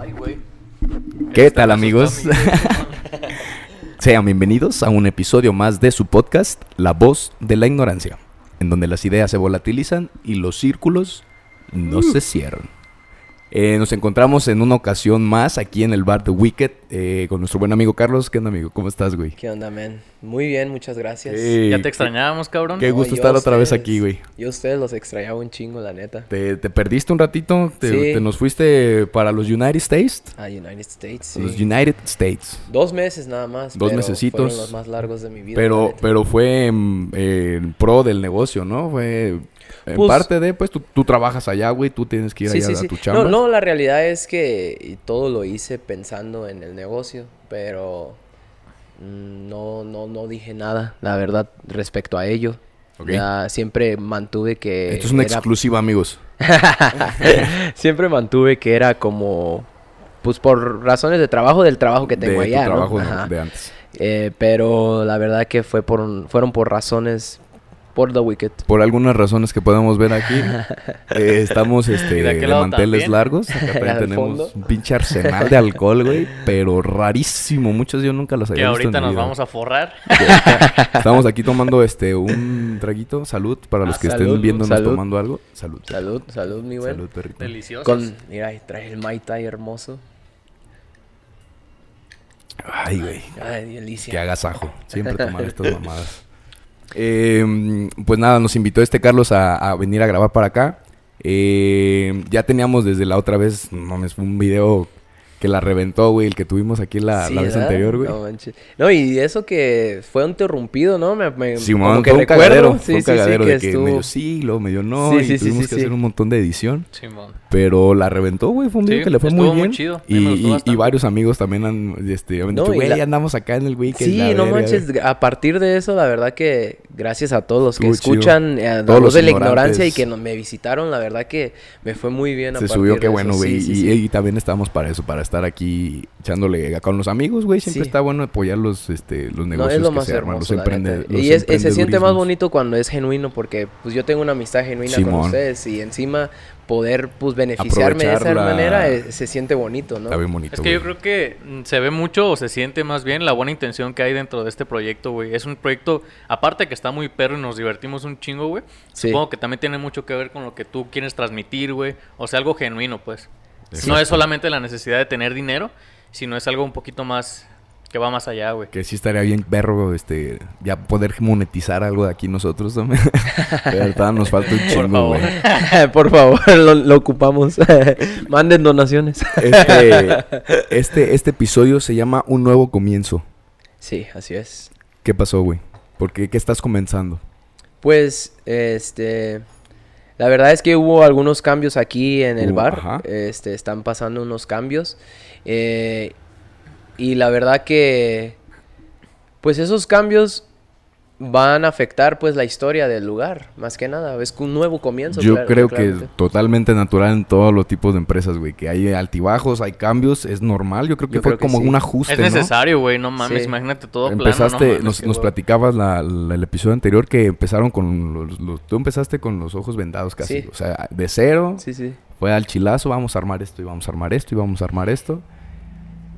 Ay, güey. ¿Qué tal amigos? Sean bienvenidos a un episodio más de su podcast, La voz de la ignorancia, en donde las ideas se volatilizan y los círculos no se cierran. Eh, nos encontramos en una ocasión más aquí en el bar de Wicked eh, con nuestro buen amigo Carlos. ¿Qué onda, amigo? ¿Cómo estás, güey? ¿Qué onda, man? Muy bien, muchas gracias. Eh, Ya te extrañábamos, cabrón. Qué No, gusto estar otra vez aquí, güey. Yo a ustedes los extrañaba un chingo, la neta. ¿Te, te perdiste un ratito? ¿Te, Sí. te nos fuiste para los United States? A United States, sí. Los United States. Dos meses nada más. Dos pero mesecitos. Fueron los más largos de mi vida. Pero, pero fue mm, eh, en pro del negocio, ¿no? Fue en Pues- parte de, pues tú, tú trabajas allá, güey, tú tienes que ir Sí, allá sí, a sí. tu chamba. No, no, la realidad es que y todo lo hice pensando en el negocio, pero mm, no, no, no dije nada, la verdad, respecto a ello. Ya siempre mantuve que Esto es una era- exclusiva, amigos. siempre mantuve que era como pues por razones de trabajo del trabajo que tengo de allá, tu ¿no? trabajo Ajá. de antes. Eh, pero la verdad que fue por fueron por razones por The Wicked. Por algunas razones que podemos ver aquí, eh, estamos este, de de, manteles también. largos. Acá tenemos fondo. un pinche arsenal de alcohol, güey, pero rarísimo. Muchos yo nunca los Que había visto ahorita en nos vida. vamos a forrar. Estamos aquí tomando este un traguito. Salud para los Ah, que salud, estén viéndonos salud. tomando algo. Salud. Salud, salud, mi buen. Salud, perrito. Deliciosos. Con, mira, ahí trae el Mai Tai hermoso. Ay, güey. Ay, delicia. Que agasajo. Siempre tomar estas mamadas. Eh, pues nada, nos invitó este Carlos a, venir a grabar para acá. Eh, ya teníamos desde la otra vez, mames, un video que la reventó, güey, el que tuvimos aquí la, Sí, la vez ¿verdad? anterior, güey. No, manches. No, y eso que fue interrumpido, ¿no? Me, me, Simón, como que fue un recuerdo. cagadero, Sí, fue un sí, sí, cagadero que de que estuvo- medio sí, luego medio no, Sí, y sí, sí, tuvimos sí, que sí. hacer un montón de edición. Simón. Pero la reventó, güey, fue un video Sí, que le fue muy muy bien. chido, a Y, y- varios amigos también han, este, han No, dicho, y güey, la- andamos acá en el Wicked. Sí, no verga". manches, a partir de eso, la verdad que gracias a todos los que chido. escuchan eh, a Todos de la ignorancia y que no- me visitaron, la verdad que me fue muy bien. a Se partir subió, de qué bueno, güey. y también estamos para eso, para estar aquí echándole con los amigos, güey. Siempre Sí. está bueno apoyar los, este, los No, negocios es lo que más se arman, los, emprende, los Y es- se siente más bonito cuando es genuino porque pues yo tengo una amistad genuina con ustedes y encima poder pues beneficiarme de esa la- manera eh, se siente bonito, ¿no? Está bien bonito, Es que yo creo que mm, se ve mucho o se siente más bien la buena intención que hay dentro de este proyecto, güey. Es un proyecto, aparte que está muy perro y nos divertimos un chingo, güey. Sí. Supongo que también tiene mucho que ver con lo que tú quieres transmitir, güey. O sea, algo genuino, pues. Exacto. No es solamente la necesidad de tener dinero, sino es algo un poquito más que va más allá, güey. Que sí estaría bien perro, este, ya poder monetizar algo de aquí nosotros también. Pero nos falta un chingo, favor. güey. Por favor, lo, lo ocupamos. Manden donaciones. Este, este, este episodio se llama Un Nuevo Comienzo. Sí, así es. ¿Qué pasó, güey? ¿Por qué? ¿Qué estás comenzando? Pues, este, la verdad es que hubo algunos cambios aquí en el Uh, bar. ajá. Este, están pasando unos cambios. eh, y la verdad que, pues esos cambios van a afectar pues la historia del lugar, más que nada. Es un nuevo comienzo. Yo claro- creo que claramente. totalmente natural en todos los tipos de empresas, güey. Que hay altibajos, hay cambios, es normal. Yo creo que Yo fue creo que como sí. un ajuste, Es necesario, güey. No mames, Sí. imagínate todo Empezaste, plano. no mames, nos, nos platicabas la- la- el episodio anterior que empezaron con los, los- Tú empezaste con los ojos vendados casi. Sí. O sea, de cero, Sí, sí. fue al chilazo, vamos a armar esto y vamos a armar esto y vamos a armar esto.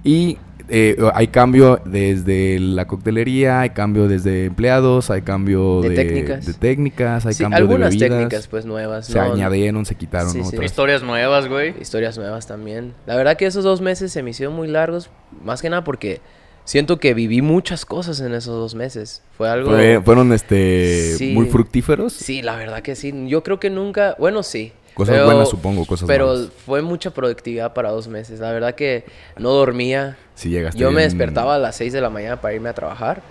Y eh, hay cambio desde la coctelería, hay cambio desde empleados, hay cambio De de, técnicas. de técnicas, hay Sí, cambio algunas de bebidas. técnicas pues nuevas. se ¿no? añadieron, se quitaron Sí, sí. otras. Historias nuevas, güey. Historias nuevas también. La verdad que esos dos meses se me hicieron muy largos, más que nada porque siento que viví muchas cosas en esos dos meses. Fue algo... Fue- fueron este Sí. muy fructíferos. Sí, la verdad que sí. Yo creo que nunca, bueno, sí. Cosas pero- buenas, supongo, cosas Pero malas. fue mucha productividad para dos meses. La verdad que no dormía. Si llegaste Yo me despertaba a las 6 de la mañana para irme a trabajar.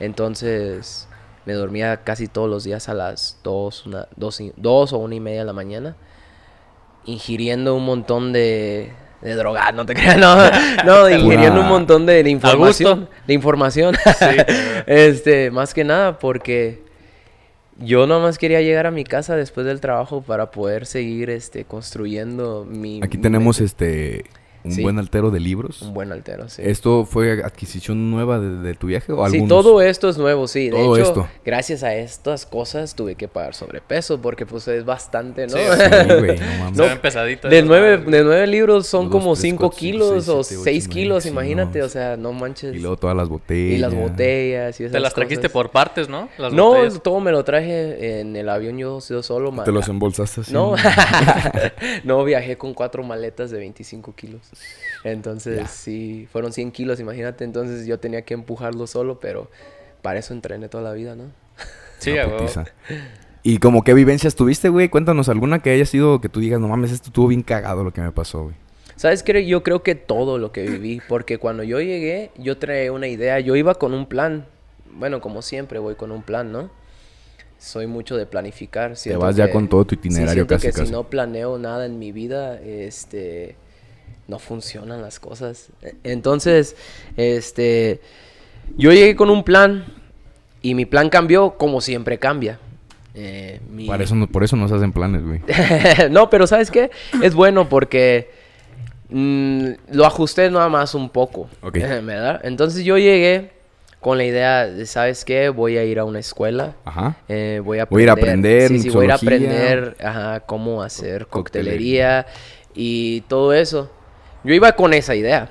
Entonces me dormía casi todos los días a las 2, una, dos, y- dos o una y media de la mañana. Ingiriendo un montón de, de droga, no te creas, no, no, ingiriendo un montón de, de información. De información. este, más que nada porque yo nomás quería llegar a mi casa después del trabajo para poder seguir este construyendo mi Aquí mi tenemos mente. este un Sí. buen altero de libros. Un buen altero, sí. ¿Esto fue adquisición nueva de, de tu viaje o Sí, algunos? todo esto es nuevo, sí. De Todo hecho, esto. gracias a estas cosas tuve que pagar sobrepeso porque pues es bastante, ¿no? Sí, Sí, güey, no mames. Se ven pesaditas de, nueve, de nueve libros son Dos, como tres, cinco cuatro, cinco, kilos seis, o kilos, sí, imagínate. no. O sea, no manches. Y luego todas las botellas. Y las botellas y esas Te las trajiste cosas. por partes, ¿no? Las No, botellas. todo me lo traje en el avión yo, yo solo. Te los embolsaste así. No, no, viajé con cuatro maletas de 25 kilos. Entonces, Ya. sí, fueron 100 kilos, imagínate. Entonces yo tenía que empujarlo solo, pero para eso entrené toda la vida, ¿no? Sí, huevo. putiza. ¿Y como qué vivencias tuviste, güey? Cuéntanos alguna que haya sido que tú digas, no mames, esto estuvo bien cagado lo que me pasó, güey. ¿Sabes qué? Yo creo que todo lo que viví, porque cuando yo llegué, yo traía una idea, yo iba con un plan. Bueno, como siempre, voy con un plan, ¿no? Soy mucho de planificar. siento vas ya con todo tu sí, itinerario siento casi, que casi. si no planeo nada en mi vida, este, no funcionan las cosas. E- Entonces, este, yo llegué con un plan y mi plan cambió como siempre cambia. Eh, mi- Para eso no, por eso no se hacen planes, güey. no, pero ¿sabes qué? Es bueno porque mm, lo ajusté nada más un poco. ¿verdad? Entonces yo llegué con la idea de, ¿sabes qué? Voy a ir a una escuela. Ajá. eh, voy a Voy a ir a aprender Sí, sí, voy a ir a mixología. aprender ajá, cómo hacer coctelería. coctelería y todo eso. Yo iba con esa idea.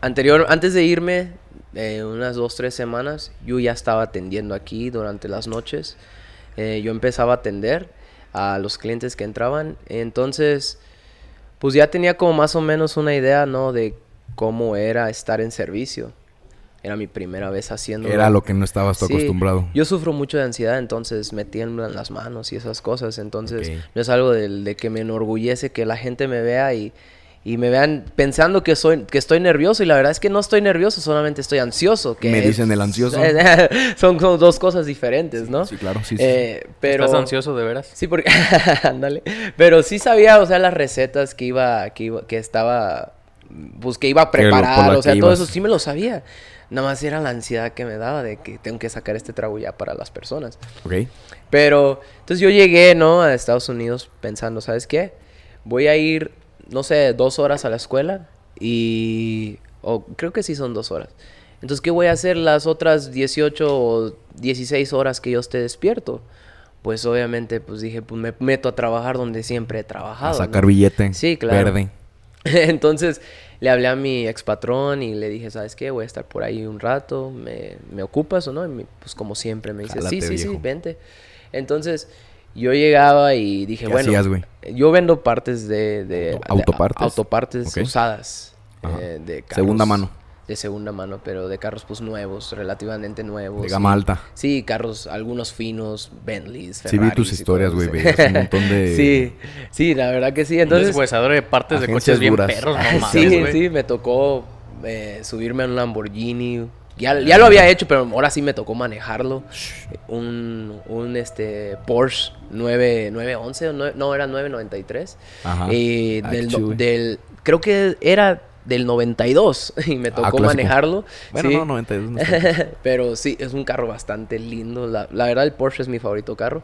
Anterior, antes de irme, eh, unas dos, tres semanas, yo ya estaba atendiendo aquí durante las noches. Eh, yo empezaba a atender a los clientes que entraban. Entonces, pues ya tenía como más o menos una idea, ¿no? De cómo era estar en servicio. Era mi primera vez haciendo... Era lo que no estabas tú Sí, acostumbrado. Yo sufro mucho de ansiedad, entonces me tiemblan las manos y esas cosas. Entonces, no es algo del- de, que me enorgullece que la gente me vea y, y me vean pensando que soy que estoy nervioso. Y la verdad es que no estoy nervioso, solamente estoy ansioso. Que Me es- dicen el ansioso. son, son dos cosas diferentes, ¿no? Sí, claro, sí, sí. Eh, pero... ¿Estás ansioso de veras? Sí, porque... Ándale. Pero sí sabía, o sea, las recetas que iba... Que, iba, que estaba... Pues que iba a preparar, o sea, todo ibas. eso sí me lo sabía. Nada más era la ansiedad que me daba de que tengo que sacar este trago ya para las personas. Ok. Pero, entonces yo llegué, ¿no? A Estados Unidos pensando, ¿sabes qué? Voy a ir, no sé, dos horas a la escuela y... O creo que sí son dos horas. Entonces, ¿qué voy a hacer las otras 18 o 16 horas que yo esté despierto? Pues obviamente, pues dije, pues me meto a trabajar donde siempre he trabajado. A ¿no? sacar billete. Sí, claro. Verde. Entonces le hablé a mi ex patrón y le dije, ¿sabes qué? Voy a estar por ahí un rato, ¿me, me ocupas o no? Y me- pues como siempre me dice, Jálate, sí, sí, sí, viejo. vente. Entonces yo llegaba y dije, ¿Qué bueno, hacías, yo vendo partes de... de- Auto- de- autopartes. usadas. Eh, de Segunda mano. De segunda mano, pero de carros pues nuevos, relativamente nuevos. De gama y- alta. Sí, carros, algunos finos, Bentleys, Sí, vi tus Ferraris historias, güey. un montón de... Sí, sí, la verdad que sí. Entonces, deshuesador de partes de coches bien duras. perros, no mames, sí, sí, me tocó eh, subirme a un Lamborghini. Ya, ya lo había hecho, pero ahora sí me tocó manejarlo. Un, un este, Porsche 9, 911, o nueve- no, era 993. Ajá. Y Ah, del, del, creo que era del 92 y me Ah, tocó manejarlo. Bueno, sí. no, 92 no pero sí, es un carro bastante lindo. La, la verdad, el Porsche es mi favorito carro.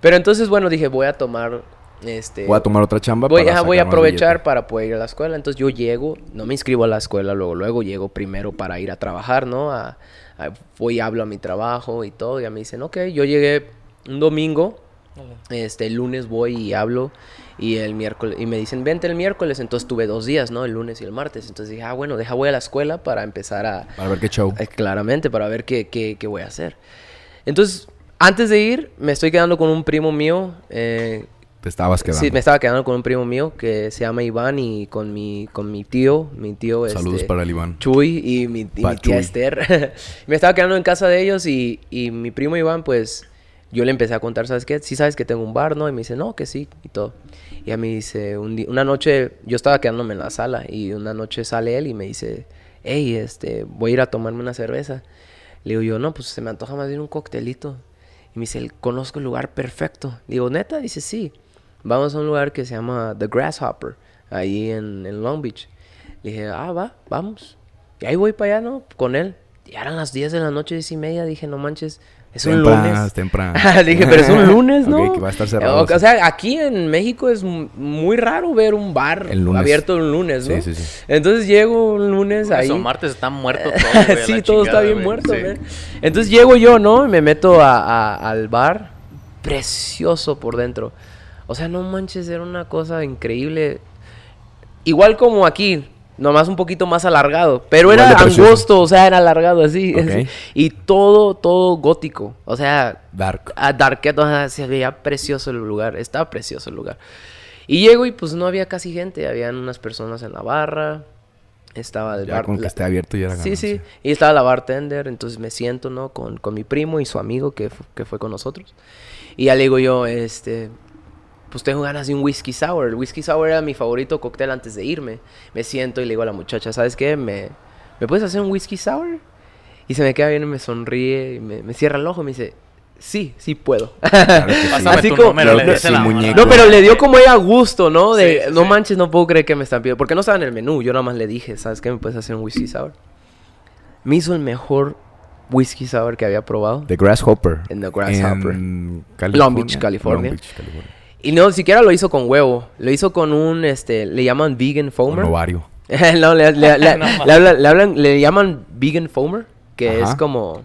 Pero entonces, bueno, dije, voy a tomar este... Voy a tomar otra chamba Voy, para ajá, voy a aprovechar para poder ir a la escuela. Entonces yo llego, no me inscribo a la escuela, luego, luego llego primero para ir a trabajar, ¿no? A, a- voy y hablo a mi trabajo y todo. Y ya me dicen, ok, yo llegué un domingo, este, el lunes voy y hablo. Y el miércoles, y me dicen, vente el miércoles. Entonces tuve dos días, ¿no? El lunes y el martes. Entonces dije, ah, bueno, deja, voy a la escuela para empezar a, Para ver qué show. eh, claramente, para ver qué, qué, qué voy a hacer. Entonces, antes de ir, me estoy quedando con un primo mío. eh, Te estabas quedando. Sí, me estaba quedando con un primo mío que se llama Iván y con mi, con mi tío, mi tío Saludos este, para el Iván. Chuy y mi, y mi tía. Esther. me estaba quedando en casa de ellos y, y mi primo Iván, pues, yo le empecé a contar, ¿sabes qué? Sí sabes que tengo un bar, ¿no? Y me dice, no, que sí, y todo. Y a mí dice, un una noche, yo estaba quedándome en la sala y una noche sale él y me dice, hey, este, voy a ir a tomarme una cerveza. Le digo yo, no, pues se me antoja más bien un coctelito. Y me dice, conozco el lugar perfecto. Digo, ¿neta? Dice, sí. Vamos a un lugar que se llama The Grasshopper, ahí en, en Long Beach. Le dije, ah, va, vamos. Y ahí voy para allá, ¿no? Con él. Ya eran las 10 de la noche, 10 y media. Dije, no manches, Es un Temprano, lunes. temprano. Dije, pero es un lunes, ¿no? Ok, que va a estar cerrado. O, o sea, aquí en México es muy raro ver un bar abierto un lunes, ¿no? Sí, sí, sí. Entonces llego un lunes ahí. Eso, martes está muerto todo, güey, sí, todo está bien güey. muerto. Entonces llego yo, ¿no? Y me meto a- a- al bar. Precioso por dentro. O sea, no manches, era una cosa increíble. Igual como aquí, nomás un poquito más alargado. Pero Igual era angosto, o sea, era alargado así. Ok. así. Y todo, todo gótico. O sea, Dark. a Darket, o sea, se veía precioso el lugar, estaba precioso el lugar. Y llego y pues no había casi gente, habían unas personas en la barra, estaba el Ya bar... con que esté abierto ya era Sí, sí, y estaba la bartender, entonces me siento, ¿no? Con, con mi primo y su amigo que, que fue con nosotros. Y ya le digo yo, este, pues tengo ganas de un whisky sour. El whisky sour era mi favorito cóctel antes de irme. Me siento y le digo a la muchacha, ¿sabes qué? ¿Me, ¿me puedes hacer un whisky sour? Y se me queda bien y me sonríe y me, me cierra el ojo y me dice, sí, sí puedo. Claro que sí. Así como- número. No, pero le dio como ella gusto, ¿no? De, Sí, no manches, no puedo creer que me están pidiendo. Porque no estaba en el menú. Yo nada más le dije, ¿sabes qué? ¿Me puedes hacer un whisky sour? Me hizo el mejor whisky sour que había probado. The Grasshopper. En The Grasshopper. En Long Beach, California. Long Beach, California. Y no, siquiera lo hizo con huevo. Lo hizo con un, este, le llaman vegan foamer. ovario. no, le, le- le- No le hablan, le hablan- le llaman vegan foamer, que Ajá. es como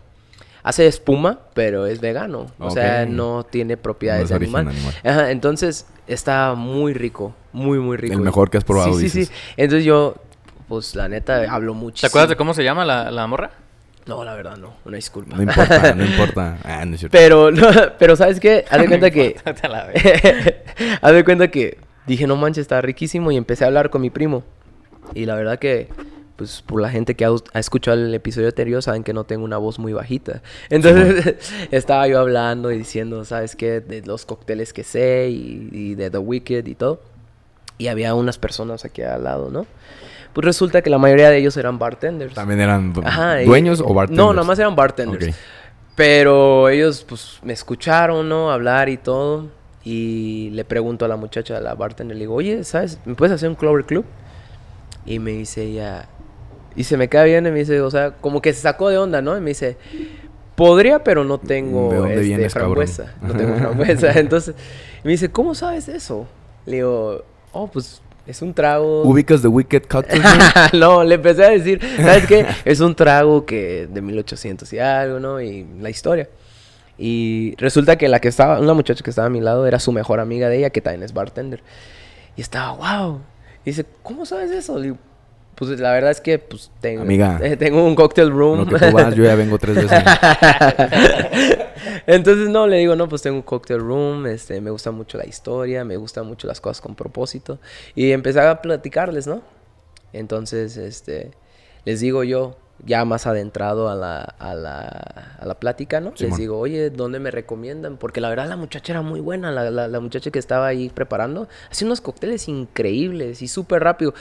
hace espuma, pero es vegano. O sea, no tiene propiedades No de animal. animal. Ajá, entonces está muy rico, muy muy rico. El mejor que has probado, Sí, sí, dices. sí. Entonces yo pues la neta hablo mucho. ¿Te acuerdas de cómo se llama la, la morra? No, la verdad no, una disculpa. No importa, no importa. Ah, no es cierto. Pero no, pero ¿sabes qué? Haz de cuenta que la ve. Haz de cuenta que dije, no manches, está riquísimo. Y empecé a hablar con mi primo. Y la verdad que, pues, por la gente que ha, ha escuchado el episodio anterior, saben que no tengo una voz muy bajita. Entonces, estaba yo hablando y diciendo, ¿sabes qué? De los cócteles que sé y, y de The Wicked y todo. Y había unas personas aquí al lado, ¿no? Pues resulta que la mayoría de ellos eran bartenders. ¿También eran Ajá, y- dueños o bartenders? No, nada más eran bartenders. Ok. Pero ellos, pues, me escucharon, ¿no? Hablar y todo. Y le pregunto a la muchacha, a la bartender, le digo, oye, ¿sabes? ¿Me puedes hacer un Clover Club? Y me dice ella... Y se me queda bien y me dice, o sea, como que se sacó de onda, ¿no? Y me dice, podría, pero no tengo ¿De dónde este, vienes, cabrón? frambuesa. No tengo frambuesa. Entonces, me dice, ¿cómo sabes eso? Le digo, oh, pues, es un trago... ¿Ubicas The Wicked Cocktail? no, le empecé a decir, ¿sabes qué? Es un trago que de 1800 y algo, ¿no? Y la historia. Y resulta que la que estaba, una muchacha que estaba a mi lado era su mejor amiga de ella, que también es bartender. Y estaba, wow. Y dice, ¿cómo sabes eso? Le digo, pues la verdad es que, pues, tengo, Amiga, eh, tengo un cocktail room. Lo que tú vas, yo ya vengo tres veces. Entonces, no, le digo, no, pues tengo un cocktail room, este, me gusta mucho la historia, me gustan mucho las cosas con propósito. Y empecé a platicarles, ¿no? Entonces, este, les digo yo, ya más adentrado a la, a la, a la plática, ¿no? Les Simón. digo, oye, ¿dónde me recomiendan? Porque la verdad la muchacha era muy buena, la, la, la muchacha que estaba ahí preparando, hacía unos cócteles increíbles y súper rápido.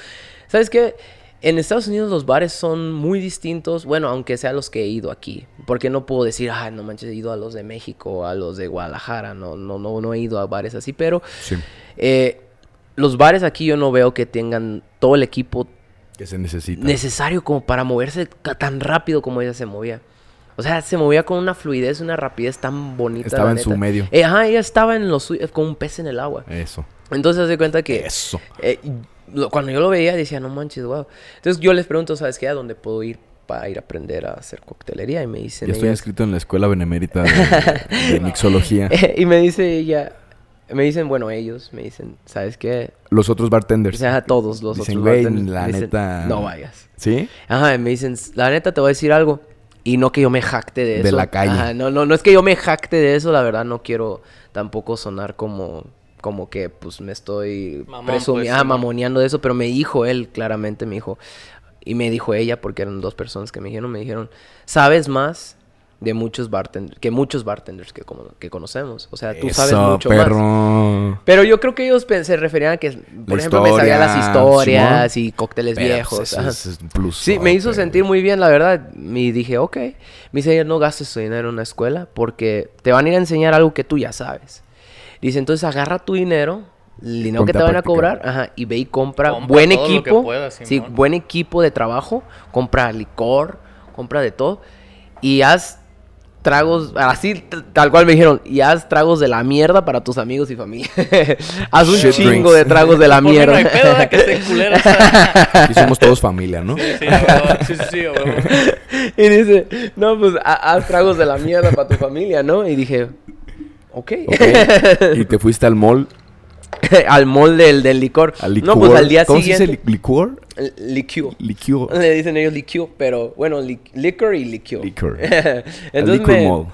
¿Sabes qué? En Estados Unidos los bares son muy distintos, bueno, aunque sean los que he ido aquí, porque no puedo decir, ah, no manches, he ido a los de México, a los de Guadalajara, no, no, no, no he ido a bares así, pero Sí. eh, los bares aquí yo no veo que tengan todo el equipo Que se necesita. necesario como para moverse tan rápido como ella se movía. O sea, se movía con una fluidez, una rapidez tan bonita. Estaba en su medio. Eh, ajá, ella estaba en lo suyo, como un pez en el agua. Eso. Entonces, se cuenta que Eso. eh, lo- cuando yo lo veía, decía, no manches, wow. Entonces, yo les pregunto, ¿sabes qué? ¿A dónde puedo ir para ir a aprender a hacer coctelería? Y me dicen Ya estoy ellas- inscrito en la escuela benemérita de, de mixología. y me dice ella, me dicen, bueno, ellos, me dicen, ¿sabes qué? Los otros O bartenders. sea, todos los Dicen, otros "Güey, bartenders", la dicen, neta- No vayas. ¿Sí? Ajá, y me dicen, la neta te voy a decir algo. Y no que yo me jacte de eso. De la calle. Ajá, no, no, no es que yo me jacte de eso, la verdad no quiero tampoco sonar como, como que pues me estoy pues, ah, Simón. mamoneando de eso, pero me dijo él claramente, me dijo, y me dijo ella, porque eran dos personas que me dijeron, me dijeron, sabes más de muchos bartenders, que muchos bartenders que, como, que conocemos. O sea, tú sabes mucho más. Pero yo creo que ellos se referían a que, por La ejemplo, me sabía las historia, historias y cócteles Pero, viejos. pues, eso es- plus. Sí, me hizo sentir muy bien, la verdad. Y dije, ok. Me dice, no gastes tu dinero en una escuela porque te van a ir a enseñar algo que tú ya sabes. Dice, entonces agarra tu dinero, el dinero que te van a cobrar, ajá, y ve y compra, Compra buen equipo. puedas, sí, buen equipo de trabajo. Compra licor, compra de todo. Y haz tragos, así tal cual me dijeron, y haz tragos de la mierda para tus amigos y familia. haz un Shit chingo drinks. de tragos de la no hay mierda. Aquí somos todos familia, ¿no? Sí, sí, sí, sí, a huevo. y dice, no, pues ha- haz tragos de la mierda para tu familia, ¿no? Y dije, ok. Ok. Y te fuiste al mall, al mall del, del licor. al licor. No, pues al día ¿Cómo se dice siguiente. li- licor? el Licor. Licor. Le dicen ellos liqueur, pero bueno, li- liquor y liqueur. Liquor. Al Entonces Liquor me, Mall.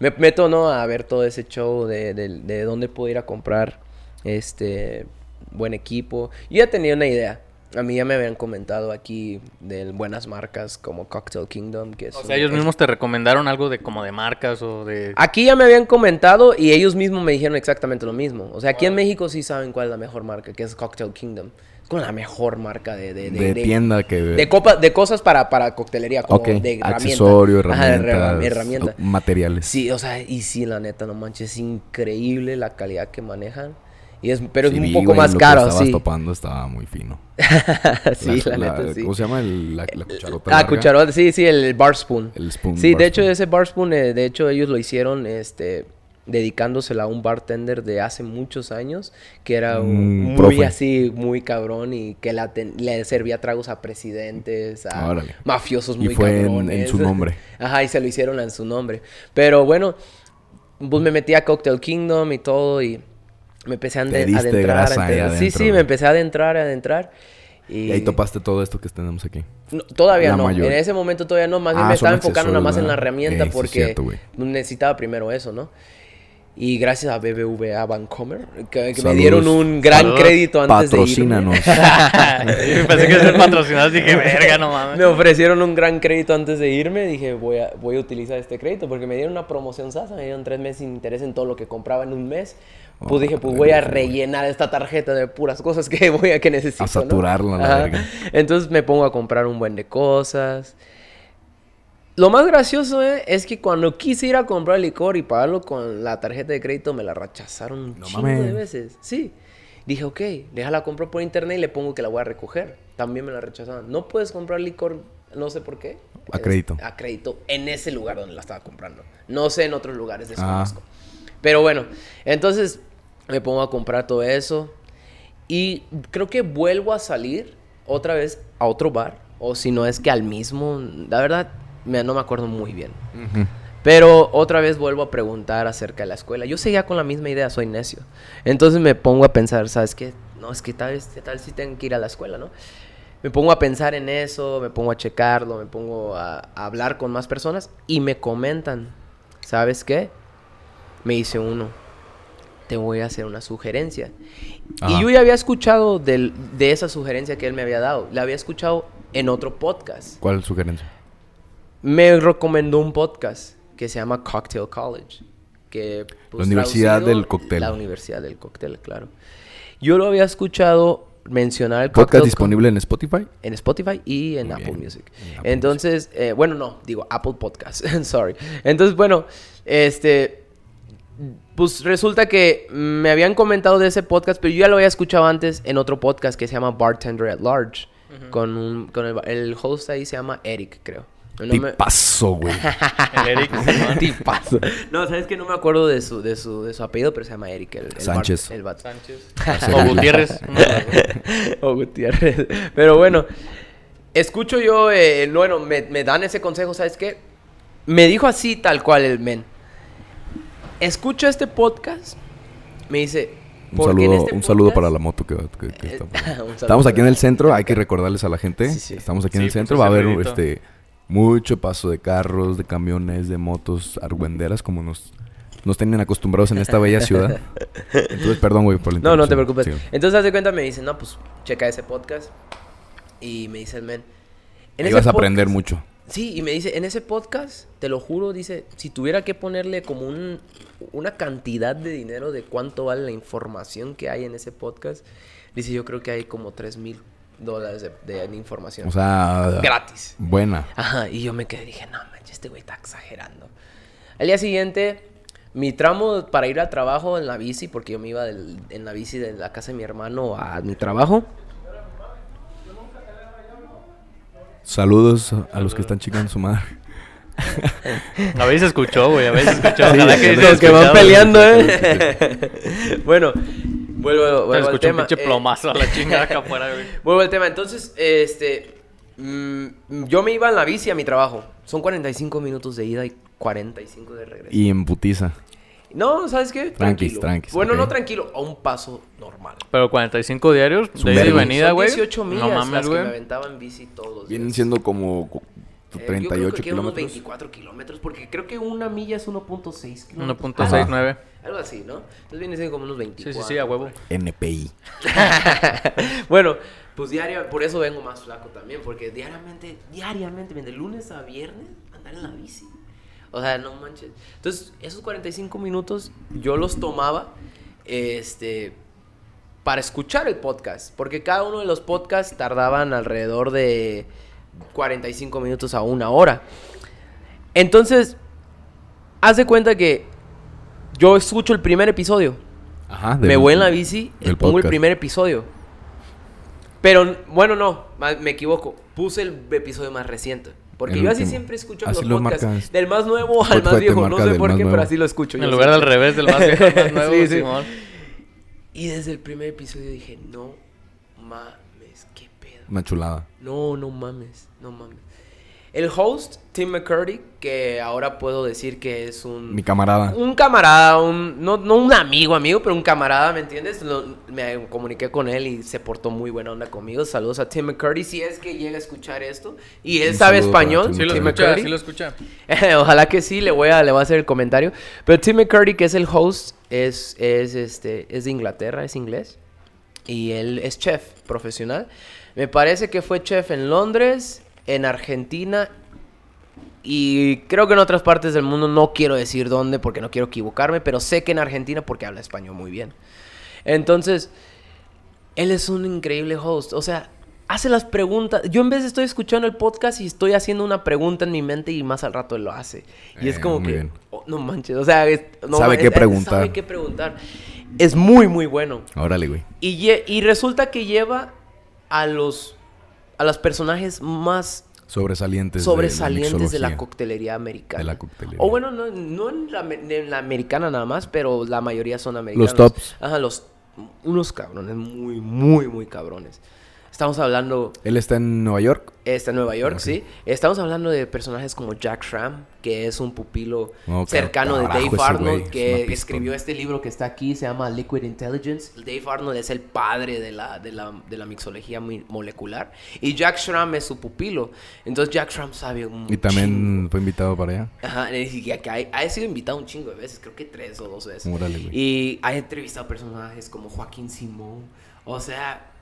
me meto, ¿no? A ver todo ese show de, de, de dónde puedo ir a comprar este buen equipo. Yo ya tenía una idea. A mí ya me habían comentado aquí de buenas marcas como Cocktail Kingdom, que es O un- sea, ellos es- mismos te recomendaron algo de como de marcas o de... Aquí ya me habían comentado y ellos mismos me dijeron exactamente lo mismo. O sea, aquí en México sí saben cuál es la mejor marca, que es Cocktail Kingdom. Es como la mejor marca de... De, De, tienda que... De, copa, de cosas para, para coctelería, como ok, de herramienta. accesorio, Ajá, de herramientas, herra- herramienta. materiales. Sí, o sea, y sí, la neta, no manches, es increíble la calidad que manejan. Y es, pero Sí, es un poco güey, más lo que caro, estabas sí. topando estaba muy fino. sí, la, neta, sí. ¿Cómo se llama? El- la, la cucharota Ah, larga? cucharota, sí, sí, el bar spoon. El spoon, Sí, bar de hecho, ese bar spoon, eh, de hecho, ellos lo hicieron, este, dedicándosela a un bartender de hace muchos años, que era un- Mm, muy profe. así, muy cabrón y que la ten- le servía tragos a presidentes, a Órale. mafiosos Y muy fue en- en cabrones. su nombre. Ajá, y se lo hicieron en su nombre. Pero bueno, pues me metí a Cocktail Kingdom y todo y me empecé a Te ade- diste adentrar. grasa ahí adentrar. sí, adentro, sí, güey. me empecé a adentrar, a adentrar. Y, Y ahí topaste todo esto que tenemos aquí. no, todavía La no. mayor- En ese momento todavía no. Más bien Ah, me estaba enfocando nada más en la herramienta. Eh, sí, porque cierto, necesitaba primero eso, ¿no? Y gracias a BBVA Vancomer, que, que me dieron un gran Saludos. crédito antes de irme. Pensé que ser patrocinados, dije, verga, no mames. me ofrecieron un gran crédito antes de irme. Dije, voy a, voy a utilizar este crédito porque me dieron una promoción sasa. Me dieron tres meses sin interés en todo lo que compraba en un mes. Pues dije, pues la voy a rellenar esta tarjeta de puras cosas que voy a que necesito. A ¿no? saturarla, la Ajá. verga. Entonces me pongo a comprar un buen de cosas. Lo más gracioso eh, es que cuando quise ir a comprar licor y pagarlo con la tarjeta de crédito, me la rechazaron un No chingo de veces. Sí. Dije, ok, déjala compro por internet y le pongo que la voy a recoger. También me la rechazaron. No puedes comprar licor, no sé por qué. A crédito. A crédito en ese lugar donde la estaba comprando. No sé en otros lugares, Ah. desconozco. Pero bueno, entonces me pongo a comprar todo eso. Y creo que vuelvo a salir otra vez a otro bar. O si no es que al mismo. La verdad, me- no me acuerdo muy bien. Pero otra vez vuelvo a preguntar acerca de la escuela. Yo seguía con la misma idea, soy necio. Entonces me pongo a pensar, ¿sabes qué? No, es que tal vez, tal si tengo que ir a la escuela, ¿no? Me pongo a pensar en eso, me pongo a checarlo, me pongo a, a hablar con más personas y me comentan, ¿sabes qué? Me dice uno, te voy a hacer una sugerencia. Ajá. Y yo ya había escuchado del- de esa sugerencia que él me había dado. La había escuchado en otro podcast ¿Cuál sugerencia? me recomendó un podcast que se llama Cocktail College. Que, pues, La Universidad del Cóctel. La Universidad del Cóctel, claro. Yo lo había escuchado mencionar el ¿Podcast disponible en Spotify? En Spotify y en Muy Apple bien. Music. En Apple Entonces, eh, bueno, no, digo Apple Podcast, sorry. Entonces, bueno, este, pues resulta que me habían comentado de ese podcast, pero yo ya lo había escuchado antes en otro podcast que se llama Bartender at Large. Con, un, con el, el host ahí se llama Eric, creo. No Tipazo, güey. El Eric. Tipazo. No, sabes que no me acuerdo de su, de su, de su apellido, pero se llama Eric. El, el Sánchez. bar- el vato. Sánchez. O Gutiérrez. o Gutiérrez. Pero bueno, escucho yo, eh, bueno, me, me dan ese consejo, ¿sabes qué? Me dijo así tal cual el men. Escucha este podcast. Me dice. Un "Porque en saludo, este un saludo para la moto que, que- que está por saludo Estamos aquí en el centro, hay que recordarles a la gente. Sí, sí. Estamos aquí en el pues, centro, va a haber este mucho paso de carros, de camiones, de motos, argüenderas, como nos, nos tienen acostumbrados en esta bella ciudad. Entonces, perdón, güey, por la No, no te preocupes. Sí. Entonces, haz de cuenta, me dice, no, pues, checa ese podcast. Y me dice el men. Ahí ese vas a aprender podcast- mucho. Sí, y me dice, en ese podcast, te lo juro, dice, si tuviera que ponerle como un, una cantidad de dinero de cuánto vale la información que hay en ese podcast, dice, yo creo que hay como 3 mil dólares de, de- de información. O sea, gratis. buena. Ajá, y yo me quedé, dije, no manches, este güey está exagerando. Al día siguiente, mi tramo para ir al trabajo en la bici, porque yo me iba del- en la bici de la casa de mi hermano a mi trabajo. Saludos a los que están chicando su madre. A veces escuchó, güey. A veces escuchó. Sí, Ojalá que sí, se Los que van peleando. ¿eh? bueno, vuelvo, vuelvo al escuchó un tema. pinche eh, plomazo a la chingada acá afuera, güey. Vuelvo al tema. Entonces, este. mm, yo me iba en la bici a mi trabajo. Son 45 minutos de ida y 45 de regreso. Y en putiza. No, ¿sabes qué? Tranquis, Tranquilo. tranquis, Bueno, ok. no tranquilo, a un paso normal. Pero 45 diarios de ida y venida, güey. 18 millas No las mames, que me güey. aventaba en bici todos los Vienen días. siendo como co- Eh, yo creo 38 que quedan unos kilómetros. 24 kilómetros, porque creo que una milla es 1.6 kilómetros. 1.69. Algo así, ¿no? Entonces viene siendo como unos Sí, 24. sí, sí, a huevo. NPI. bueno, pues diario, por eso vengo más flaco también, porque diariamente, diariamente, de lunes a viernes, andar en la bici. O sea, no manches. Entonces, esos 45 minutos yo los tomaba, este, para escuchar el podcast, porque cada uno de los podcasts tardaban alrededor de 45 minutos a una hora. Entonces, haz de cuenta que yo escucho el primer episodio. Ajá. Me voy en la bici y del pongo el primer episodio. Pero, bueno, no, me equivoco. Puse el episodio más reciente. Porque El yo así último. siempre escucho Así los lo podcasts. marcas. Del más nuevo al más viejo. No sé por qué, nuevo. pero así lo escucho. En yo lugar del revés del más viejo al más nuevo, Sí, sí. Simón. Y desde el primer episodio dije, no mames, qué pedo. Una chulada. No, no mames, no mames. El host, Tim McCurdy, que ahora puedo decir que es un... Mi camarada. Un camarada, un, no, no un amigo, amigo, pero un camarada, ¿me entiendes? Lo- me comuniqué con él y se portó muy buena onda conmigo. Saludos a Tim McCurdy, si es que llega a escuchar esto. Y él Un sabe español, Tim Sí lo Tim escucha, McCurdy. sí lo escucha. Ojalá que sí, le voy, a, le voy a hacer el comentario. Pero Tim McCurdy, que es el host, es, es, este, es de Inglaterra, es inglés. Y él es chef profesional. Me parece que fue chef en Londres, en Argentina y creo que en otras partes del mundo. No quiero decir dónde porque no quiero equivocarme, pero sé que en Argentina porque habla español muy bien. Entonces, él es un increíble host. O sea, hace las preguntas. Yo en vez estoy escuchando el podcast y estoy haciendo una pregunta en mi mente y más al rato él lo hace. Y es Eh, como que, oh, no manches, o sea, es- no Sabe man- qué es- preguntar. Sabe qué preguntar. Es muy, muy bueno. Órale, güey. Y, y resulta que lleva a los, a los personajes más Sobresalientes. sobresalientes de la, coctelería americana. De la coctelería. O bueno, no, no en, la, en la americana nada más, pero la mayoría son americanos. Los tops. Ajá, los... Unos cabrones muy, muy, muy cabrones. Estamos hablando... Él está en Nueva York. Está en Nueva York, Ok. sí. Estamos hablando de personajes como Jack Schramm, que es un pupilo Oh, cercano de carajo, Dave ese Arnold, es que pistola. escribió este libro que está aquí, se llama Liquid Intelligence. Dave Arnold es el padre de la, de la, de la mixología mi- molecular. Y Jack Schramm es su pupilo. Entonces Jack Schramm sabe un Y también chingo. fue invitado para allá. Ajá, y ha, sido invitado un chingo de veces, creo que tres o dos veces. Órale, güey. Y ha entrevistado personajes como Joaquín Simón. O sea,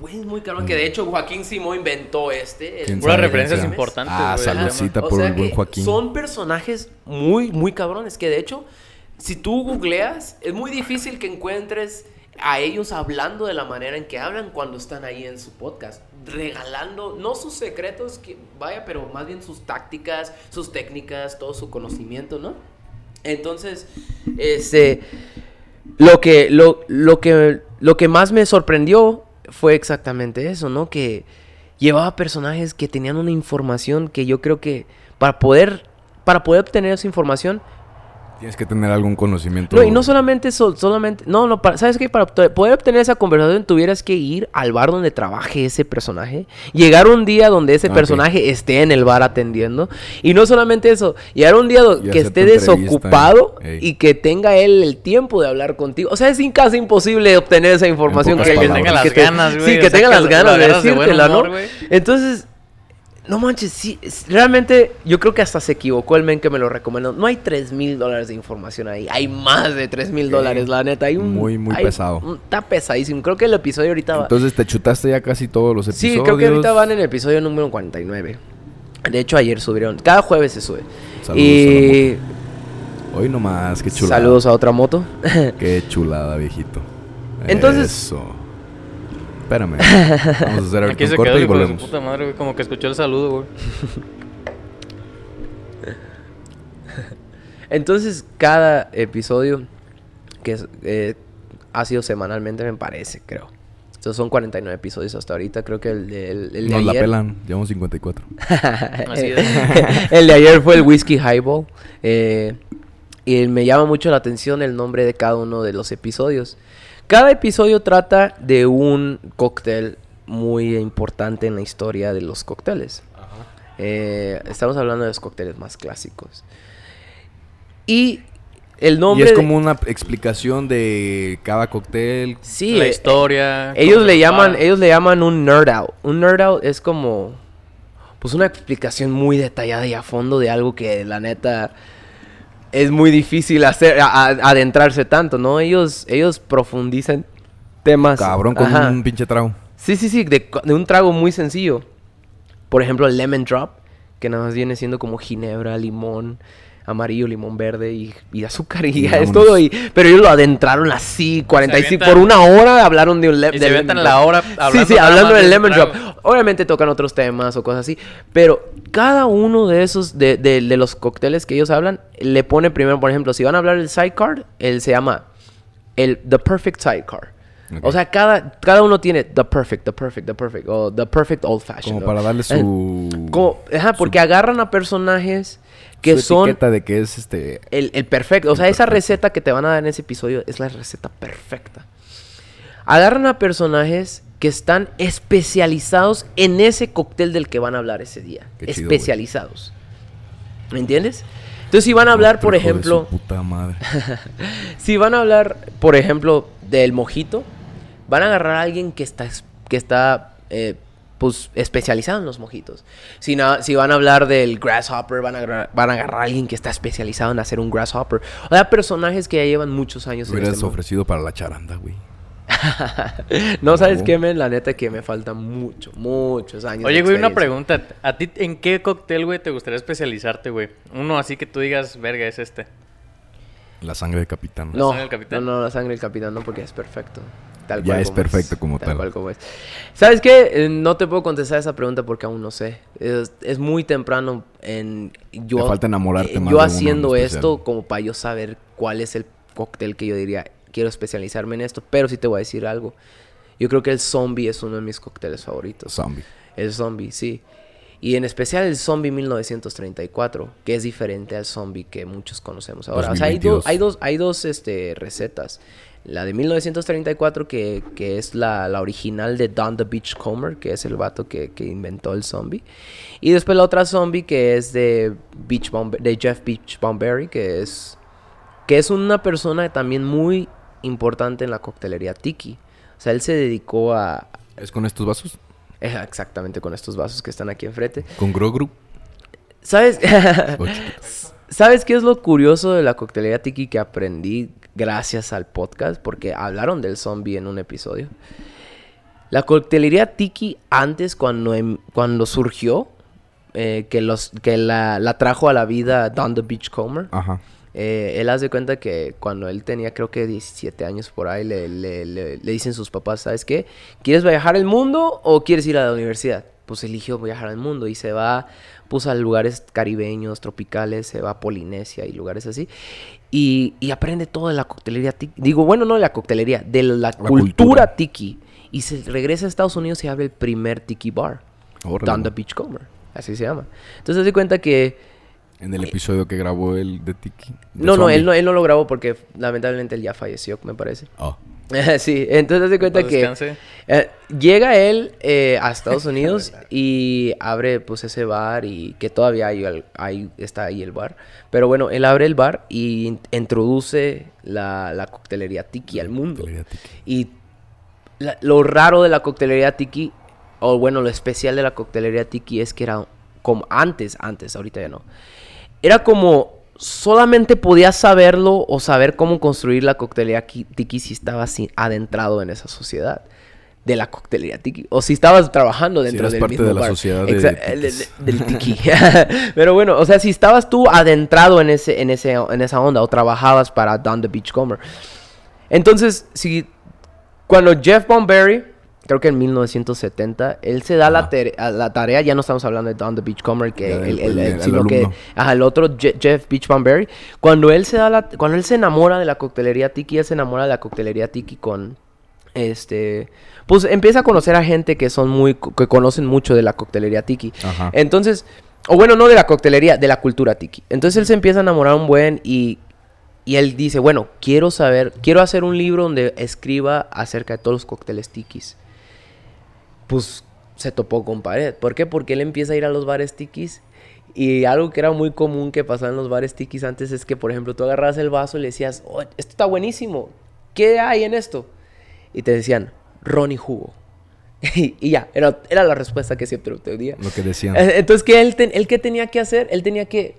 güey, es muy cabrón. Que de hecho Joaquín Simón inventó este. el- ¿Quién Puras referencias importantes, Ah, güey. saludcita o por sea el buen Joaquín. Son personajes muy, muy cabrones. Que de hecho, si tú googleas, es muy difícil que encuentres a ellos hablando de la manera en que hablan cuando están ahí en su podcast. Regalando, no sus secretos, que vaya, pero más bien sus tácticas, sus técnicas, todo su conocimiento, ¿no? Entonces, este. Lo que, lo, lo que, lo que más me sorprendió fue exactamente eso, ¿no? Que llevaba personajes que tenían una información que yo creo que para poder, para poder obtener esa información, Tienes que tener algún conocimiento. no, y no solamente eso, solamente, no, no, para- ¿sabes qué? Para poder obtener esa conversación tuvieras que ir al bar donde trabaje ese personaje, llegar un día donde ese Ah, personaje esté en el bar atendiendo, y no solamente eso, llegar un día Y que esté desocupado y que tenga él el tiempo de hablar contigo. O sea, es in- casi imposible obtener esa información que. Que tenga las que te- ganas, güey, Sí, o que sea, tenga que las ganas de agarras de decírtela, humor, ¿no? Entonces, no manches, sí, es- realmente yo creo que hasta se equivocó el men que me lo recomendó. No hay 3 mil dólares de información ahí, hay más de 3 mil dólares, la neta. Hay un, Muy, muy hay pesado. un- está pesadísimo. Creo que el episodio ahorita va... Entonces te chutaste ya casi todos los Sí, episodios. creo que ahorita van en el episodio número 49. De hecho, ayer subieron. Cada jueves se sube. Saludos y Hoy nomás, qué chulada. saludos a otra moto. Qué chulada, viejito. Entonces- Eso. Espérame. Vamos a hacer Aquí ahorita se un corte quedó y de su volvemos. puta madre, güey. Como que escuchó el saludo, güey. Entonces, cada episodio que es- eh, ha sido semanalmente, me parece, creo. Entonces son 49 episodios hasta ahorita. Creo que el, de- el, el de Nos la ayer... pelan, llevamos 54. Así el, es. el de ayer fue el Whiskey Highball. eh, y me llama mucho la atención el nombre de cada uno de los episodios. Cada episodio trata de un cóctel muy importante en la historia de los cócteles. Eh, estamos hablando de los cócteles más clásicos. Y el Y nombre... es de- como una explicación de cada cóctel. Sí, la eh, historia. ellos le llaman, ellos le llaman un nerd out. Un nerd out es como, pues una explicación muy detallada y a fondo de algo que la neta es muy difícil hacer, a- a- adentrarse tanto, ¿no? Ellos, ellos profundizan temas. Cabrón con Ajá. un pinche trago. Sí, sí, sí, de, de un trago muy sencillo. Por ejemplo, el lemon drop, que nada más viene siendo como ginebra, limón, amarillo, limón verde y, y azúcar y ya es todo. Y, pero ellos lo adentraron así, 45 avientan- por una hora hablaron de un le- Y se lemon la hora Sí, hablando sí, nada hablando del lemon drop. Obviamente tocan otros temas o cosas así, pero cada uno de esos, de, de- de los cócteles que ellos hablan, le pone primero, por ejemplo, si van a hablar del sidecar, él se llama el The Perfect Sidecar. O sea, cada, cada uno tiene The Perfect, The Perfect, The Perfect, o The Perfect Old Fashioned. Como para darle su. Como, ajá, porque agarran a personajes que su son etiqueta de que es este. el, el perfecto. O sea, esa receta que te van a dar en ese episodio es la receta perfecta. Agarran a personajes que están especializados en ese cóctel del que van a hablar ese día. Qué chido, güey. especializados. ¿Me entiendes? Entonces, si van a hablar, por de su ejemplo, puta madre. si van a hablar, por ejemplo, del mojito, van a agarrar a alguien que está, es- que está eh, pues, especializado en los mojitos. Si, na- si van a hablar del grasshopper, van a, agarrar- van a agarrar a alguien que está especializado en hacer un grasshopper. O sea, personajes que ya llevan muchos años en Hubieras este mundo. ofrecido para la charanda, güey. No sabes No. qué, men, la neta que me faltan mucho, muchos años. Oye, güey, una pregunta. ¿A ti en qué cóctel, güey, te gustaría especializarte, güey? Uno así que tú digas, verga, es este. La sangre de capitán. No, sangre del capitán? no, no, la sangre del capitán no, porque es perfecto. Tal Ya cual es como perfecto como tal. cual como es. ¿Sabes qué? Eh, no te puedo contestar esa pregunta porque aún no sé. Es, es muy temprano en yo. Te falta enamorarte eh, más Yo de uno en haciendo esto como para yo saber cuál es el cóctel que yo diría quiero especializarme en esto. Pero sí te voy a decir algo. Yo creo que el zombie es uno de mis cócteles favoritos. Zombie. El zombie, sí. Y en especial el zombie 1934, que es diferente al zombie que muchos conocemos ahora. O sea, hay, 2022. dos hay dos, hay dos este, recetas. La de 1934, que, que es la, la original de Don the Beachcomber, que es el vato que, que inventó el zombie. Y después la otra zombie, que es de, Beach Bomb- de Jeff Beach Bomberry, que es, que es una persona también muy importante en la coctelería tiki. O sea, él se dedicó a... ¿Es con estos vasos? eh, Exactamente con estos vasos que están aquí enfrente. ¿Con Grogru? ¿Sabes? ¿Sabes qué es lo curioso de la coctelería tiki que aprendí gracias al podcast? Porque hablaron del zombie en un episodio. La coctelería tiki antes, cuando, em- cuando surgió, eh, que, los, que la, la trajo a la vida Don the Beachcomber, Ajá. eh, él hace cuenta que cuando él tenía creo que 17 años por ahí, le, le- le- le dicen sus papás, ¿sabes qué? ¿Quieres viajar al mundo o quieres ir a la universidad? Pues eligió viajar al mundo y se va pues a lugares caribeños, tropicales, se va a Polinesia y lugares así. Y, y aprende todo de la coctelería tiki. Digo, bueno, no de la coctelería, de la, cultura, cultura. tiki. Y se regresa a Estados Unidos y abre el primer tiki bar. Don the. Beachcomber. Así se llama. Entonces se cuenta que... En el episodio que grabó él de Tiki. de No, no, él no, él no lo grabó porque lamentablemente él ya falleció, me parece. Ah. sí, entonces se cuenta que descanse. eh, llega él eh, a Estados Unidos y abre pues ese bar y que todavía hay, hay- está ahí el bar. Pero bueno, él abre el bar y in- introduce la, la coctelería tiki al mundo. Tiki. Y la- lo raro de la coctelería tiki, o bueno, lo especial de la coctelería tiki es que era como antes, antes, ahorita ya no. Era como solamente podías saberlo o saber cómo construir la coctelería ki- tiki si estabas adentrado en esa sociedad de la coctelería tiki o si estabas trabajando dentro eras del parte mismo de la bar. sociedad de del tiki. Pero bueno, o sea, si estabas tú adentrado en ese en ese en esa onda o trabajabas para Don the Beachcomber. Entonces, si cuando Jeff Bomberry, creo que en 1970, él se da la, tarea, ya no estamos hablando de Don the Beachcomber, que el, el- el- sino que ajá, el otro Je- Jeff Beach Bomberry, cuando él se da la, cuando él se enamora de la coctelería tiki, él se enamora de la coctelería tiki con este, pues empieza a conocer a gente que son muy, que conocen mucho de la coctelería tiki. Ajá. Entonces, o bueno, no de la coctelería, de la cultura tiki. Entonces él se empieza a enamorar un buen y, y él dice, bueno, quiero saber, quiero hacer un libro donde escriba acerca de todos los cócteles tikis. Pues se topó con pared. ¿Por qué? Porque él empieza a ir a los bares tikis y algo que era muy común que pasaba en los bares tikis antes es que, por ejemplo, tú agarrabas el vaso y le decías, oh, esto está buenísimo, ¿qué hay en esto? Y te decían, ron y jugo. y, y ya, era, era la respuesta que siempre obtenía. Lo que decían. Eh, Entonces, ¿qué él, ten- él qué tenía que hacer? Él tenía que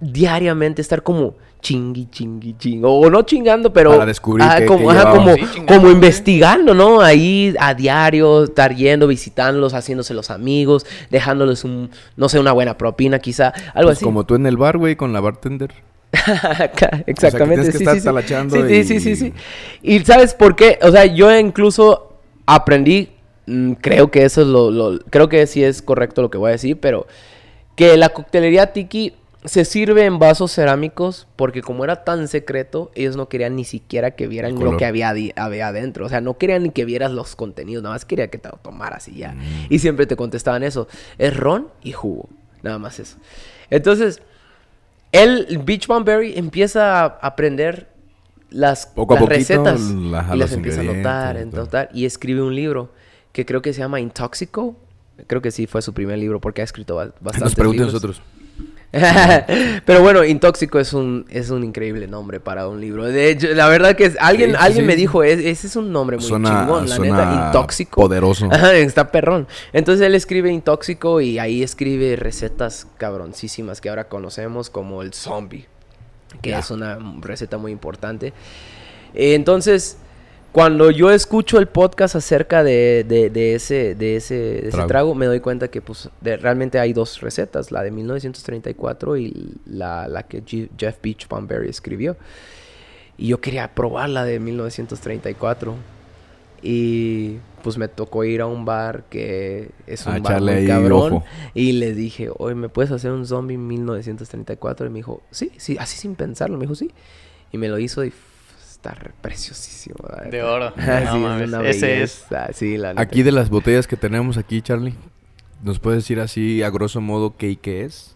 diariamente estar como chingui, chingui, ching. O no chingando, pero. Para descubrir como, ajá, Sí, investigando, ¿no? Ahí a diario, estar yendo, visitándolos, haciéndose los amigos, dejándoles un, no sé, una buena propina, quizá. Algo Pues así. como tú en el bar, güey, con la bartender. Exactamente. tienes que sí, estar sí, sí. talachando Sí, sí, y- sí, sí, sí. Y ¿sabes por qué? O sea, yo incluso aprendí, mm, creo que eso es lo, lo- creo que sí es correcto lo que voy a decir, pero que la coctelería tiki se sirve en vasos cerámicos porque como era tan secreto, ellos no querían ni siquiera que vieran lo que había, había adentro. O sea, no querían ni que vieras los contenidos, nada más quería que te lo tomaras y ya. Mm. Y siempre te contestaban eso, es ron y jugo, nada más eso. Entonces, él, Beach Berry, empieza a aprender las, Poco a las poquito, recetas la- y las empieza a anotar, anotar y escribe un libro que creo que se llama Intoxico. Creo que sí fue su primer libro porque ha escrito ba- bastantes Nos pregunten libros. nosotros. Pero bueno, Intóxico es un, es un increíble nombre para un libro. De hecho, la verdad que es- alguien, Sí, sí, alguien sí, me dijo, "Es- ese es un nombre muy Suena- chingón, la suena neta, Intóxico. poderoso. Está perrón. Entonces él escribe Intóxico y ahí escribe recetas cabroncísimas que ahora conocemos como el zombie, que es una receta muy importante. Entonces, cuando yo escucho el podcast acerca de, de- de ese, de, ese, de ese Trago. trago, me doy cuenta que pues, de- realmente hay dos recetas, la de 1934 y la, la que G- Jeff Beach Berry escribió. Y yo quería probar la de 1934. Y pues me tocó ir a un bar que es un A bar muy cabrón. ojo. Y le dije, oye, ¿me puedes hacer un zombie 1934? Y me dijo, sí, sí, así sin pensarlo. Me dijo, sí. Y me lo hizo y re- preciosísimo. De oro. No sí, es una ese es. Sí, la. Aquí de las botellas que tenemos aquí, Charlie, ¿nos puedes decir así a grosso modo qué y qué es?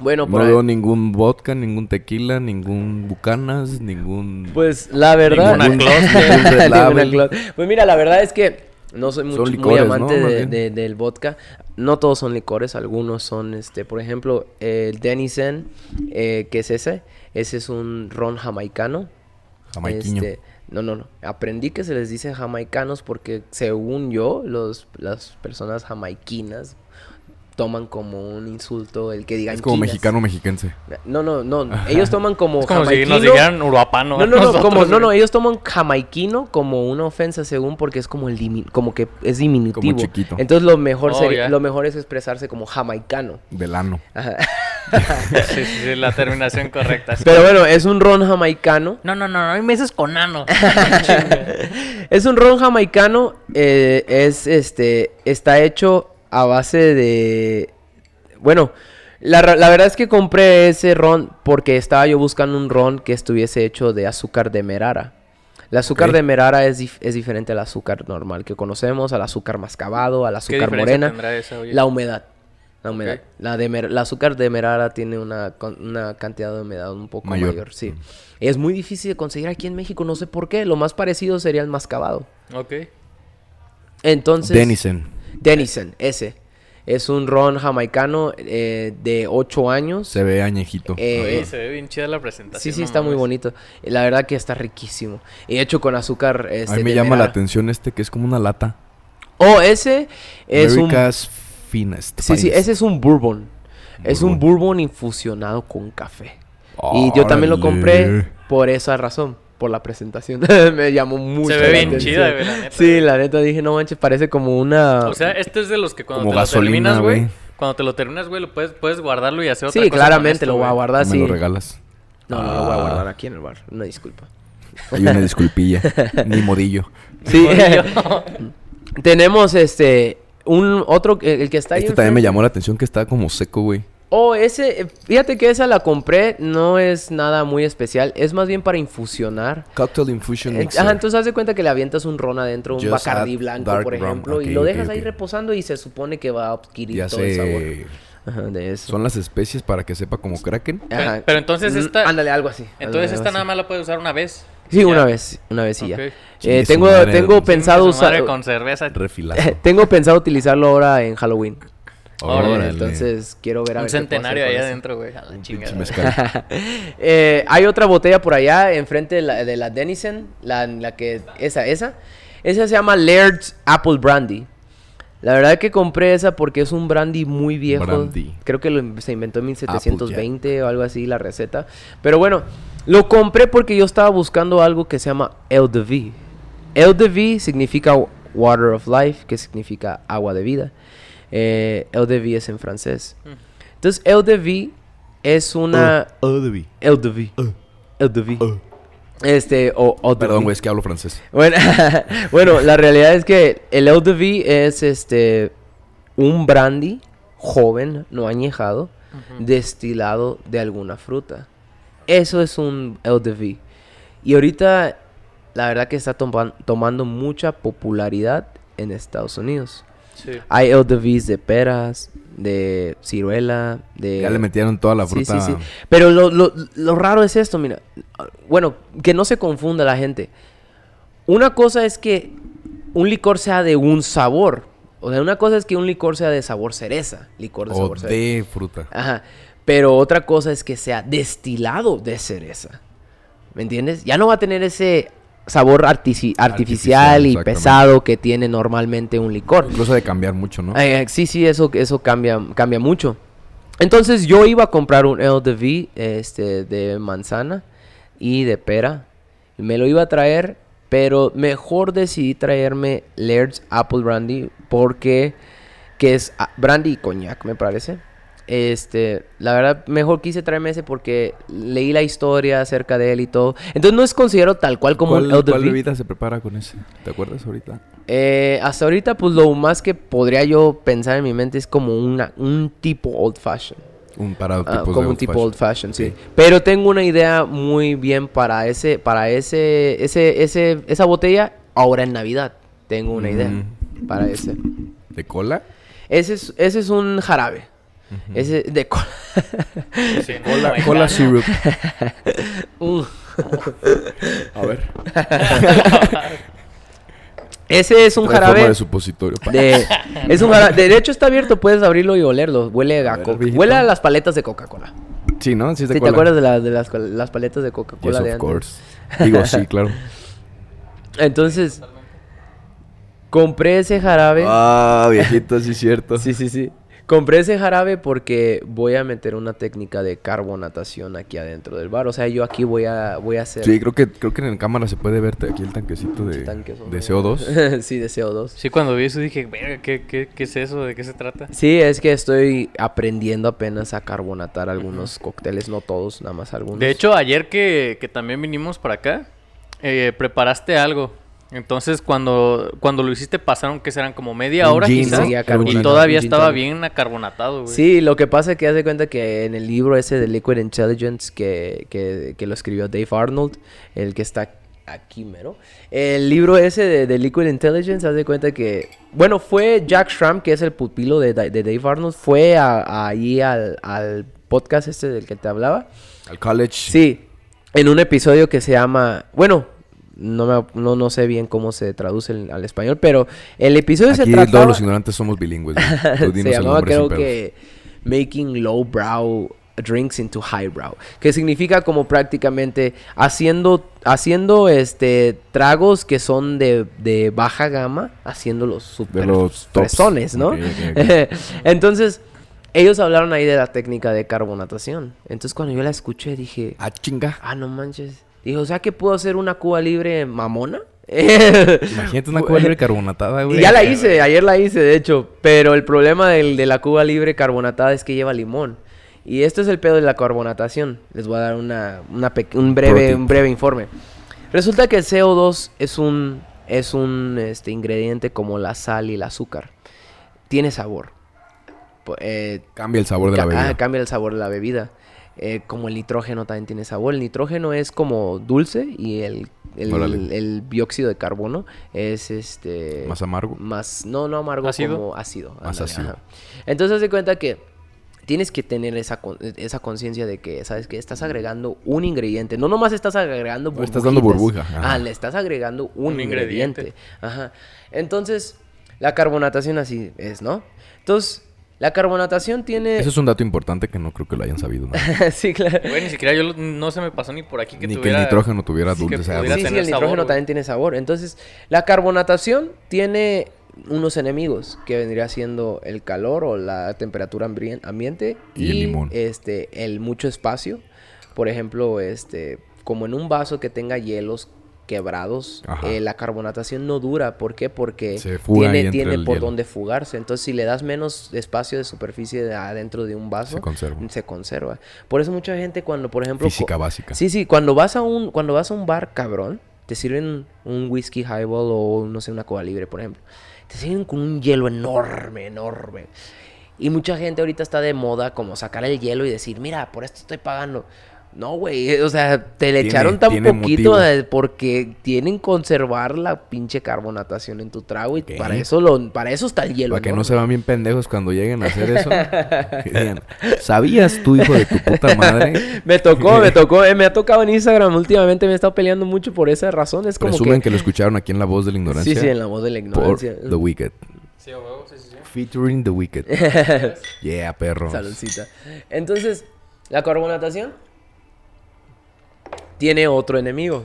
Bueno, No veo ahí- ningún vodka, ningún tequila, ningún bucanas, ningún... Pues la verdad. Ninguna Ninguna. Pues mira, la verdad es que no soy mucho- Son muy licores, amante ¿no? Más de- bien. de- del vodka. No todos son licores, algunos son, este, por ejemplo, el Denison, eh, que es ese. Ese es un ron jamaicano. Jamaiquiño. Este, no, no, no. Aprendí que se les dice jamaicanos porque, según yo, los, las personas jamaiquinas toman como un insulto el que digan Es como quinas. mexicano mexiquense. No, no, no. Ellos toman como Es como si nos dijeran uruapano. No, no, no, nosotros, como, no, no, ellos toman jamaiquino como una ofensa según porque es como el dimi- como que es diminutivo. chiquito. Entonces lo mejor Oh, lo mejor es expresarse como jamaicano. Del ano. Ajá. Sí, sí, sí, la terminación correcta. sí. Pero bueno, es un ron jamaicano. No, no, no, no, a mí me dices con ano. Es un ron jamaicano, eh, es este, está hecho a base de, bueno, la, la verdad es que compré ese ron porque estaba yo buscando un ron que estuviese hecho de azúcar demerara. El azúcar Ok. demerara es, dif- es diferente al azúcar normal que conocemos, al azúcar mascabado, al ¿Qué azúcar diferencia morena. tendrá esa, oye? La humedad. La humedad. La de el azúcar demerara tiene una, una cantidad de humedad un poco Mayor. mayor. sí. Es muy difícil de conseguir aquí en México, no sé por qué. Lo más parecido sería el mascabado. Ok. Entonces. Denison. Denison, ese. Es un ron jamaicano eh, de 8 años. Se ve añejito. Eh, Oye, se ve bien chida la presentación. sí, sí, no está muy bonito. La verdad que está riquísimo. Y hecho con azúcar. A Este, mí me de llama la merara. atención este que es como una lata. Oh, ese es un. Finest. Sí, sí, ese es un bourbon. Es un Bourbon. infusionado con café. Y yo también lo compré por esa razón, por la presentación. me llamó mucho. Se ve la bien atención. chida, güey, la neta. Sí, la neta dije, no manches, parece como una. O sea, este es de los que cuando Como te lo terminas, güey. Cuando te lo terminas, güey, lo puedes, puedes guardarlo y hacer otra sí, cosa con claramente esto, lo voy a guardar, Me sí. lo regalas. No, no lo voy a Ah. guardar aquí en el bar. Una disculpa. Hay una disculpilla. Ni modillo. Sí. Tenemos este. Un otro. El, que está ahí. Este también me llamó la atención que está como seco, güey. Oh, ese, eh, fíjate que esa la compré, no es nada muy especial, es más bien para infusionar. Cocktail Infusion Eh, Mixer. Ajá, entonces haz de cuenta que le avientas un ron adentro, un Just Bacardi blanco, por ejemplo, y lo dejas ahí reposando y se supone que va a adquirir ya todo el sabor. sé. Ajá, de eso. Son las especies para que sepa como Kraken. Ajá. Pero entonces Mm, esta- Ándale, algo así. Entonces esta nada más la puedes usar una vez. Sí, Ya. una vez, una vez y ya. Eh, tengo madre, tengo pensado usar... con cerveza. Tengo pensado utilizarlo ahora en Halloween. Órale. Órale. Entonces quiero ver a Un ver centenario eso. adentro, güey. A la Un chingada. Eh, hay otra botella por allá enfrente de la, de la Denison, la, la que esa esa. Esa se llama Laird's Apple Brandy. La verdad que compré esa porque es un brandy muy viejo. Brandy. Creo que lo, se inventó en 1720 o algo así la receta. Pero bueno, lo compré porque yo estaba buscando algo que se llama Eau de Vie. Eau de Vie significa Water of Life, que significa agua de vida. Eh, Eau de Vie es en francés. Mm. Entonces, Eau de Vie es una... Oh, de vi. Eau de Vie. Uh. Eau de Vie. Uh. Este, o Perdón, güey, es que hablo francés. Bueno, bueno, la realidad es que el Eau de Vie es este un brandy joven, no añejado, destilado de alguna fruta. Eso es un Vie. Y ahorita la verdad que está toman- tomando mucha popularidad en Estados Unidos. Sí. Hay Eau de Vie de peras, de ciruela, de Ya le metieron toda la Sí, fruta. sí, sí. Pero lo, lo- lo raro es esto, mira. Bueno, que no se confunda la gente. Una cosa es que un licor sea de un sabor. O sea, una cosa es que un licor sea de sabor cereza. Licor de O sabor cereza. de fruta. Ajá. Pero otra cosa es que sea destilado de cereza. ¿Me entiendes? Ya no va a tener ese sabor artificial, Artificial, y pesado que tiene normalmente un licor. Incluso de cambiar mucho, ¿no? Eh, eh, sí, sí, eso, eso cambia, cambia mucho. Entonces yo iba a comprar un Vie este, de manzana y de pera. Y me lo iba a traer, pero mejor decidí traerme Laird's Apple Brandy porque que es ah, brandy y coñac, me parece. Este, la verdad, mejor quise traerme ese porque leí la historia acerca de él y todo. Entonces no es considero tal cual como ¿Cuál, un cuál bebida se prepara con ese? ¿Te acuerdas ahorita? Eh, hasta ahorita, pues lo más que podría yo pensar en mi mente es como una, un tipo old fashion. Un para Ah, como un old tipo fashion. old fashion, sí. Pero tengo una idea muy bien para ese, para ese, ese, ese, esa botella ahora en Navidad. Tengo una idea Mm. para ese. ¿De cola? Ese es, ese es un jarabe. Ese de cola. Sí, no, Cola, no, cola syrup. Un- A ver. ese es un Trae forma jarabe de supositorio. de, es un jarabe. De hecho está abierto, puedes abrirlo y olerlo. Huele a, A huele a las paletas de Coca-Cola. Sí, ¿no? Sí, es de ¿Sí, ¿Te cola. acuerdas de, la- de las, las paletas de Yes, Coca-Cola de of antes? course. Digo, sí, claro. Entonces, compré ese jarabe. Ah, viejito, sí es cierto. Sí, sí, sí. Compré ese jarabe porque voy a meter una técnica de carbonatación aquí adentro del bar. O sea, yo aquí voy a, voy a hacer... Sí, creo que, creo que en cámara se puede verte aquí el tanquecito de, de hombre. CO2. sí, de CO2. Sí, cuando vi eso dije, verga, ¿qué, qué, qué es eso? ¿De qué se trata? Sí, es que estoy aprendiendo apenas a carbonatar algunos cócteles, no todos, nada más algunos. De hecho, ayer que, que también vinimos para acá, eh, preparaste algo. Entonces, cuando, cuando lo hiciste, pasaron que serán como media hora gin, quizás. Y todavía estaba bien acarbonatado, güey. Sí, lo que pasa es que haz de cuenta que en el libro ese de Liquid Intelligence que, que, que lo escribió Dave Arnold, el que está aquí mero, el libro ese de, de Liquid Intelligence, haz de cuenta que, bueno, fue Jack Schramm, que es el pupilo de, Da- de Dave Arnold, fue a- a- ahí al, al podcast este del que te hablaba. Al college. Sí, en un episodio que se llama, bueno, no, me- no, no sé bien cómo se traduce el- al español, pero el episodio se Aquí trataba... todos los ignorantes somos bilingües. Tú se llamaba creo que Making Lowbrow Drinks into Highbrow, que significa como prácticamente haciendo haciendo este tragos que son de, de baja gama, super los fresones, ¿no? Entonces, ellos hablaron ahí de la técnica de carbonatación. Entonces, cuando yo la escuché dije, Ah, chinga. ah, no manches. Dijo, o sea, que puedo hacer una Cuba libre mamona. Imagínate una cuba libre carbonatada, güey. Y ya la hice, ayer la hice, de hecho. Pero el problema del- de la Cuba libre carbonatada es que lleva limón. Y esto es el pedo de la carbonatación. Les voy a dar una, una un, breve, un breve informe. Resulta que el CO2 es un, es un este, ingrediente como la sal y el azúcar. Tiene sabor. eh, Cambia el sabor de la bebida. ah, cambia el sabor de la bebida. Eh, como el nitrógeno también tiene sabor. El nitrógeno es como dulce y el, el, dióxido de carbono es este... Más amargo. Más, no, no amargo, ¿Ácido? como ácido. Más ándale, ácido. ajá. Entonces, haz de cuenta que tienes que tener esa, esa conciencia de que, ¿sabes que Estás agregando un ingrediente. No nomás estás agregando No estás dando burbuja, ajá. Ah, le estás agregando un, Un ingrediente. ingrediente. Ajá. Entonces, la carbonatación así es, ¿no? Entonces, la carbonatación tiene... Eso es un dato importante que no creo que lo hayan sabido. ¿no? sí, claro. Güey, ni siquiera yo lo- no se me pasó ni por aquí que Ni que el nitrógeno tuviera Sí, que dulce. Sí, sí, tener el sabor, nitrógeno güey. también tiene sabor. Entonces, la carbonatación tiene unos enemigos que vendría siendo el calor o la temperatura ambiente Y el limón. este el mucho espacio. Por ejemplo, este como en un vaso que tenga hielos quebrados, eh, la carbonatación no dura. ¿Por qué? Porque tiene, tiene por hielo. donde fugarse. Entonces, si le das menos espacio de superficie de- adentro de un vaso, Se conserva. se conserva. Por eso mucha gente cuando, por ejemplo, Física básica. Sí, sí, cuando vas a un cuando vas a un bar cabrón, te sirven un whisky highball o no sé, una cola libre, por ejemplo. Te sirven con un hielo enorme, enorme. Y mucha gente ahorita está de moda como sacar el hielo y decir, "Mira, por esto estoy pagando." No, güey, o sea, te le Tiene- echaron tan poquito motivo. porque tienen conservar la pinche carbonatación en tu trago y para eso lo para eso está el hielo. Para que no se vean bien pendejos cuando lleguen a hacer eso. digan, ¿Sabías tú, hijo de tu puta madre? Me tocó, me tocó, eh, me ha tocado en Instagram últimamente, me he estado peleando mucho por esa razón, es como Presumen que... que lo escucharon aquí en La Voz de la Ignorancia. Sí, sí, en la voz de la Por ignorancia. The Wicked. Sí, huevo, sí, sí, sí. Featuring The Wicked. yeah, perro. Saludcita. Entonces, la carbonatación tiene otro enemigo.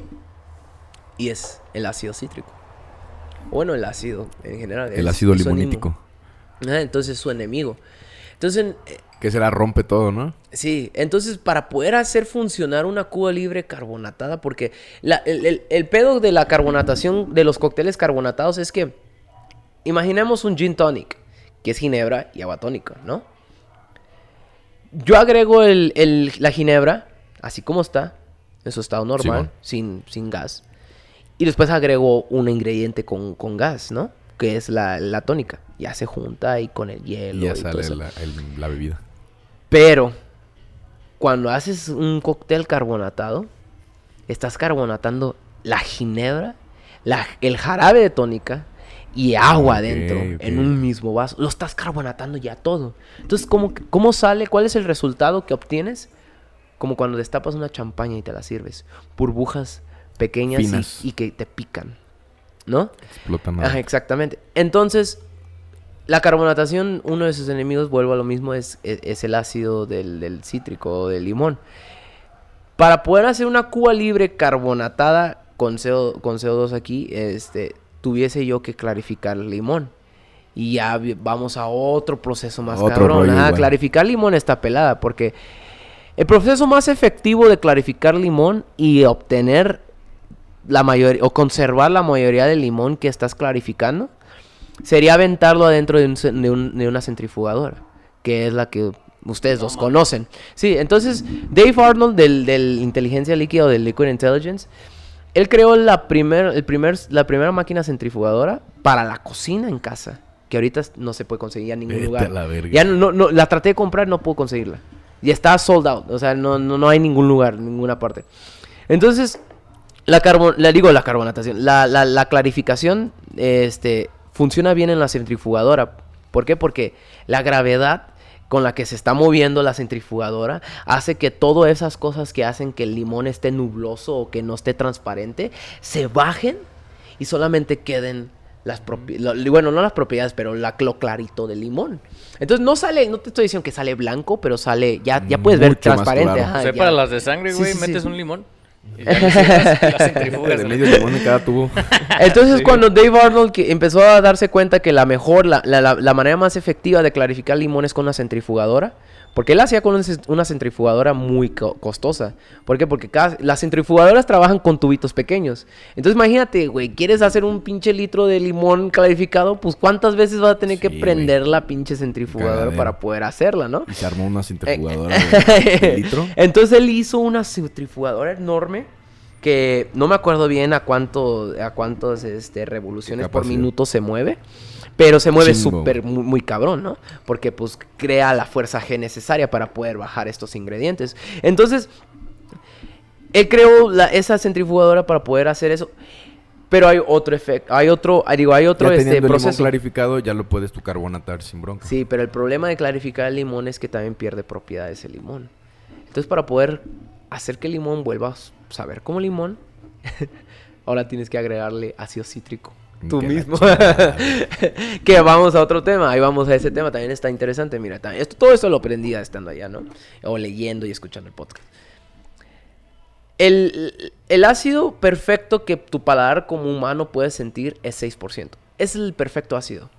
Y es el ácido cítrico. Bueno, el ácido en general. El ácido limonítico. Ah, entonces su enemigo. Entonces, eh, Que será rompe todo, ¿no? sí, entonces para poder hacer funcionar una Cuba libre carbonatada, porque la- el, el- el pedo de la carbonatación de los cócteles carbonatados es que, imaginemos un gin tonic, que es ginebra y agua tónica, ¿no? Yo agrego el- el- la ginebra, así como está, en su estado normal, sin, sin gas. Y después agrego un ingrediente con, con gas, ¿no? Que es la, la tónica. Ya se junta ahí con el hielo. Y ya y sale la, el- la bebida. Pero, cuando haces un cóctel carbonatado, estás carbonatando la ginebra, la- el jarabe de tónica y agua Ok, adentro ok. en un mismo vaso. Lo estás carbonatando ya todo. Entonces, ¿cómo, ¿cómo sale? ¿Cuál es el resultado que obtienes? Como cuando destapas una champaña y te la sirves. Burbujas pequeñas y- que te pican. ¿No? Explota Ajá, madre. exactamente. Entonces, la carbonatación, uno de sus enemigos, vuelvo a lo mismo, es, es, es el ácido del, del cítrico o del limón. Para poder hacer una cuba libre carbonatada con, CO, con CO2 aquí, este, tuviese yo que clarificar el limón. Y ya vamos a otro proceso más Otro cabrón. rollo clarificar limón está pelada porque el proceso más efectivo de clarificar limón y obtener la mayoría o conservar la mayoría del limón que estás clarificando sería aventarlo adentro de, un de un- de una centrifugadora, que es la que ustedes dos conocen. Sí, entonces Dave Arnold del, del inteligencia líquida o del Liquid Intelligence, él creó la, primer, el primer, la primera máquina centrifugadora para la cocina en casa, que ahorita no se puede conseguir en ningún Vete lugar. la. Ya no, no- no- la traté de comprar, no puedo conseguirla. Y está sold out, o sea, no, no, no hay ningún lugar, ninguna parte. Entonces, la digo la carbonatación, la, la, la clarificación, este, funciona bien en la centrifugadora. ¿Por qué? Porque la gravedad con la que se está moviendo la centrifugadora hace que todas esas cosas que hacen que el limón esté nubloso o que no esté transparente se bajen y solamente queden las propiedades, bueno, no las propiedades, pero la, lo clarito del limón. Entonces no sale, no te estoy diciendo que sale blanco, pero sale, ya, ya puedes ver Mucho transparente. claro. ajá, o sea, ya. para las de sangre, güey, sí, sí. metes un limón. Y ya cada tubo. Entonces cuando Dave Arnold que empezó a darse cuenta que la mejor, la, la- la- manera más efectiva de clarificar limón es con una centrifugadora, porque él hacía con una centrifugadora muy co- costosa. ¿Por qué? Porque cada- las centrifugadoras trabajan con tubitos pequeños. Entonces imagínate, güey, quieres hacer un pinche litro de limón clarificado, pues cuántas veces vas a tener que Sí, prender la pinche centrifugadora Cagadero. para poder hacerla, ¿no? Y se armó una centrifugadora de, de litro. Entonces él hizo una centrifugadora enorme que no me acuerdo bien a cuánto a cuántas este, revoluciones por minuto se mueve, Pero se mueve súper muy, muy cabrón, ¿no? Porque pues crea la fuerza G necesaria para poder bajar estos ingredientes. Entonces, él creó la- esa centrifugadora para poder hacer eso. Pero hay otro efecto, hay otro, ah, digo, hay otro ya este, limón clarificado, ya lo puedes tu carbonatar sin bronca. Sí, pero el problema de clarificar el limón es que también pierde propiedades el limón. Entonces, para poder hacer que el limón vuelva a saber como limón, ahora tienes que agregarle ácido cítrico. Tú mismo. que vamos a otro tema. Ahí vamos a ese tema. También está interesante. Mira, también, esto, todo esto lo aprendí estando allá, ¿no? O leyendo y escuchando el podcast. El, el ácido perfecto que tu paladar como humano puede sentir es 6%. Ese es el perfecto ácido.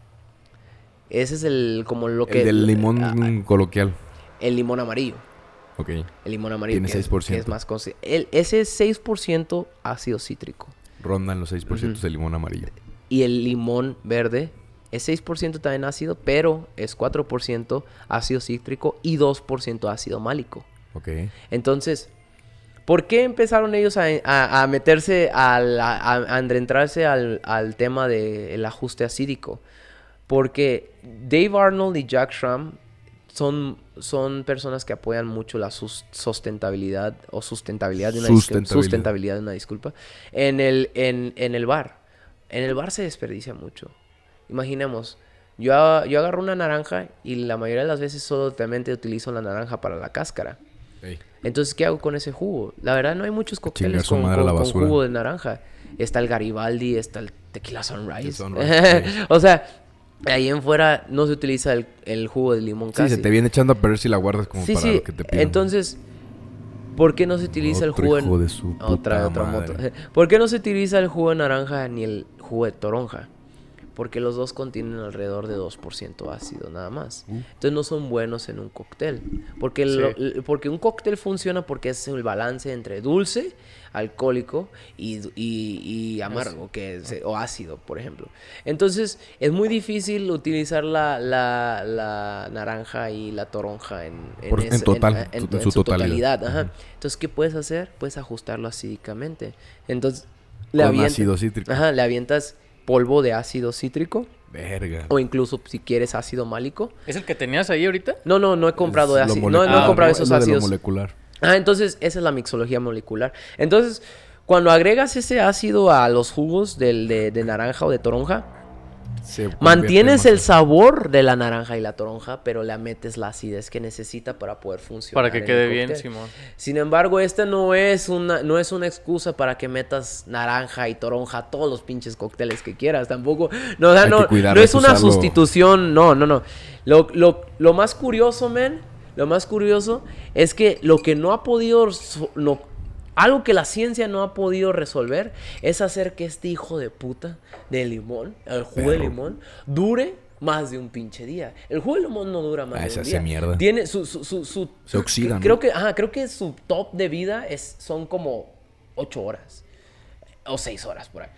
Ese es el como lo que el del limón ah, coloquial. el limón amarillo. Ok. El limón amarillo Tiene que es- 6%. que es más el, ese es 6% ácido cítrico. Rondan los 6% Ujú. de limón amarillo. Y el limón verde es 6% también ácido, pero es 4% ácido cítrico y 2% ácido málico. Ok. Entonces, ¿por qué empezaron ellos a, a- a meterse, al- a, a- adentrarse al, al tema del ajuste acídico? Porque Dave Arnold y Jack Schramm son, son personas que apoyan mucho la sus- sustentabilidad o sustentabilidad de una disculpa, sustentabilidad de una disculpa en el, en, en el bar. En el bar se desperdicia mucho. Imaginemos, yo, yo agarro una naranja y la mayoría de las veces solamente utilizo la naranja para la cáscara. Ey. Entonces, ¿qué hago con ese jugo? La verdad, no hay muchos cócteles con, jugo de naranja. Está el Garibaldi, está el Tequila Sunrise. Sí. o sea, ahí en fuera no se utiliza el, el jugo de limón Sí, casi. se te viene echando a perder si la guardas como Sí, para sí. lo que te piden. Entonces, ¿por qué no se utiliza Otro el jugo en... de su otra, puta otra madre. moto. ¿Por qué no se utiliza el jugo de naranja ni el jugo de toronja? Porque los dos contienen alrededor de 2% ácido nada más. Uh. Entonces no son buenos en un cóctel. Porque, Sí. porque un cóctel funciona porque es el balance entre dulce, alcohólico y, y- y amargo, que es, o ácido, por ejemplo. Entonces es muy difícil utilizar la, la- la naranja y la toronja en, Por- en total, en- en su totalidad. ajá. Entonces, ¿qué puedes hacer? Puedes ajustarlo acídicamente. Entonces, le, Con avienta- ácido cítrico. Ajá, le avientas polvo de ácido cítrico Verga. o incluso si quieres ácido málico. ¿Es el que tenías ahí ahorita? No, no, no he comprado Es lo ácido. No, he comprado ¿no? esos Es de ácidos. molecular. Ah, entonces esa es la mixología molecular. Entonces, cuando agregas ese ácido a los jugos del- de, de naranja o de toronja, Se mantienes el sabor de la naranja y la toronja, pero le metes la acidez que necesita para poder funcionar. Para que quede bien. Simón. Sin embargo, esta no es una no es una excusa para que metas naranja y toronja a todos los pinches cócteles que quieras. Tampoco, no, o sea, no, es una usarlo. sustitución, no, no, no. Lo, lo, lo más curioso, men, lo más curioso es que lo que no ha podido, so- no, algo que la ciencia no ha podido resolver es hacer que este hijo de puta de limón, el jugo de limón, dure más de un pinche día. El jugo de limón no dura más Ah, de un día. mierda. Tiene su, su, su, su- Se oxida, ¿no? Creo que, ajá, creo que su top de vida es, son como 8 horas. O 6 horas por ahí.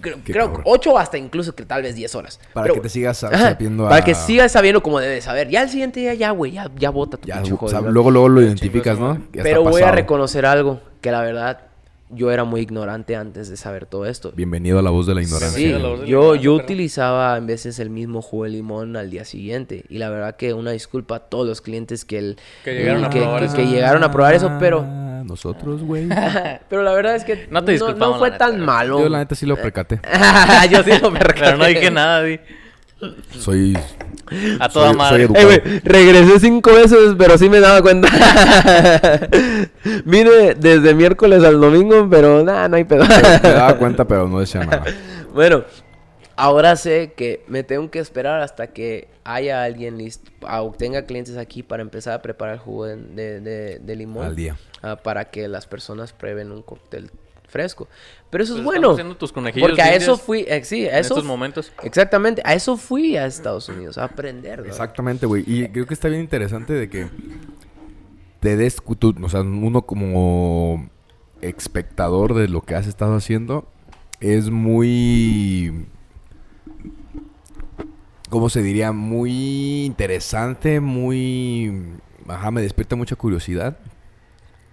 Creo, creo cabrón. 8 hasta incluso que tal vez 10 horas. Para Pero- que te sigas sabiendo a... Para que sigas sabiendo como debes saber. Ya al siguiente día, ya, güey, ya, ya bota tu Ya, sab- luego, luego lo identificas, ¿no? Ya está Pero voy a reconocer algo, que la verdad yo era muy ignorante antes de saber todo esto. Bienvenido a la voz de la ignorancia. Sí, a la voz de la yo, ignorancia, yo utilizaba en veces el mismo jugo de limón al día siguiente. Y la verdad que una disculpa a todos los clientes que, el, Que llegaron a que- probar que- eso. que llegaron a probar eso, pero... Ah, Nosotros, güey. pero la verdad es que No te no, disculpamos, fue la neta, tan güey. malo. Yo la neta sí lo percaté. yo sí lo percaté. Pero no dije nada, di. Soy... A toda Soy- madre. soy Eh, güey, regresé cinco veces, pero sí me daba cuenta. Vine desde miércoles al domingo, pero nada, no hay pedo. Me daba cuenta, pero no decía nada. bueno, ahora sé que me tengo que esperar hasta que haya alguien listo, ah, o tenga clientes aquí para empezar a preparar el jugo de, de- de- de limón. Al día. ah, para que las personas prueben un cóctel fresco. Pero eso Pues es estamos bueno. haciendo tus conejillos Porque a eso fui, eh, sí, a En eso estos momentos. Exactamente, a eso fui a Estados Unidos, a aprender. ¿no? Exactamente, güey. Y creo que está bien interesante de que te des, tú, o sea, uno como espectador de lo que has estado haciendo es muy, ¿cómo se diría? Muy interesante, muy, ajá, me despierta mucha curiosidad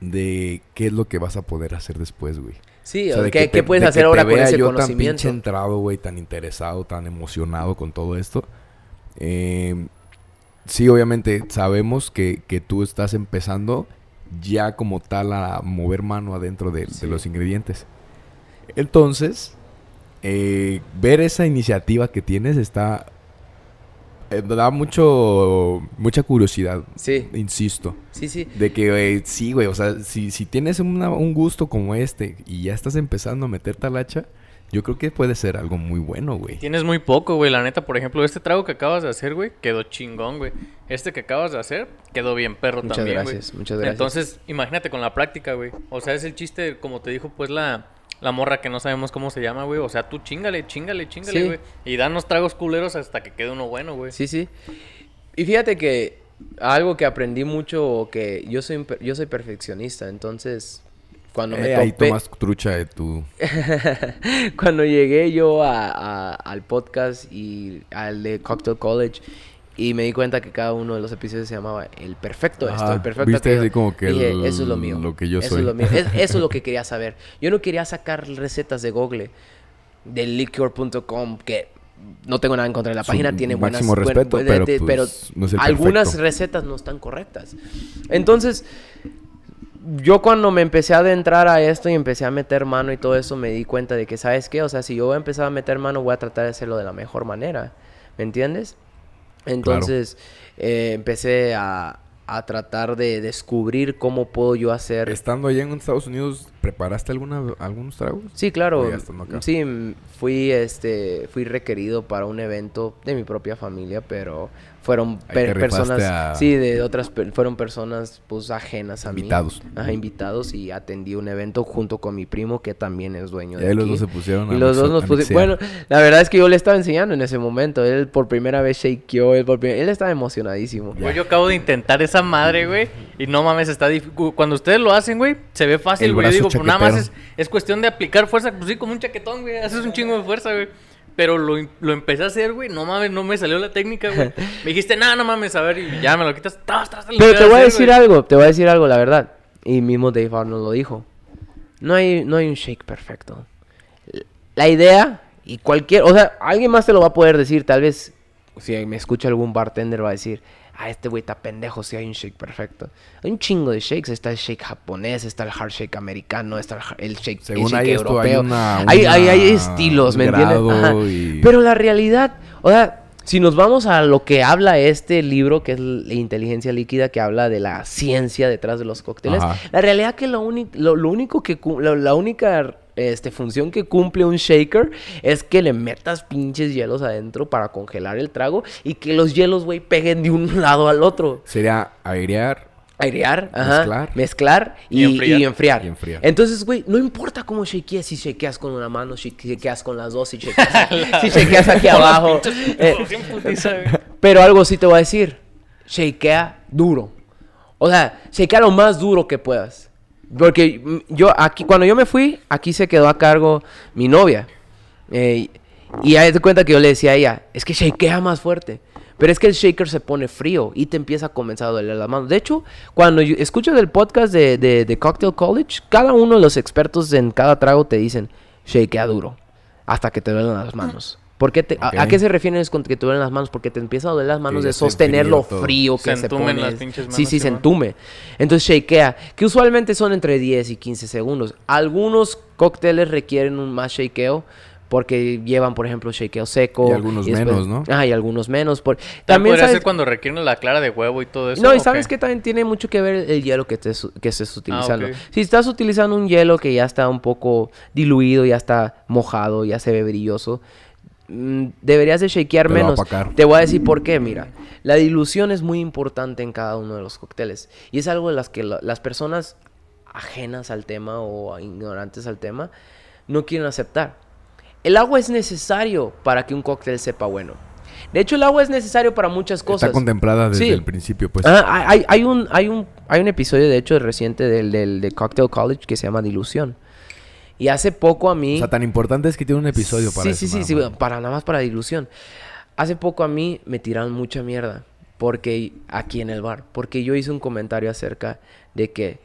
de qué es lo que vas a poder hacer después, güey. Sí, O sea, de ¿qué, qué puedes de hacer ahora con ese yo tan conocimiento? pinche entrado, güey, tan interesado, tan emocionado con todo esto. Eh, sí, obviamente sabemos que, que tú estás empezando ya como tal a mover mano adentro de, de los ingredientes. Entonces, eh, ver esa iniciativa que tienes está... eh, da mucho... mucha curiosidad, Sí, insisto. sí, sí. De que, eh, sí, güey, o sea, si, si tienes una- un gusto como este y ya estás empezando a meter talacha, yo creo que puede ser algo muy bueno, güey. Tienes muy poco, güey. La neta, por ejemplo, este trago que acabas de hacer, güey, quedó chingón, güey. Este que acabas de hacer quedó bien perro Muchas también, güey. gracias, muchas gracias. Entonces, imagínate con la práctica, güey. O sea, es el chiste, como te dijo, pues la, la morra que no sabemos cómo se llama, güey. O sea, tú chingale, chingale, chingale, Sí. güey. Y danos tragos culeros hasta que quede uno bueno, güey. Sí, sí. Y fíjate que algo que aprendí mucho, que yo soy, yo soy perfeccionista, entonces cuando me Eh, ahí tomas trucha de tu... cuando llegué yo a- a- al podcast y al de Cocktail College y me di cuenta que cada uno de los episodios se llamaba el perfecto esto, el perfecto viste así como que Dije, el- eso es lo mío. lo que yo eso soy. Es lo mío. Es- eso es lo que quería saber. Yo no quería sacar recetas de Google de liquor.com que no tengo nada en contra de la Su página, tiene buenas buen- respeto, pero, de- pues, no es el algunas perfecto. recetas no están correctas. Entonces, yo cuando me empecé a adentrar a esto y empecé a meter mano y todo eso, me di cuenta de que, ¿sabes qué? O sea, si yo voy a empezar a meter mano, voy a tratar de hacerlo de la mejor manera. ¿Me entiendes? Entonces, eh, empecé a, a tratar de descubrir cómo puedo yo hacer... Estando allá en Estados Unidos, ¿preparaste alguna, algunos tragos? Sí, claro. Acá. Sí, fui este fui requerido para un evento de mi propia familia, pero fueron per- personas a- sí, de otras per- fueron personas pues ajenas a Invitados. mí. Ajá, invitados y atendí un evento junto con mi primo que también es dueño Y de ahí los aquí. dos se pusieron a Y los dos nos mixear. Bueno, la verdad es que yo le estaba enseñando en ese momento. Él por primera vez shakeó, él, por él estaba emocionadísimo. Güey, yo acabo de intentar esa madre, güey. Y no mames, está difícil. Cuando ustedes lo hacen, güey, se ve fácil, El güey. Yo digo, pues nada más es, es cuestión de aplicar fuerza. Pues sí, como un chaquetón, güey. Haces un chingo de fuerza, güey. Pero lo, lo empecé a hacer, güey. No mames, no me salió la técnica, güey. Me dijiste, nada, no mames, a ver. Y ya me lo quitas. Tas, tas, lo Pero te voy a hacer, decir güey. algo, te voy a decir algo, la verdad. Y mismo Dave Arnold lo dijo. No hay, no hay un shake perfecto. La idea y cualquier, o sea, alguien más te lo va a poder decir, tal vez si me escucha algún bartender va a decir, ah, este güey está pendejo si hay un shake perfecto. Hay un chingo de shakes, está el shake japonés, está el hard shake americano, está el, ha- el shake, el Según shake hay esto, hay europeo. una- hay, hay- estilos, ¿me entiendes? Y- Pero la realidad, o sea, si nos vamos a lo que habla este libro, que es la inteligencia líquida, que habla de la ciencia detrás de los cócteles, Ajá. la realidad que lo, lo, lo único que la, la única este, función que cumple un shaker es que le metas pinches hielos adentro para congelar el trago y que los hielos, güey, peguen de un lado al otro. Sería airear. Airear, ajá, Mezclar. mezclar, y, Y enfriar. y enfriar. Y enfriar. Entonces, güey, no importa cómo shakees, si shakeas con una mano, si shakeas con las dos, si shakeas, si shakeas aquí abajo. eh, pero algo sí te voy a decir, shakea duro. O sea, shakea lo más duro que puedas. Porque yo aquí, cuando yo me fui, aquí se quedó a cargo mi novia. Eh, y ahí te cuenta que yo le decía a ella, es que shakea más fuerte. Pero es que el shaker se pone frío y te empieza a comenzar a doler las manos. De hecho, cuando yo escuchas el podcast de, de, de Cocktail College, cada uno de los expertos en cada trago te dicen, shakea duro, hasta que te duelen las manos. ¿Por qué te- a- qué se refieren con que te duelen las manos? Porque te empieza a doler las manos de se sostener lo frío Se que se, entumen pone. las pinches sí, manos, sí, se entume. Entonces shakea, que usualmente son entre 10 y 15 segundos. Algunos cócteles requieren un más shakeo porque llevan, por ejemplo, shakeo seco. Y algunos menos, ¿no? Ah, y algunos menos. Por... También podría sabes... ser cuando requieren la clara de huevo y todo eso. No, y ¿o sabes qué? que también tiene mucho que ver el hielo que, estés, que estés utilizando. Ah, ok. Si estás utilizando un hielo que ya está un poco diluido, ya está mojado, ya se ve brilloso, deberías de shakear Te menos. Te voy a decir por qué, mira. La dilución es muy importante en cada uno de los cócteles. Y es algo de las que la- las personas ajenas al tema o ignorantes al tema no quieren aceptar. El agua es necesario para que un cóctel sepa bueno. De hecho, el agua es necesario para muchas cosas. Está contemplada desde Sí. el principio, pues. Ah, hay, hay un, hay, un, hay un episodio, de hecho, reciente del, del, de Cocktail College que se llama Dilución. Y hace poco a mí... O sea, tan importante es que tiene un episodio para sí, eso. sí, sí, sí, para nada más para dilución. Hace poco a mí me tiraron mucha mierda porque aquí en el bar, porque yo hice un comentario acerca de que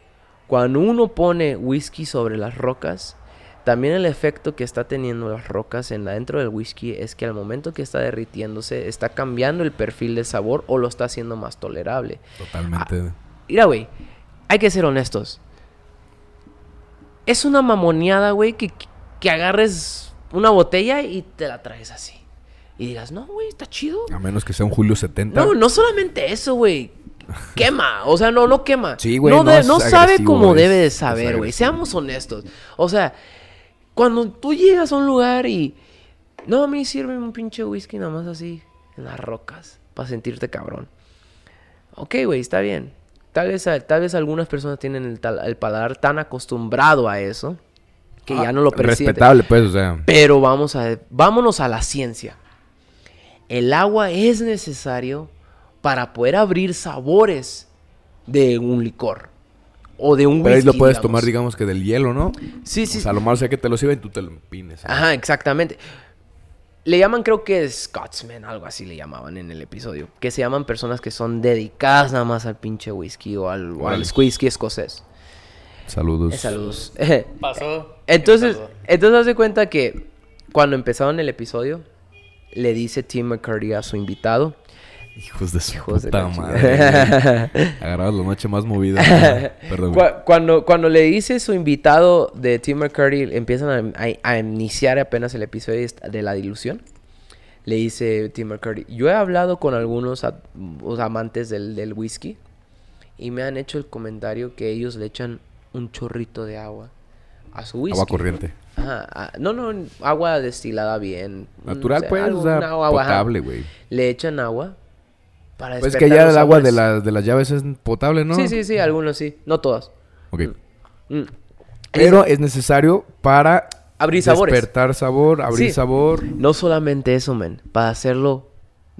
Cuando uno pone whisky sobre las rocas, también el efecto que está teniendo las rocas en dentro del whisky es que al momento que está derritiéndose, está cambiando el perfil de sabor o lo está haciendo más tolerable. Totalmente. Mira, güey, hay que ser honestos. Es una mamoneada, güey, que, que agarres una botella y te la traes así. Y digas, no, güey, está chido. A menos que sea un Julio 70. No, no solamente eso, güey. Quema, o sea, no, no quema. Sí, güey, No, no de- es no sabe como es- debe de saber, güey. Seamos honestos. O sea, cuando tú llegas a un lugar y... No, a mí sirve un pinche whisky nada más así, en las rocas, para sentirte cabrón. Ok, güey, está bien. Tal vez, tal vez algunas personas tienen el, tal- el paladar tan acostumbrado a eso que ya no lo perciben. Respetable, pues, o sea. Pero vamos a, vámonos a la ciencia. El agua es necesario para poder abrir sabores de un licor o de un Pero ahí lo puedes digamos. tomar, digamos que del hielo, ¿no? Sí, sí. O sea, lo malo sea que te lo sirva y tú te lo empines. ¿eh? Ajá, exactamente. Le llaman, creo que Scotsman, algo así le llamaban en el episodio. Que se llaman personas que son dedicadas nada más al pinche whisky o al, o al whisky escocés. Saludos. Eh, Saludos. Pasó. Entonces, Pasó. entonces haz de cuenta que cuando empezaron el episodio, le dice Tim McCurdy a su invitado. Hijos de su Hijos puta madre. güey. Agarrados la noche más movida. ¿no? Perdón. Cu- cuando, cuando le dice su invitado de Tim McCurdy, empiezan a, a- a iniciar apenas el episodio de la dilución. Le dice Tim McCurdy, yo he hablado con algunos a- amantes del, del whisky y me han hecho el comentario que ellos le echan un chorrito de agua a su whisky. Agua corriente. Ajá, no, no, agua destilada bien. Natural, sé, pues, algo, o sea, una agua, potable, güey. Le echan agua para Pues que ya el agua de, las de las llaves es potable, ¿no? Sí, sí, sí, algunos sí, no todas. Ok. Mm. Pero es necesario para Abrir sabores. despertar sabor, abrir Sí. sabor. No solamente eso, man. Para hacerlo,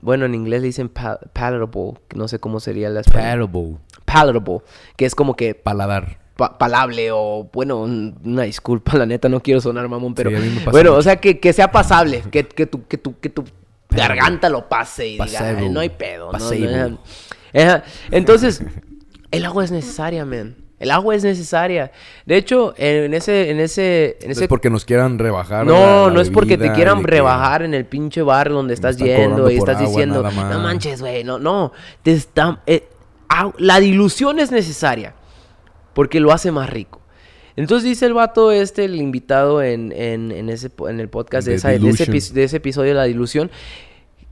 bueno, en inglés le dicen pa- palatable, no sé cómo sería la español. Palatable. Palatable, que es como que Paladar. pa- palable o, bueno, un- una disculpa, la neta, no quiero sonar mamón, pero, Sí, a mí me pasa bueno, mucho. o sea, que, que sea pasable, que, que tu, que tu, que tu garganta lo pase y diga, Pasable. "Ay, no hay pedo. ¿no? Entonces, el agua es necesaria, man. El agua es necesaria. De hecho, en ese, en ese, en No ese es porque nos quieran rebajar. no, la- la no es porque te quieran que- rebajar en el pinche bar donde estás yendo y estás diciendo, nada más". no manches, güey, no, no, te está, eh, la dilución es necesaria porque lo hace más rico. Entonces dice el vato este, el invitado en, en, en ese, po- en el podcast de, The esa- de ese, de ese episodio de la dilución,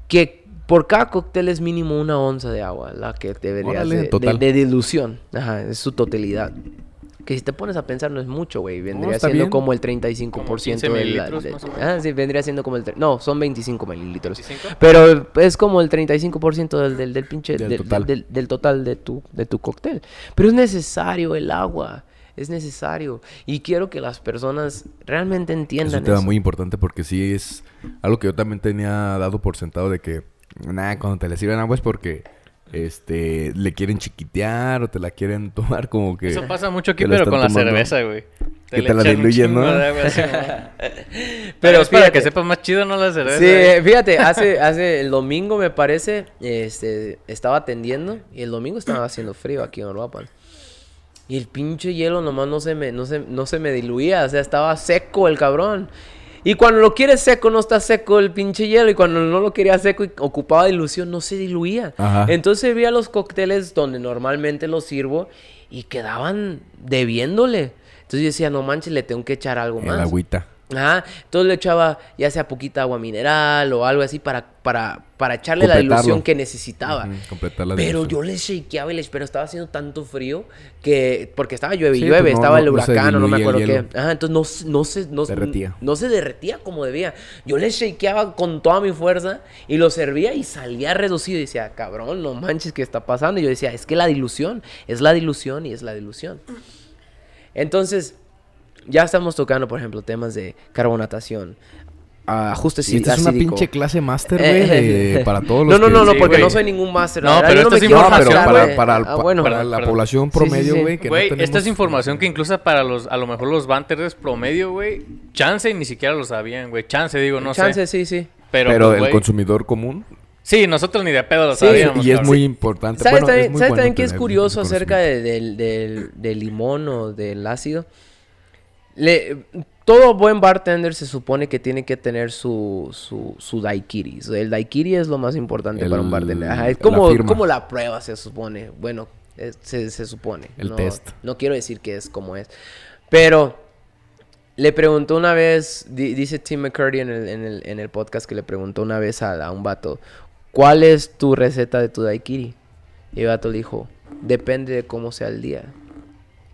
que por cada cóctel es mínimo una onza de agua, la que deberías Órale, de, de- de dilución. Ajá, es su totalidad. Que si te pones a pensar no es mucho, güey. Vendría siendo bien. como el 35% Como 15 de la... mililitros, de- más o menos. ah, sí, vendría siendo como el... No, son 25 mililitros. 25. Pero es como el 35% del, del, del pinche... Del del, total. del- del total de tu, de tu cóctel. Pero es necesario el agua. Es necesario. Y quiero que las personas realmente Es entiendan un tema eso. muy importante porque sí es algo que yo también tenía dado por sentado de que, nada, cuando te le sirven agua es porque este le quieren chiquitear o te la quieren tomar como que. Eso pasa mucho aquí, la pero con la tomando. cerveza, güey. Que le te la diluyen, ¿no? Pero Pero es para que sepas más chido, ¿no? La cerveza. Sí, güey. fíjate, hace, hace el domingo me parece, este, estaba atendiendo y el domingo estaba haciendo frío aquí en Uruapan. Y el pinche hielo nomás no se me, no se, no se me diluía, o sea, estaba seco el cabrón. Y cuando lo quieres seco, no está seco el pinche hielo. Y cuando no lo quería seco y ocupaba dilución, no se diluía. Ajá. Entonces vi a los cócteles donde normalmente los sirvo y quedaban debiéndole. Entonces yo decía, no manches, le tengo que echar algo El más. agüita. Ajá, entonces le echaba ya sea poquita agua mineral o algo así para, para, para echarle la dilución que necesitaba. La Pero yo le shakeaba y le pero estaba haciendo tanto frío que porque estaba llueve y Sí, llueve, pues no- estaba el no- no huracán o no me acuerdo qué. Ajá, entonces no, no se no, Derretía. no se derretía como debía. Yo le shakeaba con toda mi fuerza y lo servía y salía reducido y decía, "Cabrón, no manches, ¿qué está pasando?" Y yo decía, "Es que la dilución, es la dilución y es la dilución." Entonces, ya estamos tocando, por ejemplo, temas de carbonatación, ah, ajuste Y esta es una pinche clase máster, güey, de- para todos los No, no, que- no, no, Sí, porque no soy ningún máster. No, pero esta es No, pero información, jactar, para, Ah, bueno. para la perdón. población Sí, sí, promedio, sí. güey, que no tenemos... esta es información que incluso para los, a lo mejor los banteres promedio, güey, chance ni siquiera lo sabían, güey. Chance, digo, no Chance, sé. sí, sí. Pero, Pero pues, el consumidor común Sí, nosotros ni de pedo lo Sí, sabíamos. y es muy importante. ¿Sabes Bueno, también, es muy ¿sabes bueno también qué es curioso acerca del- del limón o del ácido? Le- todo buen bartender se supone que tiene que tener su, su, su daiquiri. El daiquiri es lo más importante para un bartender. Ajá, es la como, firma. como la prueba se supone. Bueno, es- se, se supone. El no, test. No quiero decir que es como es. Pero le preguntó una vez, di- dice Tim McCurdy en el, en, el, en el podcast que le preguntó una vez a, a un vato, ¿cuál es tu receta de tu daiquiri? Y el vato le dijo, depende de cómo sea el día.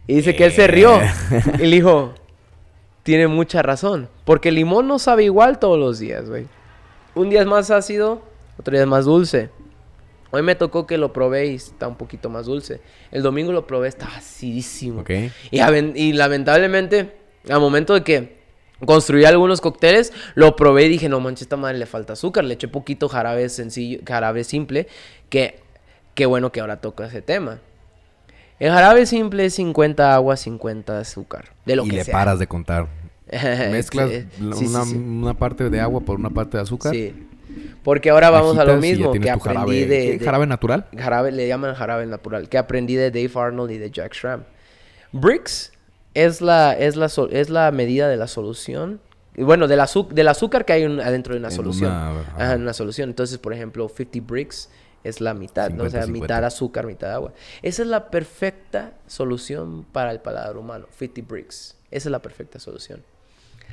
Y dice que él se rió. Y le dijo, tiene mucha razón. Porque el limón no sabe igual todos los días, güey. Un día es más ácido, otro día es más dulce. Hoy me tocó que lo probé y está un poquito más dulce. El domingo lo probé, está acidísimo. Ok. Y, y lamentablemente, al momento de que construí algunos cócteles, lo probé y dije, no manches, esta madre le falta azúcar. Le eché poquito jarabe sencillo, jarabe simple, que qué bueno que ahora toca ese tema. El jarabe simple es 50 agua, 50 azúcar. De lo y que le sea. paras de contar. Mezclas Sí, sí, una, sí. una parte de agua por una parte de azúcar. Sí. Porque ahora vamos a lo mismo que aprendí jarabe. de, ¿Jarabe natural? jarabe, le llaman jarabe natural, que aprendí de Dave Arnold y de Jack Schramm. Brix es la, es la, so- es la medida de la solución. Bueno, del, azu- del azúcar que hay un- adentro de una En solución. una- Ajá, una solución. Entonces, por ejemplo, 50 bricks es la mitad, ¿no? O sea, 50-50. mitad azúcar, mitad agua. Esa es la perfecta solución para el paladar humano. 50 bricks. Esa es la perfecta solución.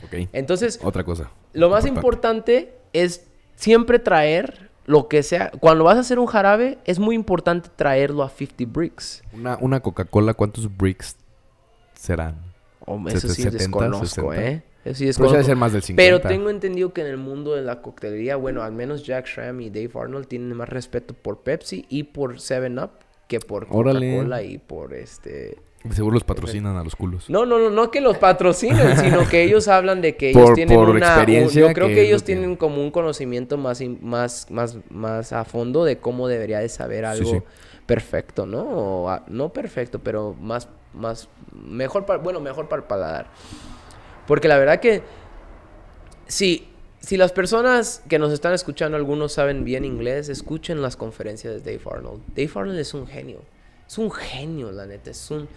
Ok. Entonces, Otra cosa. lo más importante es siempre traer lo que sea. Cuando vas a hacer un jarabe, es muy importante traerlo a 50 bricks. Una, una Coca-Cola, ¿cuántos bricks serán? Oh, eso sí 70, desconozco, 60. ¿eh? Sí Pero debe ser más del 50. Pero tengo entendido que en el mundo de la coctelería, bueno, al menos Jack Schramm y Dave Arnold tienen más respeto por Pepsi y por 7-Up que por. Coca-Cola y por este... Seguro los patrocinan a los culos. No, no, no, no que los patrocinen, sino que ellos hablan de que ellos Por- tienen por una... un- experiencia yo creo que ellos tienen como un conocimiento más, más, más, más a fondo de cómo debería de saber algo sí. perfecto, ¿no? O no perfecto, pero más, más, mejor para, bueno, mejor para el paladar. Porque la verdad que si, si las personas que nos están escuchando, algunos saben bien inglés, escuchen las conferencias de Dave Arnold. Dave Arnold es un genio. Es un genio, la neta. Es un...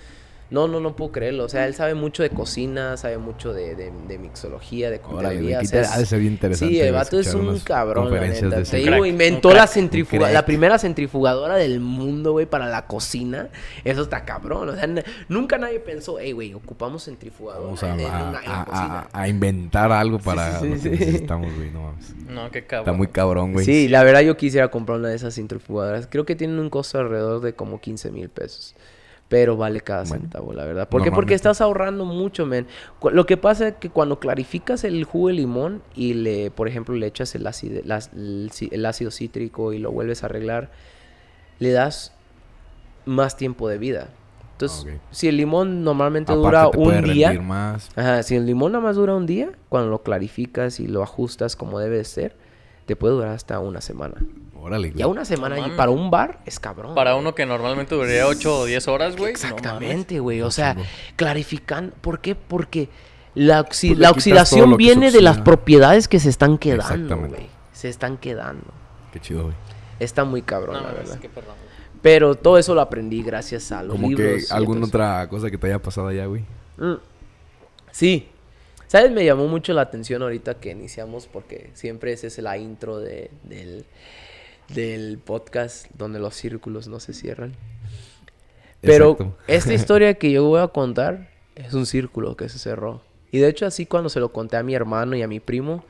No, no, no puedo creerlo. O sea, él sabe mucho de cocina, sabe mucho de, de, de mixología, de coctelería. o sea, bien interesante Sí, el vato es un cabrón, la conferencias neta. de Te digo, crack, inventó la centrifuga, la primera centrifugadora del mundo, güey, para la cocina. Eso está cabrón. O sea, nunca nadie pensó, hey, güey, ocupamos centrifugadora Vamos a, en, a- una- en a- inventar algo para sí, lo sí, que sí. necesitamos, güey. No mames. No, qué cabrón. Está muy cabrón, güey. Sí, la verdad yo quisiera comprar una de esas centrifugadoras. Creo que tienen un costo alrededor de como 15 mil pesos. Pero vale cada Bueno, centavo, la verdad. ¿Por qué? Porque estás ahorrando mucho, men. Lo que pasa es que cuando clarificas el jugo de limón y le, por ejemplo, le echas el ácido, el, ci- el ácido cítrico y lo vuelves a arreglar, le das más tiempo de vida. Entonces, si el limón normalmente Aparte dura te un día, más. Ajá, si el limón nada más dura un día, cuando lo clarificas y lo ajustas como debe de ser, te puede durar hasta una semana. Órale, güey. Ya una semana No y mames. para un bar es cabrón. Para güey. uno que normalmente duraría 8 o 10 horas, güey. no Exactamente, güey. o sea, clarificando. ¿Por qué? Porque la, oxi- Pues la oxidación viene de las propiedades que se están quedando, Exactamente. güey. Se están quedando. Qué chido, güey. Está muy cabrón, No, la verdad. Pero todo eso lo aprendí gracias a los Como libros. que alguna otra cosa que te haya pasado allá, güey. Mm. Sí. ¿Sabes? Me llamó mucho la atención ahorita que iniciamos porque siempre ese es la intro de- del, del podcast donde los círculos no se cierran. Pero Exacto. esta historia que yo voy a contar es un círculo que se cerró. Y de hecho así cuando se lo conté a mi hermano y a mi primo,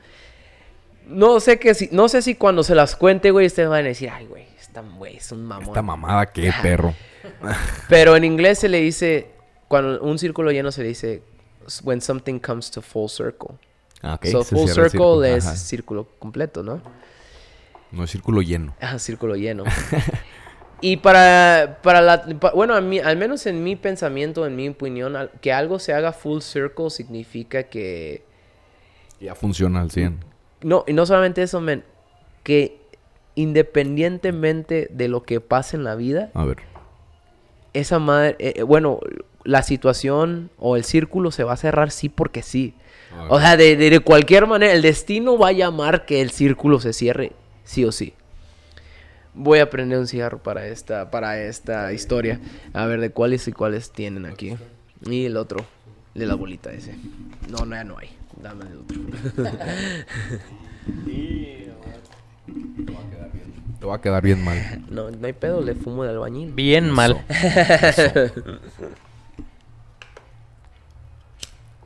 no sé que si, no sé si cuando se las cuente, güey, ustedes van a decir, ay, güey, esta güey es un mamón. Esta mamada, qué perro. Pero en inglés se le dice, cuando un círculo lleno se le dice, when something comes to full circle. Ah, ok, so se full circle círculo. es Ajá. círculo completo, ¿no? No, es círculo lleno. Ah, círculo lleno. y para, para la, bueno, a mí, al menos en mi pensamiento, en mi opinión, al- que algo se haga full circle significa que, Ya funciona al 100. no, y no solamente eso, men, que independientemente de lo que pase en la vida, A ver. esa madre, eh, eh, bueno, la situación o el círculo se va a cerrar sí porque sí. O sea, de, de- de cualquier manera, el destino va a llamar que el círculo se cierre, sí o sí. Voy a prender un cigarro para esta, para esta historia. A ver de cuáles y cuáles tienen aquí. Y el otro, de la bolita ese. No, no, ya no hay. Dame el otro. Te va a quedar bien mal. No, no hay pedo, le fumo de albañil. Bien mal.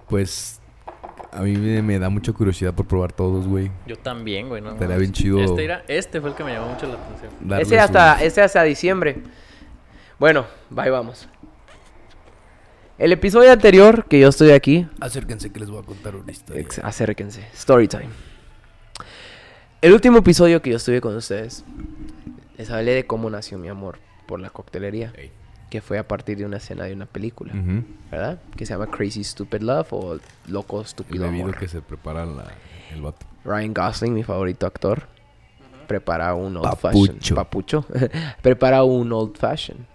Pues a mí me, me da mucha curiosidad por probar todos, güey. Yo también, güey. No, Estaría bien chido. Este, era- este fue el que me llamó mucho la atención. Darles Ese hasta, ese hasta diciembre. Bueno, ahí vamos. El episodio anterior que yo estoy aquí, Acérquense que les voy a contar una historia. ex- acérquense, story time. El último episodio que yo estuve con ustedes, les hablé de cómo nació mi amor por la coctelería, Ey. Que fue a partir de una escena de una película. ¿verdad? Que se llama Crazy Stupid Love o Loco El Estúpido bebido Amor. que se prepara la- el vato. Ryan Gosling, mi favorito actor, prepara un old Papucho. fashion. Papucho. prepara un old fashion.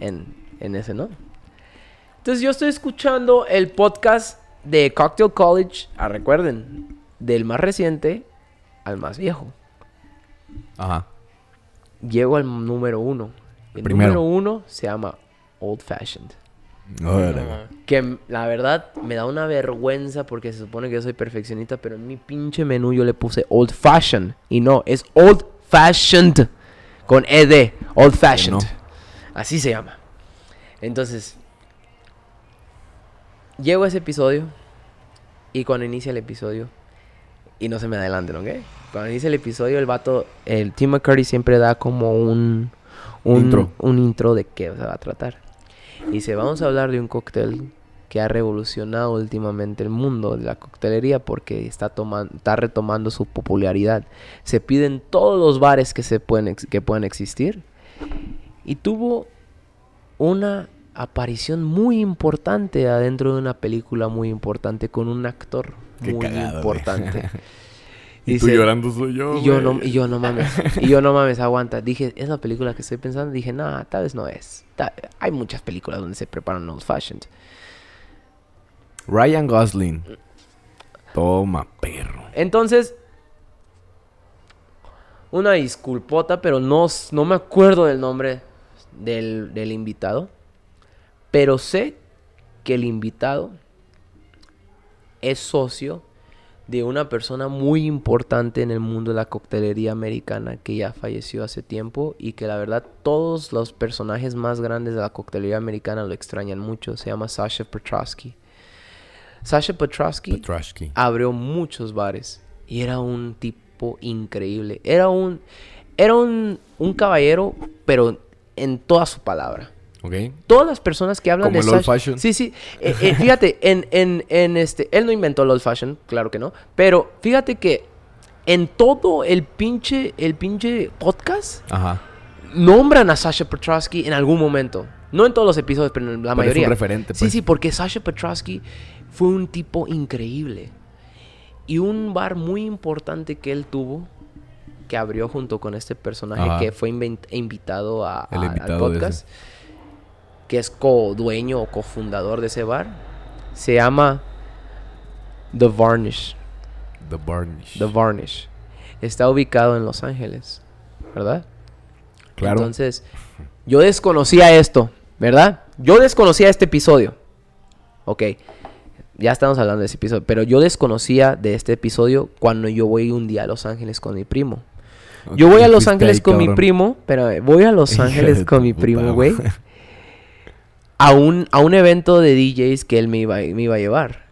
En, en ese, ¿no? Entonces yo estoy escuchando el podcast de Cocktail College. Ah, recuerden, del más reciente al más viejo. Ajá. Llego al número uno. El Primero. número uno se llama Old Fashioned. No, mames. Que la verdad me da una vergüenza porque se supone que yo soy perfeccionista, pero en mi pinche menú yo le puse Old Fashioned. Y no, es Old Fashioned. Con ED. Old Fashioned. no. Así se llama. Entonces, llego a ese episodio. Y cuando inicia el episodio, y no se me adelanten, ¿ok? Cuando inicia el episodio, el vato, el Tim McCurdy siempre da como un, un Intro. un intro de qué se va a tratar. Y dice, vamos a hablar de un cóctel que ha revolucionado últimamente el mundo de la coctelería porque está, tomando, está retomando su popularidad. Se pide en todos los bares que, se pueden, que puedan existir. Y tuvo una aparición muy importante adentro de una película muy importante con un actor Qué muy cagado, importante. Y tú Dice- llorando soy yo. y yo no, y yo no mames. Y yo no mames, aguanta. Dije, es la película que estoy pensando. Dije, no, tal vez no es. Ta- hay muchas películas donde se preparan old fashioned. Ryan Gosling. Toma, perro. Entonces, una disculpota, pero no, no me acuerdo del nombre del, del invitado. Pero sé que el invitado es socio de una persona muy importante en el mundo de la coctelería americana que ya falleció hace tiempo y que la verdad todos los personajes más grandes de la coctelería americana lo extrañan mucho. Se llama Sasha Petrosky. Sasha Petrosky abrió muchos bares y era un tipo increíble. Era un era un, un caballero, pero en toda su palabra. Todas las personas que hablan Como de el old fashion. Sí, sí. Eh, eh, fíjate, en, en, en este. Él no inventó el old fashion, claro que no. Pero fíjate que en todo el pinche, el pinche podcast Ajá. nombran a Sasha Petrosky en algún momento. No en todos los episodios, pero en la Pero es un mayoría. referente, Sí, pues. sí, porque Sasha Petrosky fue un tipo increíble. Y un bar muy importante que él tuvo, que abrió junto con este personaje Ajá. que fue invitado, a, El a- invitado al podcast, que es co-dueño o cofundador de ese bar, se llama The Varnish. The Varnish. The Varnish. Está ubicado en Los Ángeles, ¿verdad? Claro. Entonces, yo desconocía esto, ¿verdad? Yo desconocía este episodio. Ok, ya estamos hablando de ese episodio, pero yo desconocía de este episodio cuando yo voy un día a Los Ángeles con mi primo. Yo voy a Los Ángeles ahí, con mi primo, pero voy a Los Ángeles con mi primo, güey. A un, a un evento de DJs que él me iba, me iba a llevar.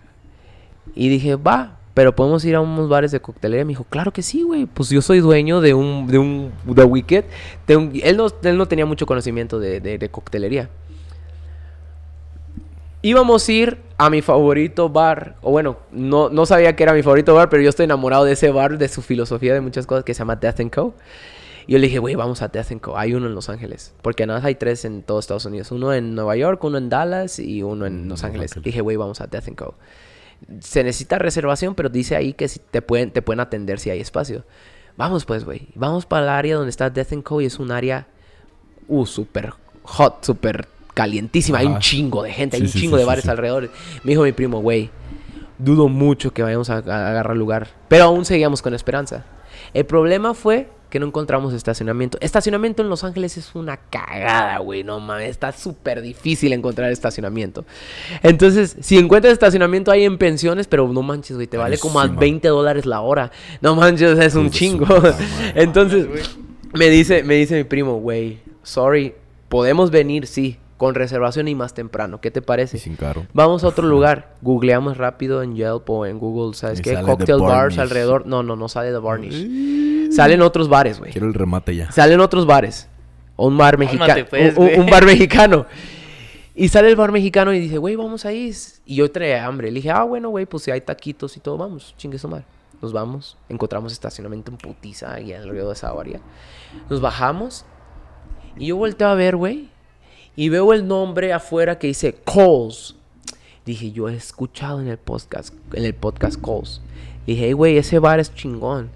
Y dije, va, pero podemos ir a unos bares de coctelería. Me dijo, claro que sí, güey. Pues yo soy dueño de un, de un, The Wicked. De un- él, no, él no tenía mucho conocimiento de, de- de coctelería. Íbamos a ir a mi favorito bar. O bueno, no, no sabía que era mi favorito bar, pero yo estoy enamorado de ese bar, de su filosofía, de muchas cosas, que se llama Death Co. Y yo le dije, güey, vamos a Death Co. Hay uno en Los Ángeles. Porque nada más hay tres en todos Estados Unidos. Uno en Nueva York, uno en Dallas y uno en Los Los Ángeles. Dije, güey, vamos a Death Co. Se necesita reservación, pero dice ahí que si te, pueden, te pueden atender si hay espacio. Vamos pues, güey. Vamos para el área donde está Death Co. Y es un área, uh, súper hot, súper calientísima. Hay un chingo de gente, hay un sí, chingo sí, de bares alrededor. Me dijo mi primo, güey, dudo mucho que vayamos a, a agarrar lugar. Pero aún seguíamos con esperanza. El problema fue que no encontramos estacionamiento. Estacionamiento en Los Ángeles es una cagada, güey. No mames, está súper difícil encontrar estacionamiento. Entonces, si encuentras estacionamiento hay en pensiones, pero no manches, güey, te vale como a Carísimo. 20 dólares la hora. No manches, es un chingo. Entonces, me dice, me dice mi primo, güey, sorry, podemos venir, sí, con reservación y más temprano. ¿Qué te Y parece? sin carro. Vamos a otro lugar. Googleamos rápido en Yelp o en Google, ¿sabes Y qué? Cocktail bars alrededor. No, no, no sale de Varnish. Salen otros bares, güey. Quiero el remate ya. Salen otros bares. Un bar mexicano. Pues, un, bar mexicano. Y sale el bar mexicano y dice, güey, vamos ahí. Y yo traía hambre. Le dije, ah, bueno, güey, pues si hay taquitos y todo, vamos, chingue su madre. Nos vamos, encontramos estacionamiento en putiza ahí alrededor de esa área. Nos bajamos y yo volteo a ver, güey, y veo el nombre afuera que dice Coles. Dije, yo he escuchado en el podcast, en el podcast Coles. Dije, hey, güey, ese bar es chingón.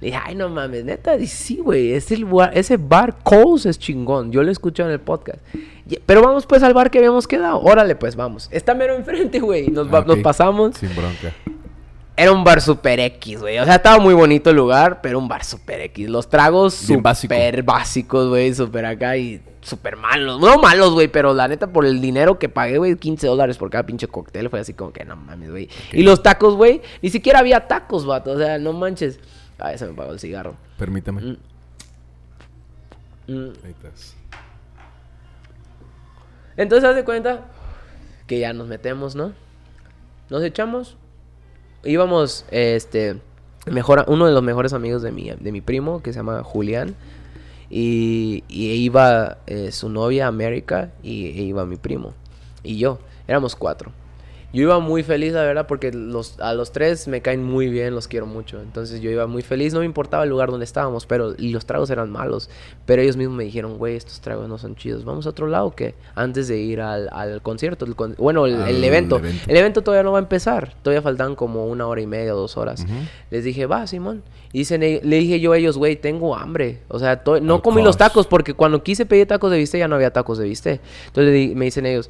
Le dije, ay, no mames, neta, y sí, güey, ese, lugar- ese bar Coles es chingón. Yo lo he escuchado en el podcast. Y- Pero vamos pues al bar que habíamos quedado. Órale, pues vamos. Está mero enfrente, güey. Nos, Ah, pasamos. Sin bronca. Era un bar super X, güey. O sea, estaba muy bonito el lugar, pero un bar super X. Los tragos básico. super básicos, güey. Super acá y super malos. No malos, güey, pero la neta, por el dinero que pagué, güey, 15 dólares por cada pinche cóctel, fue así como que no mames, güey. Y los tacos, güey, ni siquiera había tacos, vato. O sea, no manches. Ay, se me pagó el cigarro. Permítame. Mm. Mm. Ahí estás. Entonces, haz de cuenta que ya nos metemos, ¿no? Nos echamos. Íbamos, este, mejor, uno de los mejores amigos de mi, de mi primo, que se llama Julián. Y, y iba eh, su novia, América, y e iba mi primo. Y yo, éramos cuatro. Yo iba muy feliz, la verdad, porque los, a los tres me caen muy bien, los quiero mucho. Entonces yo iba muy feliz, no me importaba el lugar donde estábamos, pero y los tragos eran malos. Pero ellos mismos me dijeron, güey, estos tragos no son chidos. Vamos a otro lado que antes de ir al, al concierto, el con- bueno, el, el evento. evento. El evento todavía no va a empezar, todavía faltan como una hora y media dos horas. Ujú. Les dije, va, Simón. Y eh, le dije yo a ellos, güey, tengo hambre. O sea, no Al comí los cost. tacos porque cuando quise pedir tacos de bistec ya no había tacos de bistec. Entonces me dicen ellos,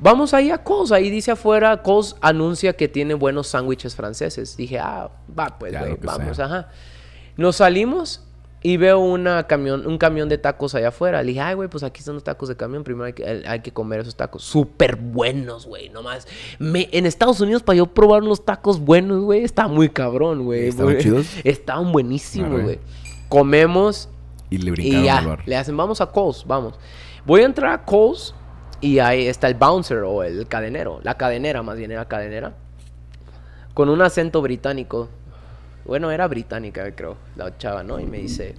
vamos ahí a Coles. Ahí dice afuera, Coles anuncia que tiene buenos sándwiches franceses. Dije, ah, va, pues, vamos, sea. ajá. Nos salimos y veo una camión, un camión de tacos allá afuera. Le dije, ay, güey, pues aquí están los tacos de camión. Primero hay que, hay que comer esos tacos. Súper buenos, güey. Nomás. Me, en Estados Unidos, para yo probar unos tacos buenos, güey, está muy cabrón, güey. ¿Estaban chidos? Estaban buenísimos, güey. Comemos Y le y brincaron al ya. bar. Le hacen, vamos a Coles, vamos. Voy a entrar a Coles y ahí está el bouncer o el cadenero. La cadenera, más bien era cadenera. Con un acento británico. Bueno, era británica, creo, la chava, ¿no? Y me dice.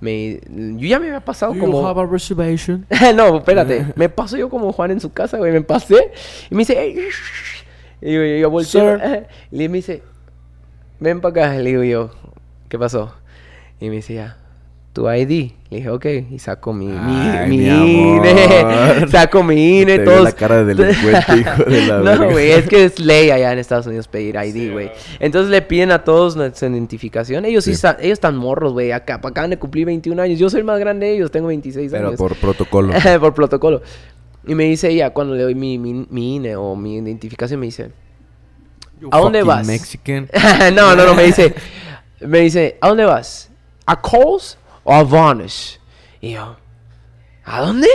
Me, yo ya me había pasado como. reservation? no, espérate. Me paso yo como Juan en su casa, güey. Me pasé. Y me dice, "Ey, shh". Y yo, yo volteo. Y me dice, ven para acá. Le digo yo, ¿qué pasó? Y me dice, ya, tu ID. Le dije, ok. Y saco mi, Ay, mi mi INE. saco mi INE. Todos. la cara de delincuente, hijo de la. No, güey, es que es ley allá en Estados Unidos pedir ID, güey. Entonces le piden a todos nuestra identificación. Ellos sí, Sí. ellos están morros, güey. Acá, acaban de cumplir 21 años. Yo soy el más grande de ellos, tengo 26 Pero años. por protocolo. por protocolo. Y me dice ella, cuando le doy mi, mi, mi INE o mi identificación, me dice, ¿a dónde vas? Mexican. no, no, no, me dice, me dice, ¿a dónde vas? ¿A Coles o a Vanish? Y yo, ¿a dónde?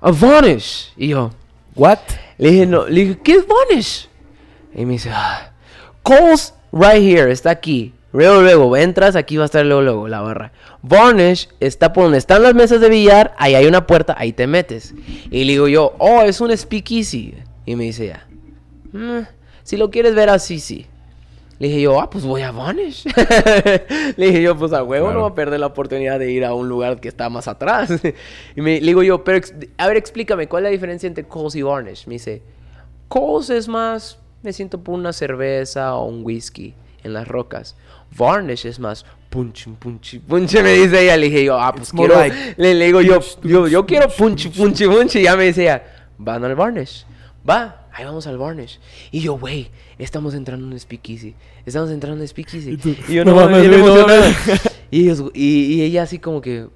A Vanish. Y yo, What? le dije, no, le dije, ¿qué es Vanish? Y me dice, ah, Coles right here, está aquí. Luego, luego, entras, aquí va a estar luego, luego, la barra. Varnish está por donde están las mesas de billar, ahí hay una puerta, ahí te metes. Y le digo yo, oh, es un speakeasy. Y me dice ya, "Mm, si lo quieres ver así, sí. Le dije yo, ah, pues voy a Varnish. le dije yo, pues a huevo Claro. no va a perder la oportunidad de ir a un lugar que está más atrás. y me le digo yo, pero a ver, explícame, ¿cuál es la diferencia entre Coles y Varnish? Me dice, Coles es más, me siento por una cerveza o un whisky en las rocas. Varnish es más, punch, punch, punch, me dice ella. Le dije yo, ah, pues It's quiero, like le, le digo yo, yo, yo quiero punch, punch, punch. Y ya me dice ella, van al Varnish. Va, ahí vamos al Varnish. Y yo, güey, estamos entrando en un speakeasy. Estamos entrando en un speakeasy. Y tú, Y yo, "No no, mames, no emocionado". mames. Y, ellos- y, y ella así como que,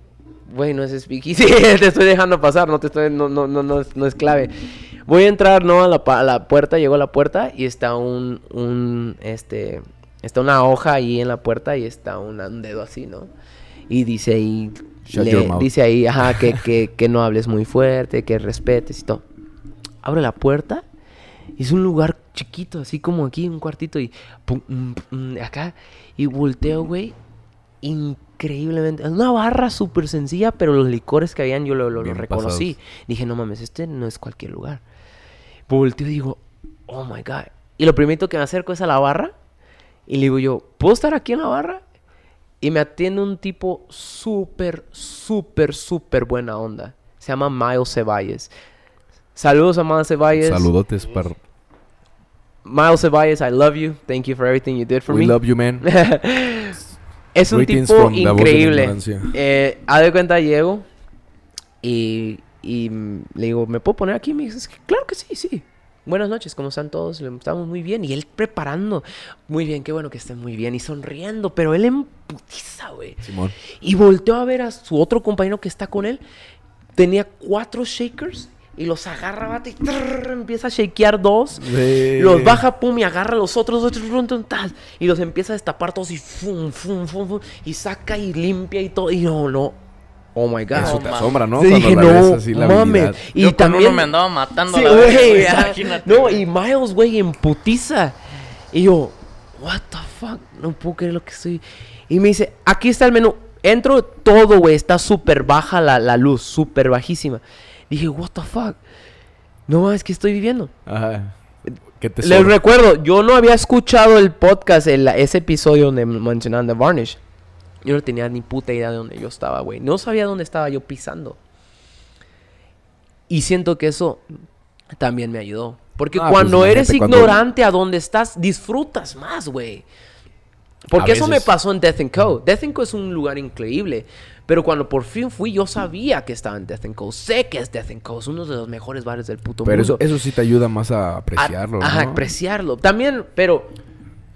güey, no es speakeasy, te estoy dejando pasar, no te estoy, no, no, no, no, es, no es clave. Voy a entrar, ¿no? A la, a la puerta, llego a la puerta y está un, un, este, está una hoja ahí en la puerta y está una- un dedo así, ¿no? Y dice ahí, Shut le- your mouth. dice ahí, ajá, que, que, que no hables muy fuerte, que respetes y todo. Abre la puerta. Y Es un lugar chiquito, así como aquí, un cuartito. Y pum, mm, mm, acá. Y volteo, güey. Increíblemente. Una barra súper sencilla, pero los licores que habían yo lo, lo- reconocí. pasados. Dije, no mames, este no es cualquier lugar. Volteo y digo, oh my god. Y lo primero que me acerco es a la barra. Y le digo yo, ¿puedo estar aquí en la barra? Y me atiende un tipo súper, súper, súper buena onda. Se llama Miles Ceballos. Saludos a Miles Ceballos. Saludotes para... Miles Ceballos, I love you. Thank you for everything you did for We me. love you, man. es un Greetings tipo increíble. Eh, haz de cuenta, llego y, y le digo, ¿me puedo poner aquí? Me dice, claro que sí, sí. Buenas noches, ¿cómo están todos? Estamos muy bien. Y él preparando. Muy bien, qué bueno que estén muy bien. Y sonriendo, pero él en putiza, güey. Simón. Y volteó a ver a su otro compañero que está con él. Tenía cuatro shakers y los agarra, bate, y trrr, empieza a shakear dos. Los baja, pum, y agarra los otros dos, y los empieza a destapar todos y fum, fum, fum, fum, y saca y limpia y todo. Y no, no. Oh my God. Eso te asombra, ¿no? Sí, Cuando dije, la ves no, así, la mames. habilidad. Y Yo con también. uno me andaba matando Sí, a la vez, güey, güey, ajá. imagínate, No, y Miles, güey, en putiza. Y yo, what the fuck, no puedo creer lo que estoy. Y me dice, aquí está el menú. Entro todo, güey, está súper baja la, la luz, súper bajísima. Dije, what the fuck. No, es que estoy viviendo. Ajá. ¿Qué te Les recuerdo, yo no había escuchado el podcast, el- ese episodio donde mencionaban The Varnish. Yo no tenía ni puta idea de dónde yo estaba, güey. No sabía dónde estaba yo pisando. Y siento que eso también me ayudó. Porque Ah, pues, cuando eres cuando- ignorante a dónde estás, disfrutas más, güey. Porque eso me pasó en Death Co. Death Co es un lugar increíble. Pero cuando por fin fui, yo sabía que estaba en Death Co. Sé que es Death Co. Es uno de los mejores bares del puto Pero mundo. eso, eso sí te ayuda más a A- apreciarlo, Ajá, ¿no? apreciarlo. También, pero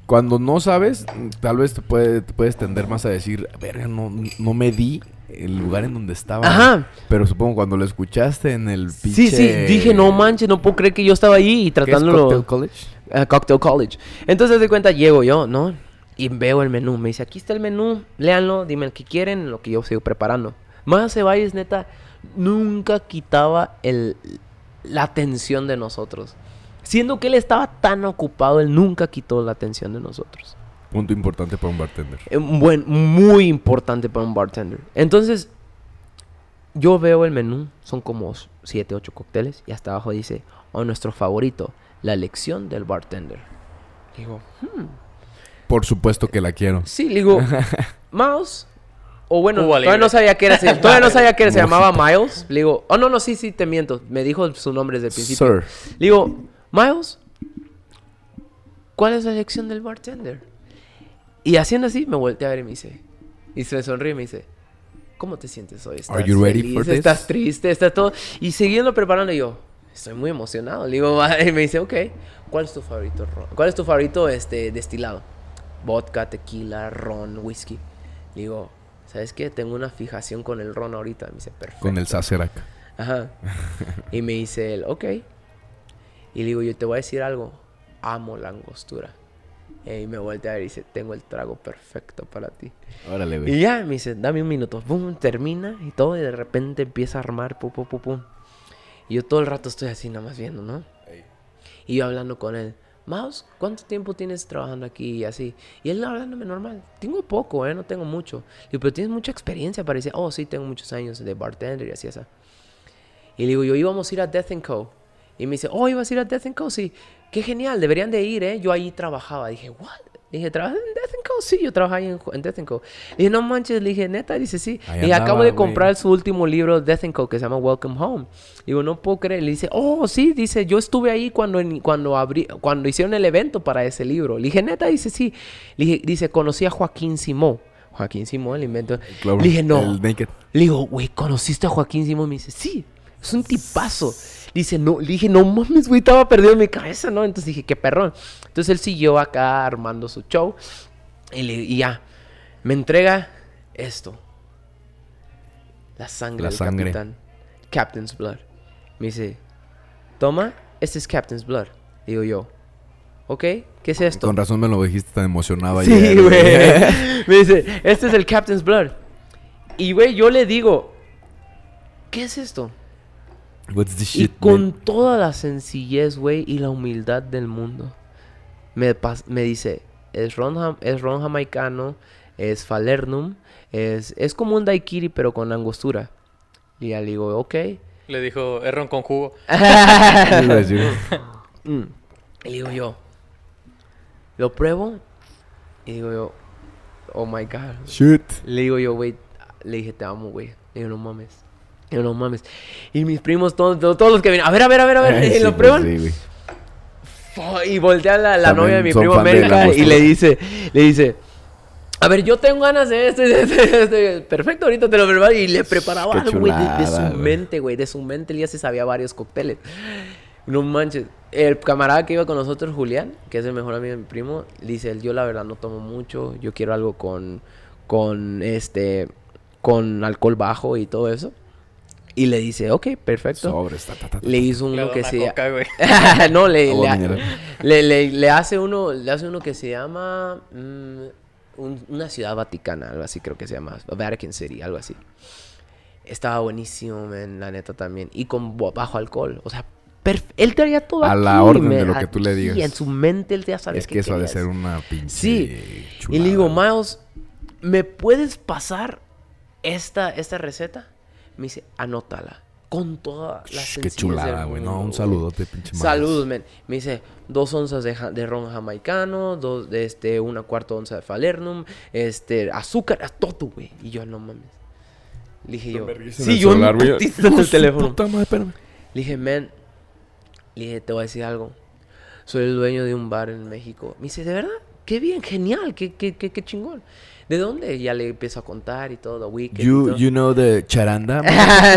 Cuando no sabes, tal vez te, puede- te puedes tender más a decir, verga, no, no me di el lugar en donde estaba. Ajá. Pero supongo cuando lo escuchaste en el Sí, pinche... sí, dije, no manches, no puedo creer que yo estaba ahí y ¿Qué es tratándolo. Cocktail College? Ah, Cocktail College. Entonces, de cuenta, llego yo, ¿no? Y veo el menú. Me dice, aquí está el menú, léanlo, dime el que quieren, lo que yo sigo preparando. Más Ceballos, neta, nunca quitaba el, la atención de nosotros. Siendo que él estaba tan ocupado, él nunca quitó la atención de nosotros. Punto importante para un bartender. Eh, Buen, muy importante para un bartender. Entonces, yo veo el menú, son como 7, 8 cócteles, y hasta abajo dice, o nuestro favorito, la elección del bartender. Digo, Por supuesto que la quiero. sí, le digo, Miles, o bueno, Cuba todavía Libre. no sabía que era, se- todavía no sabía que se Mojito. llamaba Miles. Le digo, oh no, no, sí, sí, te miento, me dijo su nombre desde el principio. Sir. Le digo, Miles, ¿cuál es la elección del bartender? Y haciendo así, me volteé a ver y me dice, y se me sonríe y me dice, ¿cómo te sientes hoy? ¿Estás Are you ready feliz? for this? ¿Estás triste? ¿Estás todo? Y siguiendo preparando, y yo, estoy muy emocionado. Le digo, y me dice, ok, ¿cuál es tu favorito? ¿Cuál es tu favorito este, destilado? Vodka, tequila, ron, whisky. Le digo, ¿sabes qué? Tengo una fijación con el ron ahorita. Me dice, perfecto. Con el Sacerac. Ajá. Y me dice él, ok. Y le digo, yo te voy a decir algo. Amo la angostura. Y me voltea a ver y dice, tengo el trago perfecto para ti. Órale, Y güey. ya, me dice, dame un minuto. Pum, termina y todo. Y de repente empieza a armar, pum, pum, pum, pum. Y yo todo el rato estoy así nada más viendo, ¿no? Y yo hablando con él. Mouse, ¿cuánto tiempo tienes trabajando aquí y así? Y él hablándome normal. Tengo poco, ¿eh? No tengo mucho. Digo, pero tienes mucha experiencia. Parecía, oh, sí, tengo muchos años de bartender y así, así. Y le digo, yo íbamos a ir a Death Co. Y me dice, oh, ¿ibas a ir a Death Co? Sí. Qué genial, deberían de ir, ¿eh? Yo ahí trabajaba. Dije, what? Dije, ¿trabajas en Death Co? Sí, yo trabajaba ahí en, en Death and Co. Le dije, no manches. Le dije, neta. Dice, sí. Ahí y acabo andaba, de güey. comprar su último libro, Death and Co, que se llama Welcome Home. Digo, no puedo creer. Le dice, oh, sí. Dice, yo estuve ahí cuando, cuando, abrí, cuando hicieron el evento para ese libro. Le dije, neta. Dice, sí. Le dije, dice, conocí a Joaquín Simó. Joaquín Simó, el invento. Le dije, no. Le digo, güey, ¿conociste a Joaquín Simón? Me dice, sí, es un tipazo. Dice, no, le dije, no mames, güey, estaba perdido en mi cabeza, ¿no? Entonces dije, qué perrón. Entonces él siguió acá armando su show. Y, le- y ya, me entrega esto. La sangre La del sangre. capitán. Captain's Blood. Me dice, toma, este es Captain's Blood. Digo yo, ok, ¿qué es esto? Con razón me lo dijiste tan emocionado Sí, ayer, güey. Me dice, este es el Captain's Blood. Y, güey, yo le digo, ¿qué es esto? What's the Y shit, con man? toda la sencillez, güey, y la humildad del mundo, me, pas- me dice, es ron, es ron jamaicano, es falernum, es, es como un daiquiri, pero con angostura. Y ya le digo, ok. Le dijo, es ron con jugo. Mm. Y digo yo, lo pruebo, y digo yo, oh my god. Shit. Le digo yo, güey, le dije, te amo, güey. Le digo, no mames. No mames. Y mis primos, todos, todos, todos los que vienen, a ver, a ver, a ver, a ver, Ay, y sí, lo pues, prueban. sí, Y voltea la, la novia de mi primo América y le dice, le dice, a ver, yo tengo ganas de esto y de esto, y de esto, y Perfecto, ahorita te lo preparo. Y le preparaba Qué algo, güey, de, su mente, güey. De su mente él ya se sabía varios cócteles. No manches. El camarada que iba con nosotros, Julián, que es el mejor amigo de mi primo, dice, yo la verdad no tomo mucho. Yo quiero algo con, con, este, con alcohol bajo y todo eso. Y le dice, ok, perfecto. Sobres, ta, ta, ta, ta. Le hizo uno que se güey. no, le, le, le, le- le hace uno, le hace uno que se llama mm, un- una ciudad vaticana, algo así creo que se llama, Vatican City, algo así. Estaba buenísimo, man, la neta también. Y con bajo alcohol. O sea, él traía todo A la orden de lo que tú le digas. en su mente él ya sabía Es que eso ha de ser una pinche Sí. chulada. Y le digo, Miles, ¿me puedes pasar esta, esta receta? Me dice, anótala. Con toda la Qué chulada, güey. No, un saludote, pinche. Saludos, men. Me dice dos onzas de, ron jamaicano, dos de este, una cuarta onza de falernum, este, azúcar, a todo, güey. Y yo, no mames. Le dije yo, sí, yo celular, en el teléfono. puta madre, espérame. Le dije, men, le dije, te voy a decir algo. Soy el dueño de un bar en México. Me dice, ¿de verdad? Qué bien, genial, qué, qué, qué, qué chingón. ¿De dónde? Ya le empiezo a contar y todo, y You, todo. you know the charanda?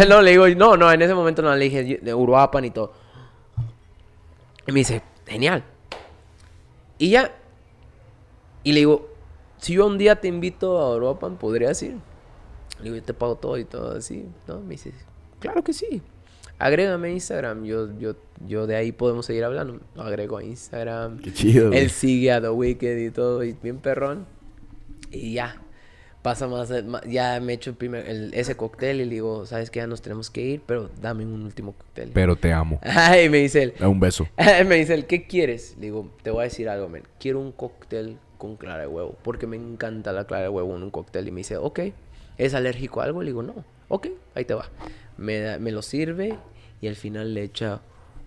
no, le digo, no, no, en ese momento no le dije de Uruapan y todo. Y me dice, genial. Y ya. Y le digo, si yo un día te invito a Uruapan, ¿podrías ir? Le digo, yo te pago todo y todo así. ¿No? Me dice, claro que sí. Agrégame a Instagram. Yo, yo, yo de ahí podemos seguir hablando. Lo agrego a Instagram. Qué chido, güey. Él sigue a The Wicked y todo, y bien perrón. Y ya. Pasa más, ma- ya me echo el primer, el- ese cóctel y le digo, sabes que ya nos tenemos que ir, pero dame un último cóctel. Pero te amo. Ay, me dice él, un beso. me dice él, ¿qué quieres? Le digo, te voy a decir algo, men. Quiero un cóctel con clara de huevo, porque me encanta la clara de huevo en un cóctel. Y me dice, ok, ¿es alérgico a algo? Le digo, no. Ok, ahí te va. Me, da- me lo sirve y al final le echa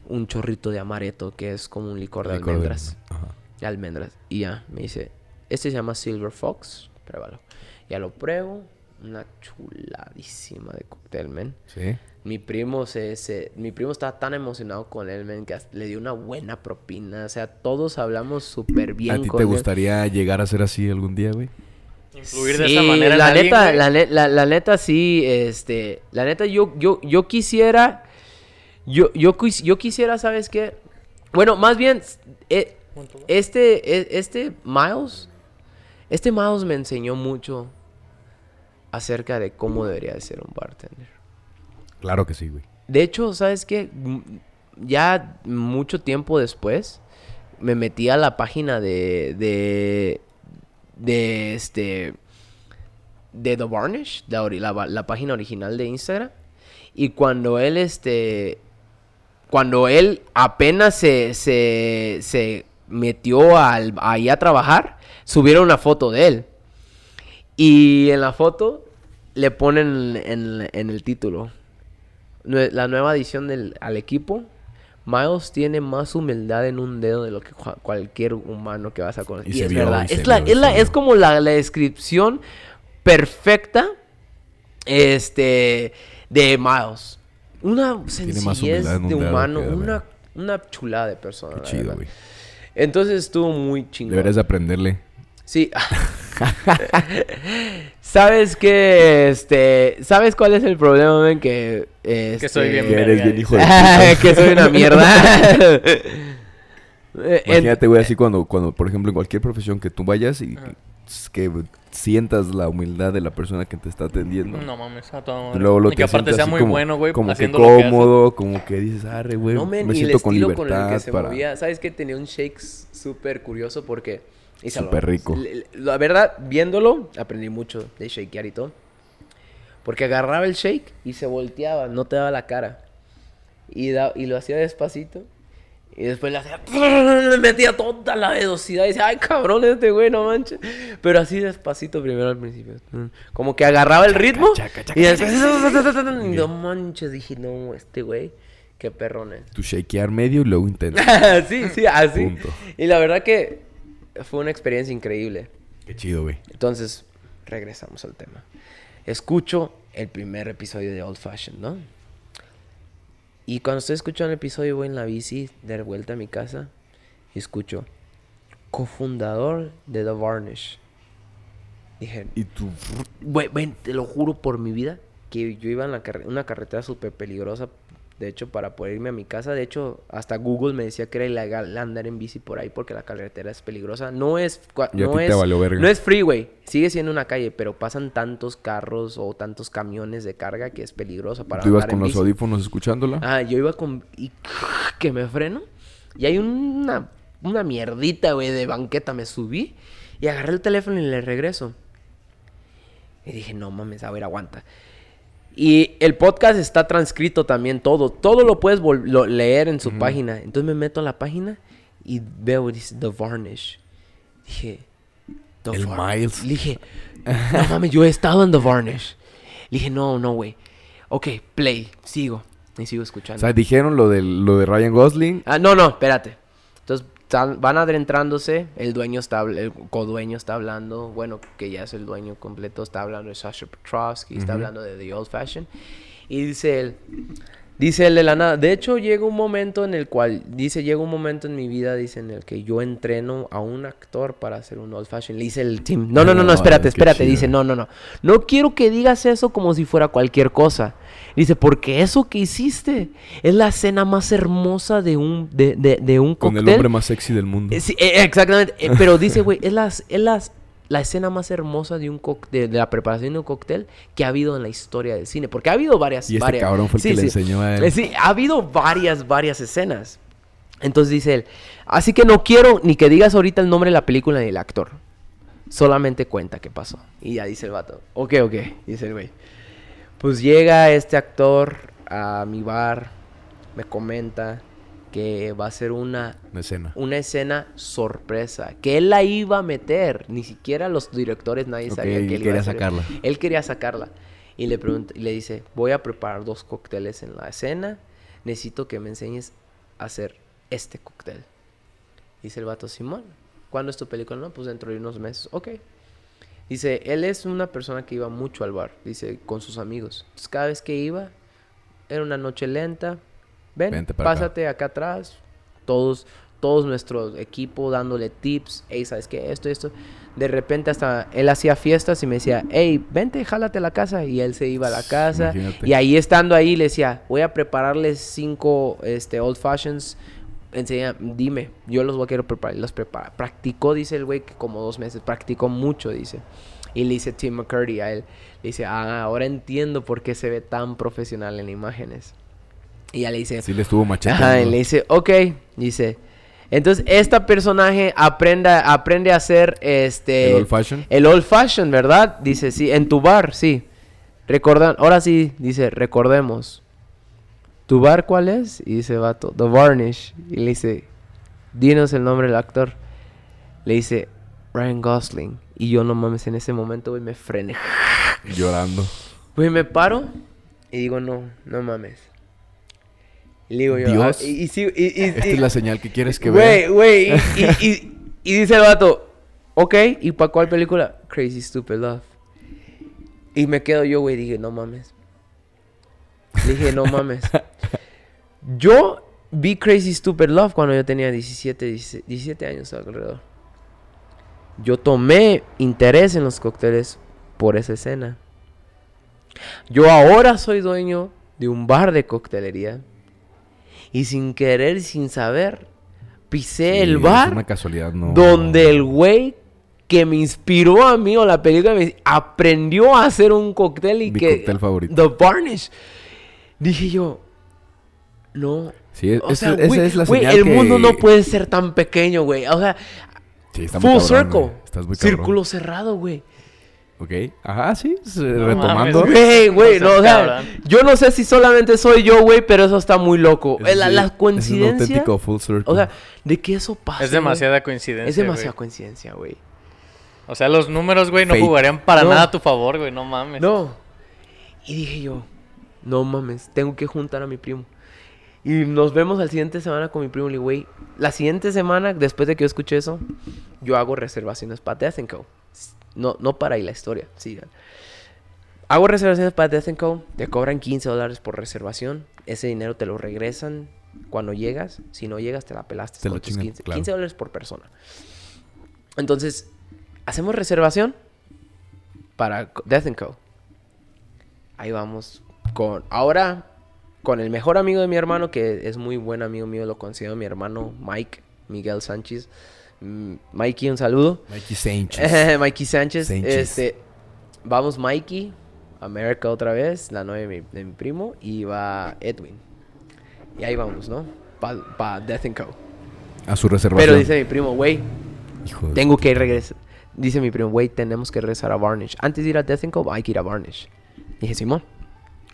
un chorrito de amaretto, que es como un licor de Licor de- almendras Ajá. de almendras. Y ya, me dice, este se llama Silver Fox, pruébalo. Ya lo pruebo, una chuladísima de cóctel, men. Sí. Mi primo se, se- mi primo estaba tan emocionado con él, men, que le dio una buena propina. O sea, todos hablamos súper bien ¿A ti con te él. gustaría llegar a ser así algún día, güey? Influir de Sí, esa manera la neta, la, la- la neta sí, este, la neta yo, yo, yo quisiera, yo, yo, quis- yo quisiera, ¿sabes qué? Bueno, más bien, eh, este, e- este Miles, este Miles me enseñó mucho acerca de cómo debería de ser un bartender. Claro que sí, güey. De hecho, ¿sabes qué? Ya mucho tiempo después me metí a la página de de de este de The Varnish, la, ori- la, la página original de Instagram y cuando él este cuando él apenas se, se, se metió al, ahí a trabajar, subieron una foto de él. Y en la foto le ponen en, en el título. La nueva adición del, al equipo. Miles tiene más humildad en un dedo de lo que cua- cualquier humano que vas a conocer. Y es vio, verdad. y Es, la, vio, es, la- se vio. es como la, la descripción perfecta este, de Miles. Una sencillez de humano. Una, una chulada de persona. Qué chido, güey. Entonces estuvo muy chingón. Deberías de aprenderle. Sí. ¿Sabes qué? Este, ¿sabes cuál es el problema, men? Que este, soy bien Que eres bien hijo de puta. que soy una mierda. Eh, en- Imagínate, güey, así cuando, cuando, por ejemplo, en cualquier profesión que tú vayas y Ajá. Que sientas la humildad de la persona que te está atendiendo. No mames, a toda madre. luego lo Y que te aparte sientes sea muy como, bueno, güey, como que lo que cómodo, como que dices, arre, güey, no, men, me el siento con estilo con libertad el que se para... movía. ¿Sabes qué? Tenía un shake súper curioso porque... Súper rico. La verdad, viéndolo, aprendí mucho de shakear y todo. Porque agarraba el shake y se volteaba, no te daba la cara. Y, da- y lo hacía despacito. Y después le hacía... Le metía toda la velocidad y decía, ay cabrón este güey, no manches. Pero así despacito primero al principio. Como que agarraba el ritmo. chaca, chaca, y después... no manches, dije, no, este güey, qué perrón es. Tu shakear medio y luego intenso. sí, sí, así. Punto. Y la verdad que fue una experiencia increíble. Qué chido, güey. Entonces, regresamos al tema. Escucho el primer episodio de Old Fashioned, ¿no? Y cuando estoy escuchando el episodio, voy en la bici de vuelta a mi casa y escucho cofundador de The Varnish. Dije, Y tu... Güey, güey, te lo juro por mi vida que yo iba en la carre- una carretera súper peligrosa, de hecho, para poder irme a mi casa. De hecho, hasta Google me decía que era ilegal andar en bici por ahí porque la carretera es peligrosa. No es, no es, no es freeway, sigue siendo una calle, pero pasan tantos carros o tantos camiones de carga que es peligroso para ¿Tú ibas andar con en los bici. audífonos escuchándola? Ah, yo iba con... Y que me freno. Y hay una, una mierdita, güey, de banqueta. Me subí y agarré el teléfono y le regreso. Y dije, no mames, a ver, aguanta. Y el podcast está transcrito también todo. Todo lo puedes lo- leer en su página. Entonces me meto a la página y veo, dice, The Varnish. Dije, The El Var- Miles. Le dije, no mames, yo he estado en The Varnish. Le dije, no, no, güey. Ok, play, sigo. Y sigo O escuchando. sea, dijeron lo, del, lo de Ryan Gosling. Ah, no, no, espérate. Entonces están- van adentrándose, el dueño está, el codueño está hablando, bueno, que ya es el dueño completo, está hablando de Sasha Petrovsky, está hablando de The Old Fashion. Y dice él, dice él de la nada, de hecho llega un momento en el cual, dice, llega un momento en mi vida, dice, en el que yo entreno a un actor para hacer un Old Fashion. Le dice el team, no, no, no, no, espérate, espérate, dice, no, no, no, no quiero que digas eso como si fuera cualquier cosa. Dice, porque eso que hiciste es la escena más hermosa de un, de, de, de un Con cóctel. el hombre más sexy del mundo. Sí, eh, exactamente. eh, pero dice, güey, es, las, es las, la escena más hermosa de un de la preparación de un cóctel que ha habido en la historia del cine. Porque ha habido varias. Y este varias- cabrón fue el que le enseñó a él. Eh, Sí, ha habido varias, varias escenas. Entonces dice él, así que no quiero ni que digas ahorita el nombre de la película ni el actor. Solamente cuenta qué pasó. Y ya dice el vato, ok, ok, dice el güey. Pues llega este actor a mi bar, me comenta que va a ser una Una escena. una escena sorpresa que él la iba a meter ni siquiera los directores nadie Ok, sabía que él iba quería a hacer- sacarla. él quería sacarla y le pregunta y le dice voy a preparar dos cócteles en la escena necesito que me enseñes a hacer este cóctel dice el vato Simón ¿cuándo es tu película? no pues dentro de unos meses ok dice él es una persona que iba mucho al bar dice con sus amigos entonces cada vez que iba era una noche lenta ven Vente para acá. pásate acá atrás todos, todos nuestro equipo dándole tips, hey, ¿sabes qué? Esto, esto. De repente hasta él hacía fiestas y me decía, hey, vente, jálate a la casa. Y él se iba a la casa. Imagínate. Y ahí estando ahí le decía, voy a prepararles cinco este, old fashions. Enseña, dime, yo los voy a quiero preparar. Los prepara. Practicó, dice el güey, que como dos meses. Practicó mucho, dice. Y le dice Tim McCurdy a él. Le dice, ah, ahora entiendo por qué se ve tan profesional en imágenes. Y ya le dice, Sí le estuvo machacando. Ajá, y le dice, ok, dice. Entonces, esta personaje aprende, aprende a hacer este... ¿El old fashion? El old fashion, ¿verdad? Dice, sí, en tu bar, sí. Recordan, ahora sí, dice, recordemos. ¿Tu bar cuál es? Y dice, vato, The Varnish. Y le dice, dinos el nombre del actor. Le dice, Ryan Gosling. Y yo no mames, en ese momento, güey, me frené. Llorando. Güey, me paro y digo, no, no mames. Y le digo yo, Dios. y, y, sí, y, y- Esta es la señal que quieres que vea. güey, y, dice el vato, ok, ¿y para cuál película? Crazy Stupid Love. Y me quedo yo, güey, dije, no mames. Le dije, no mames. Yo vi Crazy Stupid Love cuando yo tenía 17, 17, 17 años alrededor. Yo tomé interés en los cócteles por esa escena. Yo ahora soy dueño de un bar de coctelería. Y sin querer y sin saber, pisé Sí, el es bar una casualidad, no. donde el güey que me inspiró a mí o la película me- aprendió a hacer un cóctel y Mi que cóctel favorito. The Varnish. Dije yo, no. Sí, O esa, sea, esa güey, es la güey, señal el que- mundo no puede ser tan pequeño, güey. O sea, Sí, está muy full cabrón, circle. Estás muy. Círculo cerrado, güey. Ok. Ajá, sí. se- No retomando. Güey, güey, No o sea, cabrón. yo no sé si solamente soy yo, güey, pero eso está muy loco. Es- la, sí, la Es un coincidencia, auténtico full circle. o sea, de que eso pasa. Es demasiada coincidencia. Es demasiada güey. coincidencia, güey. O sea, los números, güey, no Fate. jugarían para No. nada a tu favor, güey. No mames. No. Y dije yo, no mames, tengo que juntar a mi primo. Y nos vemos la siguiente semana con mi primo. Le güey, la siguiente semana, después de que yo escuché eso, yo hago reservaciones para Death Co. No, no para ahí la historia, sigan. Hago reservaciones para Death Co. Te cobran 15 dólares por reservación. Ese dinero te lo regresan cuando llegas. Si no llegas, te la pelaste Te con tus chingan, 15, claro. 15 dólares por persona. Entonces, hacemos reservación para Death Co. Ahí vamos con ahora con el mejor amigo de mi hermano que es muy buen amigo mío, lo considero mi hermano Mike Miguel Sánchez. Mm, Mikey, un saludo. Mikey Sánchez. Mikey Sánchez. Sánchez. Este, vamos Mikey, América otra vez, la novia de mi, de mi primo, y va Edwin. Y ahí vamos, ¿no? Para Death Co. A su reservación. Pero dice mi primo, güey, tengo que regresar. Dice mi primo, güey, tenemos que regresar a Varnish. Antes de ir a Death Co, hay que ir a Varnish. Dije, Simón.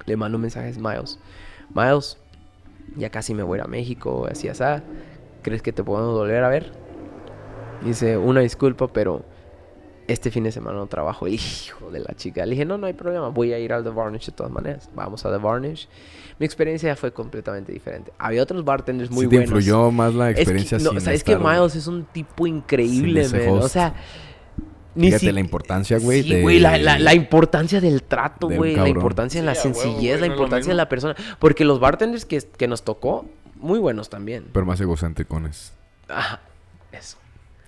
Le mando un mensaje a Miles. Miles, ya casi me voy a México, así, así. ¿Crees que te podemos volver a ver? Dice, una disculpa, pero este fin de semana no trabajo. El hijo de la chica. Le dije, no, no hay problema. Voy a ir al The Varnish de todas maneras. Vamos a The Varnish. Mi experiencia fue completamente diferente. Había otros bartenders muy Sí te buenos. influyó más la Es que, experiencia no, sin ¿sabes que Miles es un tipo increíble, man? O sea, ni Fíjate si- la importancia, güey, Sí, de- güey, la, la- la importancia del trato, de güey. La cabrón. importancia de la Sí, sencillez, la no es lo importancia de mismo. la persona. Porque los bartenders que, que nos tocó, muy buenos también. Pero más egocéntricones. Ajá, eso.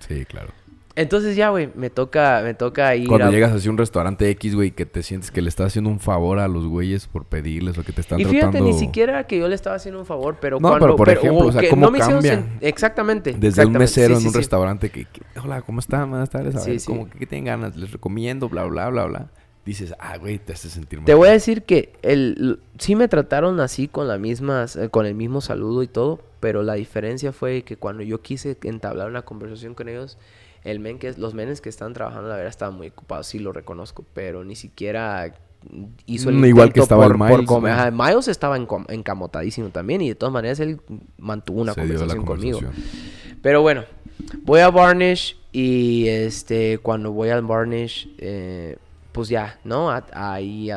Sí, claro. Entonces ya, güey, me toca, me toca ir Cuando a... llegas así a un restaurante X, güey, que te sientes que le estás haciendo un favor a los güeyes por pedirles o que te están Y fíjate, tratando... ni siquiera que yo le estaba haciendo un favor, pero No, cuando... pero por ejemplo, o sea, que ¿cómo me hicieron cambia? sen- Exactamente. Desde un mesero Sí, en sí, un sí. restaurante que, que, hola, ¿cómo están? Buenas tardes. A ver, sí. como que, ¿qué tienen ganas? Les recomiendo, bla, bla, bla, bla. Dices, ah, güey, te hace sentir mal. Te voy a decir que el, sí me trataron así con la misma, eh, con el mismo saludo y todo, pero la diferencia fue que cuando yo quise entablar una conversación con ellos, el men que los menes que estaban trabajando la verdad estaban muy ocupados, sí lo reconozco, pero ni siquiera hizo el Mm, igual que estaba el por- por Miles, comer. ¿no? Miles estaba encamotadísimo también y de todas maneras él mantuvo una conversación conmigo. Pero bueno, voy a Varnish y este cuando voy al Varnish, eh, pues ya, ¿no? Ahí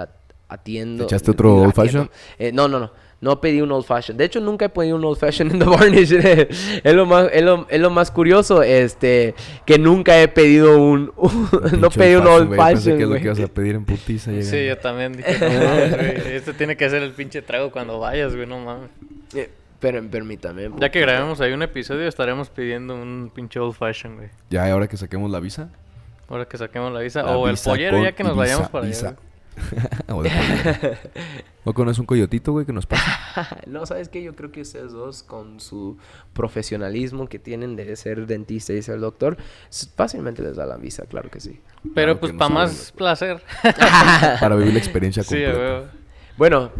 atiendo. ¿Te echaste otro old fashion? Eh, no, no, no. No pedí un old fashion. De hecho, nunca he pedido un old fashion en The Varnish. es, lo más, es, lo, es lo más curioso, este, que nunca he pedido un... un- no pedí un old pensé fashion, que es lo que ibas a pedir en putiza. Sí, llegando. yo también dije, no mames, güey. Este tiene que ser el pinche trago cuando vayas, güey, no mames. Eh, pero permítame. Ya que grabemos ahí un episodio, estaremos pidiendo un pinche old fashion, güey. Ya, ahora que saquemos la visa. Ahora que saquemos la visa. La o el pollero, ya que nos vayamos para visa. allá. güey. O. ¿No conoces un coyotito, güey, que nos pasa? No, ¿sabes qué? Yo creo que ustedes dos, con su profesionalismo que tienen de ser dentista y ser doctor, fácilmente les da la visa, claro que sí. Pero Claro pues no para más placer. Para vivir la experiencia sí, completa. güey. Bueno,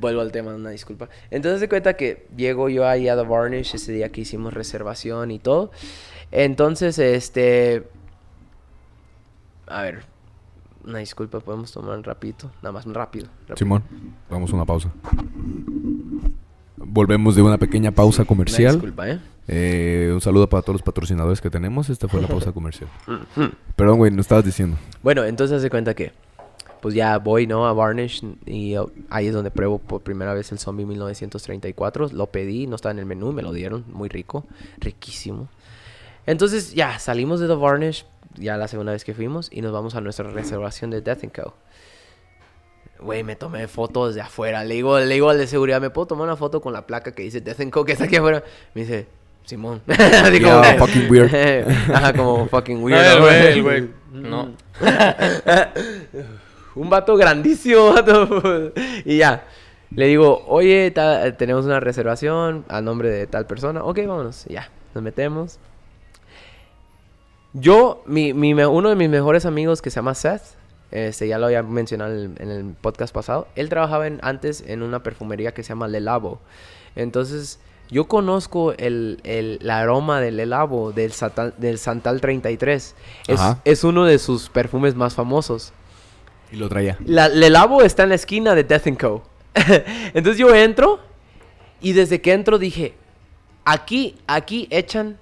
vuelvo al tema, una disculpa. Entonces se cuenta que llego yo ahí a The Varnish ese día que hicimos reservación y todo. Entonces, este... A ver, una disculpa, podemos tomar un rapidito, nada más rápido. rápido. Simón, vamos a una pausa. Volvemos de una pequeña pausa Una comercial. disculpa, ¿eh? Eh, un saludo para todos los patrocinadores que tenemos. Esta fue la pausa comercial. Perdón, güey, no estabas diciendo. Bueno, entonces se cuenta que pues ya voy, ¿no? A Varnish y uh, ahí es donde pruebo por primera vez el Zombie 1934. Lo pedí, no estaba en el menú, me lo dieron, muy rico, riquísimo. Entonces ya salimos de The Varnish, ya la segunda vez que fuimos, y nos vamos a nuestra reservación de Death Co. Güey, me tomé fotos de afuera. Le digo, le digo al de seguridad, ¿me puedo tomar una foto con la placa que dice Death Co que está aquí afuera? Me dice, Simón. Así como Yeah, fucking weird. Ajá, como fucking No, weird. el güey, el güey. No. Un vato grandísimo, vato. Y ya. Le digo, oye, ta- tenemos una reservación a nombre de tal persona. Ok, vámonos. Ya, nos metemos. Yo, mi, mi uno de mis mejores amigos que se llama Seth, este, ya lo había mencionado en el, en el podcast pasado, él trabajaba en- antes en una perfumería que se llama Le Labo. Entonces, Yo conozco el, el, el aroma del helado del, Santal, del Santal 33. Es, es uno de sus perfumes más famosos. Y lo traía. La, el helado está en la esquina de Death Co. Entonces yo entro y desde que entro dije, aquí, aquí echan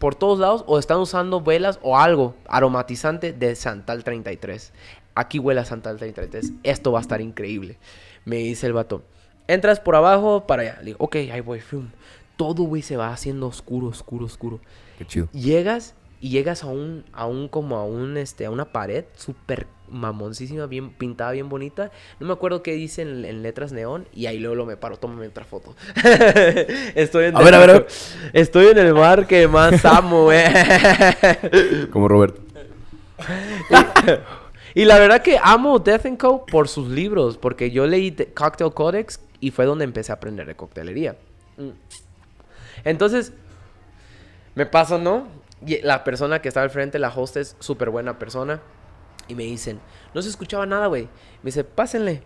por todos lados o están usando velas o algo aromatizante de Santal 33. Aquí huele a Santal 33. Esto va a estar increíble. Me dice el vato. Entras por abajo para allá. Le digo, ok, ahí voy. Todo, güey, se va haciendo oscuro, oscuro, oscuro. Qué chido. Llegas y llegas a un, a un, como a un, este, a una pared súper mamoncísima, bien pintada, bien bonita. No me acuerdo qué dice en, en letras neón y ahí luego lo me paro, tómame otra foto. Estoy en A ver, a ver, a ver. Estoy en el bar que más amo. Como Roberto. y la verdad que amo Death and Co. por sus libros, porque yo leí The Cocktail Codex y fue donde empecé a aprender de coctelería. Entonces, me paso, ¿no? Y la persona que estaba al frente, la host, es súper buena persona. Y me dicen, no se escuchaba nada, güey. Me dice, pásenle.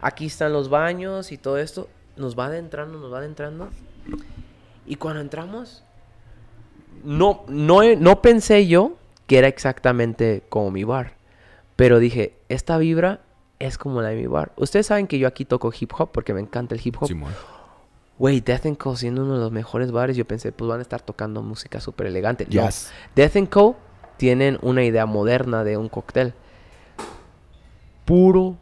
Aquí están los baños y todo esto. Nos va adentrando, nos va adentrando. Y cuando entramos, no, no, no pensé yo que era exactamente como mi bar. Pero dije, esta vibra es como la de mi bar. Ustedes saben que yo aquí toco hip hop porque me encanta el hip hop. Güey, Death Co. siendo uno de los mejores bares, yo pensé, pues van a estar tocando música súper elegante. No. Jazz. Death Co. tienen una idea moderna de un cóctel. Puro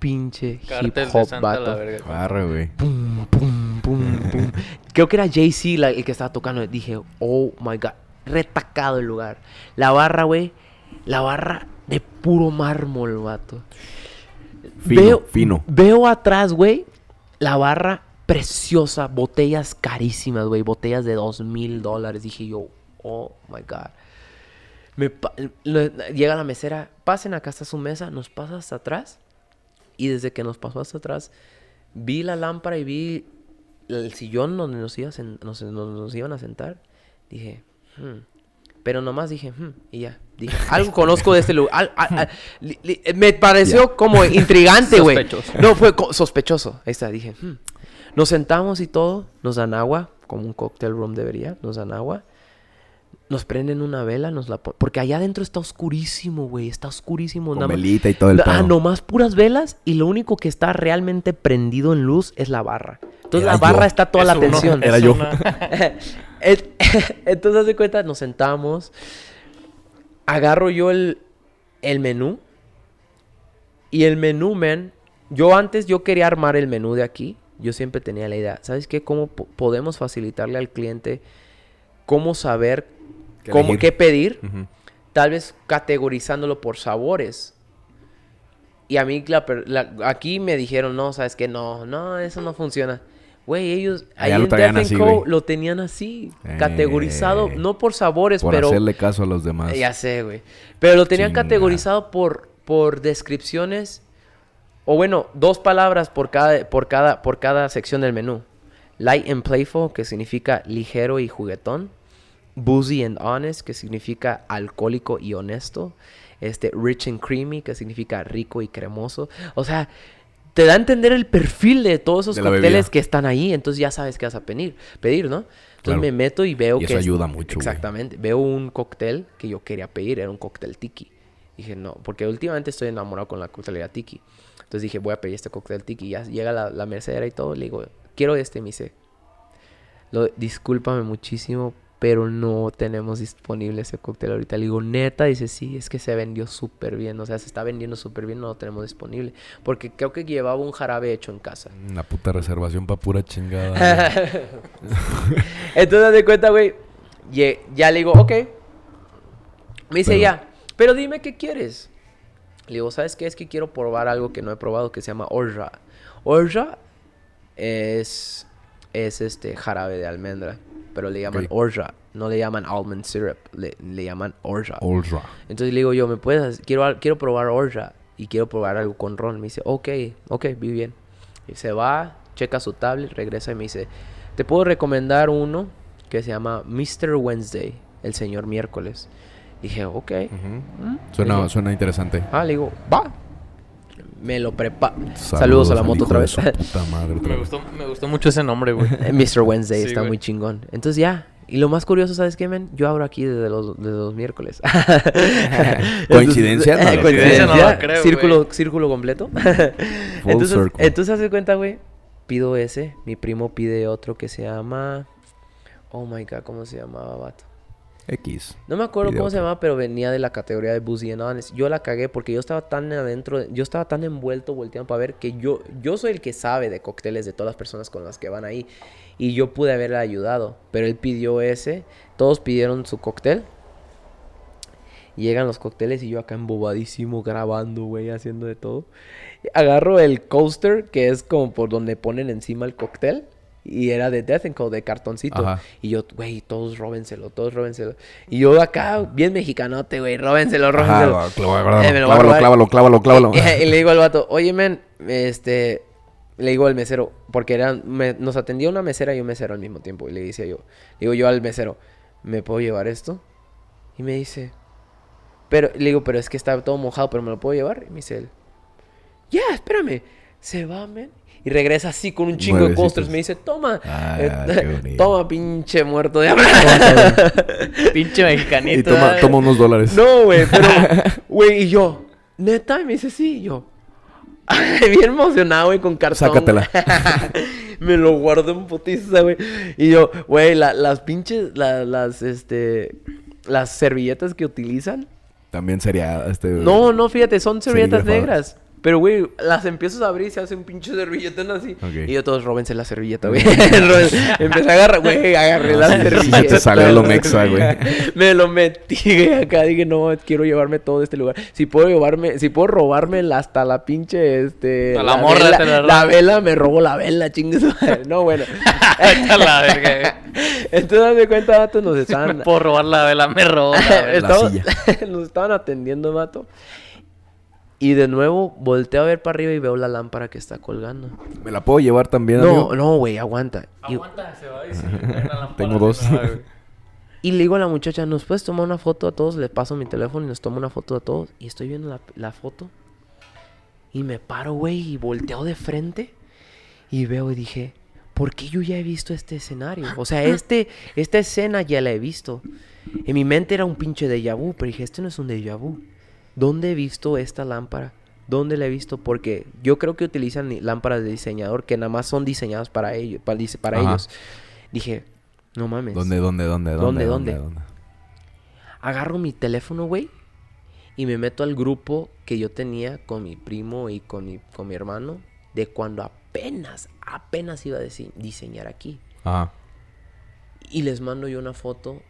pinche hip de hop, la vato. verga. Arre, güey. Pum, pum, pum, pum. Creo que era Jay-Z la- el que estaba tocando. Dije, oh my god, retacado el lugar. La barra, güey, la barra de puro mármol, vato. Fino, fino. Veo atrás, güey, la barra preciosa, botellas carísimas, güey, botellas de dos mil dólares. Dije yo, oh my god. Me llega la mesera, pasen acá hasta su mesa, nos pasa hasta atrás. Y desde que nos pasó hasta atrás, vi la lámpara y vi el sillón donde nos, iba a sen- nos, nos- nos iban a sentar. Dije, hmm. Pero nomás dije, hmm, y ya. Dije, algo conozco de este lugar. Al- al- al- li- li- me pareció como intrigante, güey. Sospechoso. No, fue sospechoso. Ahí está, dije, hmm. Nos sentamos y todo, nos dan agua, como un cocktail room debería, nos dan agua. Nos prenden una vela, nos la pon- Porque allá adentro está oscurísimo, güey. Está oscurísimo. Con nada más- velita y todo el Ah, nomás puras velas y lo único que está realmente prendido en luz es la barra. Entonces Era la barra yo. está toda Es la uno- atención. es Era yo. una- Entonces, haz de cuenta, nos sentamos. Agarro yo el, el menú. Y el menú, man. Yo antes yo quería armar el menú de aquí. Yo siempre tenía la idea. ¿Sabes qué? ¿Cómo po- podemos facilitarle al cliente cómo saber ¿Qué cómo elegir? qué pedir? Tal vez categorizándolo por sabores. Y a mí la aquí me dijeron, no, ¿sabes qué? No, no, eso no funciona. Güey, ellos ahí Allá lo en así, Co. lo tenían así, categorizado, Eh, no por sabores, Por pero... hacerle caso a los demás. Ya sé, güey. Pero lo tenían Chinga. categorizado por, por descripciones. O bueno, dos palabras por cada, por, cada, por cada sección del menú. Light and playful, que significa ligero y juguetón. Boozy and honest, que significa alcohólico y honesto. Este, rich and creamy, que significa rico y cremoso. O sea, te da a entender el perfil de todos esos De cócteles que están ahí. Entonces ya sabes qué vas a pedir, pedir ¿no? Entonces Claro. me meto y veo Y que... eso es- ayuda mucho, güey. Exactamente. Veo un cóctel que yo quería pedir, era un cóctel tiki. Dije, no, porque últimamente estoy enamorado con la coctelería tiki. Entonces dije, voy a pedir este cóctel tiki. Ya llega la, la mercedera y todo. Le digo, quiero este. Y me dice, lo, discúlpame muchísimo, pero no tenemos disponible ese cóctel ahorita. Le digo, neta. Dice, sí, es que se vendió súper bien. O sea, se está vendiendo súper bien, no lo tenemos disponible. Porque creo que llevaba un jarabe hecho en casa. Una puta reservación para pura chingada. Entonces, de cuenta, güey. Ya le digo, ok. Me dice Pero- ya, pero dime qué quieres. Le digo, ¿sabes qué? Es que quiero probar algo que no he probado que se llama orja. Orja es, es este jarabe de almendra, pero le llaman Ok. orja. No le llaman almond syrup, le, le llaman orja. Right. Entonces le digo yo, ¿me puedes? Quiero, quiero probar orja y quiero probar algo con ron. Me dice, ok, ok, muy bien. Y se va, checa su tablet, regresa y me dice, te puedo recomendar uno que se llama Mr. Wednesday, el señor miércoles. Dije, ok. Ujú. ¿Mm? Suena, Dije, suena interesante. Ah, le digo, va. Me lo prepara. Saludos, a la moto otra vez. puta madre otra Me vez. gustó, me gustó mucho ese nombre, güey. Mr. Wednesday Sí, está güey. muy chingón. Entonces ya. Y lo más curioso, ¿sabes qué, men? Yo abro aquí desde los, desde los miércoles. ¿Coincidencia? No. Coincidencia, No lo creo, círculo, círculo completo. entonces, circle. entonces hace cuenta, güey. Pido ese. Mi primo pide otro que se llama... Oh my God, ¿cómo se llamaba, vato? X. No me acuerdo cómo se llamaba, pero venía de la categoría de Boozy and Honest. Yo la cagué porque yo estaba tan adentro, yo estaba tan envuelto volteando para ver que yo, yo soy el que sabe de cócteles de todas las personas con las que van ahí. Y yo pude haberle ayudado, pero él pidió ese. Todos pidieron su cóctel. Llegan los cócteles y yo acá embobadísimo grabando, güey, haciendo de todo. Agarro el coaster, que es como por donde ponen encima el cóctel. Y era de Death and de cartoncito. Ajá. Y yo, güey, todos róbenselo, todos róbenselo. Y yo acá, bien mexicanote, güey, róbenselo, róbenselo. Ajá, clávalo, Eh, me lo clávalo, clávalo, clávalo, clávalo. Y, le digo al vato, oye, men, este... Le digo al mesero, porque eran, me- nos atendía una mesera y un mesero al mismo tiempo. Y le decía yo, le digo yo al mesero, ¿me puedo llevar esto? Y me dice, pero, le digo, pero es que está todo mojado, pero ¿me lo puedo llevar? Y me dice él, ya, espérame. Se va, men. Y regresa así con un chingo de coasters. Me dice, toma. Ah, eh, toma, pinche muerto de hambre. Pinche mexicanito. Y toma, toma unos dólares. No, güey, pero, güey, y yo, neta, y me dice, sí, y yo. Bien emocionado, güey, con cartón. Sácatela. me lo guardo en putiza, güey. Y yo, güey, la- las pinches, la- las, este, las servilletas que utilizan. También sería este. No, no, fíjate, son servilletas negras. Pero, güey, las empiezas a abrir y se hace un pinche servilletón así. Y yo todos, róbense la servilleta, güey. Empecé a agarrar, güey, agarré la Sí, servilleta. te salió lo mexa, güey. Me lo metí güey, acá. Dije, no, quiero llevarme todo de este lugar. Si puedo llevarme, si puedo robarme hasta la pinche, este... A la morra vela, te la la robas. vela, me robo la vela, chingue su madre. No, bueno. Está la verga. Entonces, de cuenta, vato, nos Me estaban... puedo robar la vela, me robo la vela. Estamos- silla. nos estaban atendiendo, vato. Y de nuevo volteo a ver para arriba y veo la lámpara que está colgando. ¿Me la puedo llevar también, No, amigo? no, güey, aguanta. Y, Aguanta, se va a decir. la Tengo dos. y le digo a la muchacha, ¿nos puedes tomar una foto a todos? Le paso mi teléfono y nos toma una foto a todos. Y estoy viendo la, la foto. Y me paro, güey, y volteo de frente. Y veo y dije, ¿por qué yo ya he visto este escenario? O sea, este, esta escena ya la he visto. En mi mente era un pinche déjà vu, pero dije, este no es un déjà vu. ¿Dónde he visto esta lámpara? ¿Dónde la he visto? Porque yo creo que utilizan lámparas de diseñador que nada más son diseñadas para ellos. Para, dice- para Ajá. ellos. Dije, no mames. ¿Dónde, dónde, dónde, ¿Dónde, dónde? dónde? Agarro mi teléfono, güey. Y me meto al grupo que yo tenía con mi primo y con mi, con mi hermano. De cuando apenas, apenas iba a dise- diseñar aquí. Ajá. Y les mando yo una foto,